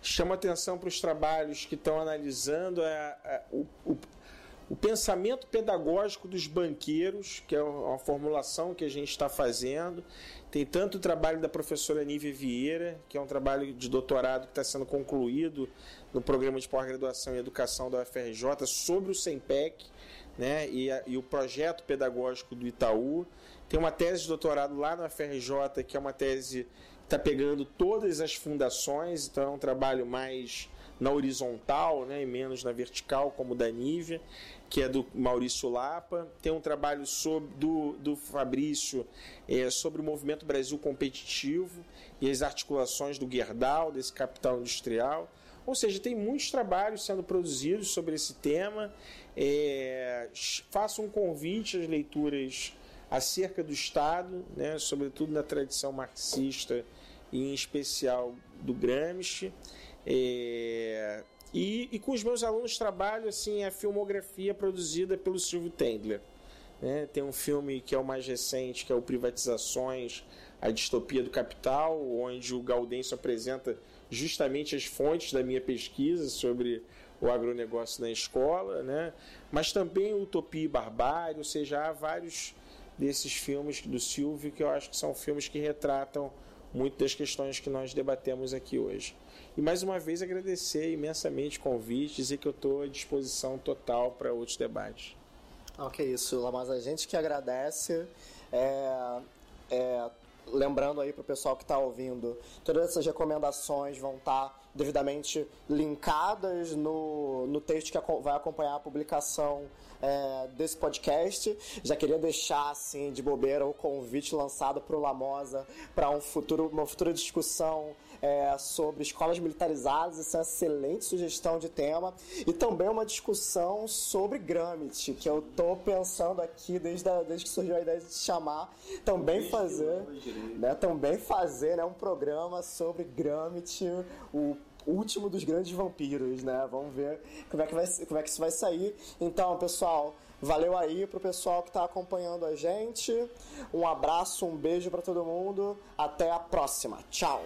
chama atenção para os trabalhos que estão analisando a, a, o, o, o pensamento pedagógico dos banqueiros, que é uma formulação que a gente está fazendo. Tem tanto o trabalho da professora Nívia Vieira, que é um trabalho de doutorado que está sendo concluído no programa de pós-graduação em educação da UFRJ sobre o SEMPEC né, e, a, e o projeto pedagógico do Itaú. Tem uma tese de doutorado lá na UFRJ, que é uma tese que está pegando todas as fundações, então é um trabalho mais na horizontal né, e menos na vertical, como o da Nívia, que é do Maurício Lapa. Tem um trabalho sobre, do, do Fabrício é, sobre o movimento Brasil competitivo e as articulações do Gerdau, desse capital industrial. Ou seja, tem muitos trabalhos sendo produzidos sobre esse tema. É, faço um convite às leituras acerca do Estado, né, sobretudo na tradição marxista e em especial do Gramsci. É, e, e, com os meus alunos trabalho assim a filmografia produzida pelo Silvio Tendler. Né? Tem um filme que é o mais recente, que é o Privatizações, a distopia do capital, onde o Gaudêncio apresenta justamente as fontes da minha pesquisa sobre o agronegócio na escola, né? mas também Utopia e Barbárie, ou seja, há vários desses filmes do Silvio que eu acho que são filmes que retratam muito das questões que nós debatemos aqui hoje. E mais uma vez agradecer imensamente o convite, dizer que eu estou à disposição total para outros debates. Ok, isso, mas a gente que agradece. É, é, lembrando aí para o pessoal que está ouvindo, todas essas recomendações vão estar tá devidamente linkadas no, no texto que vai acompanhar a publicação é, desse podcast. Já queria deixar assim de bobeira o convite lançado para o Lamosa para um futuro, uma futura discussão é, sobre escolas militarizadas, essa é uma excelente sugestão de tema, e também uma discussão sobre Gramsci, que eu estou pensando aqui desde, a, desde que surgiu a ideia de chamar, também fazer, né, também fazer né, um programa sobre Gramsci, o último dos grandes vampiros, né? Vamos ver como é que, vai, como é que isso vai sair. Então, pessoal, valeu aí pro pessoal que está acompanhando a gente. Um abraço, um beijo para todo mundo. Até a próxima. Tchau.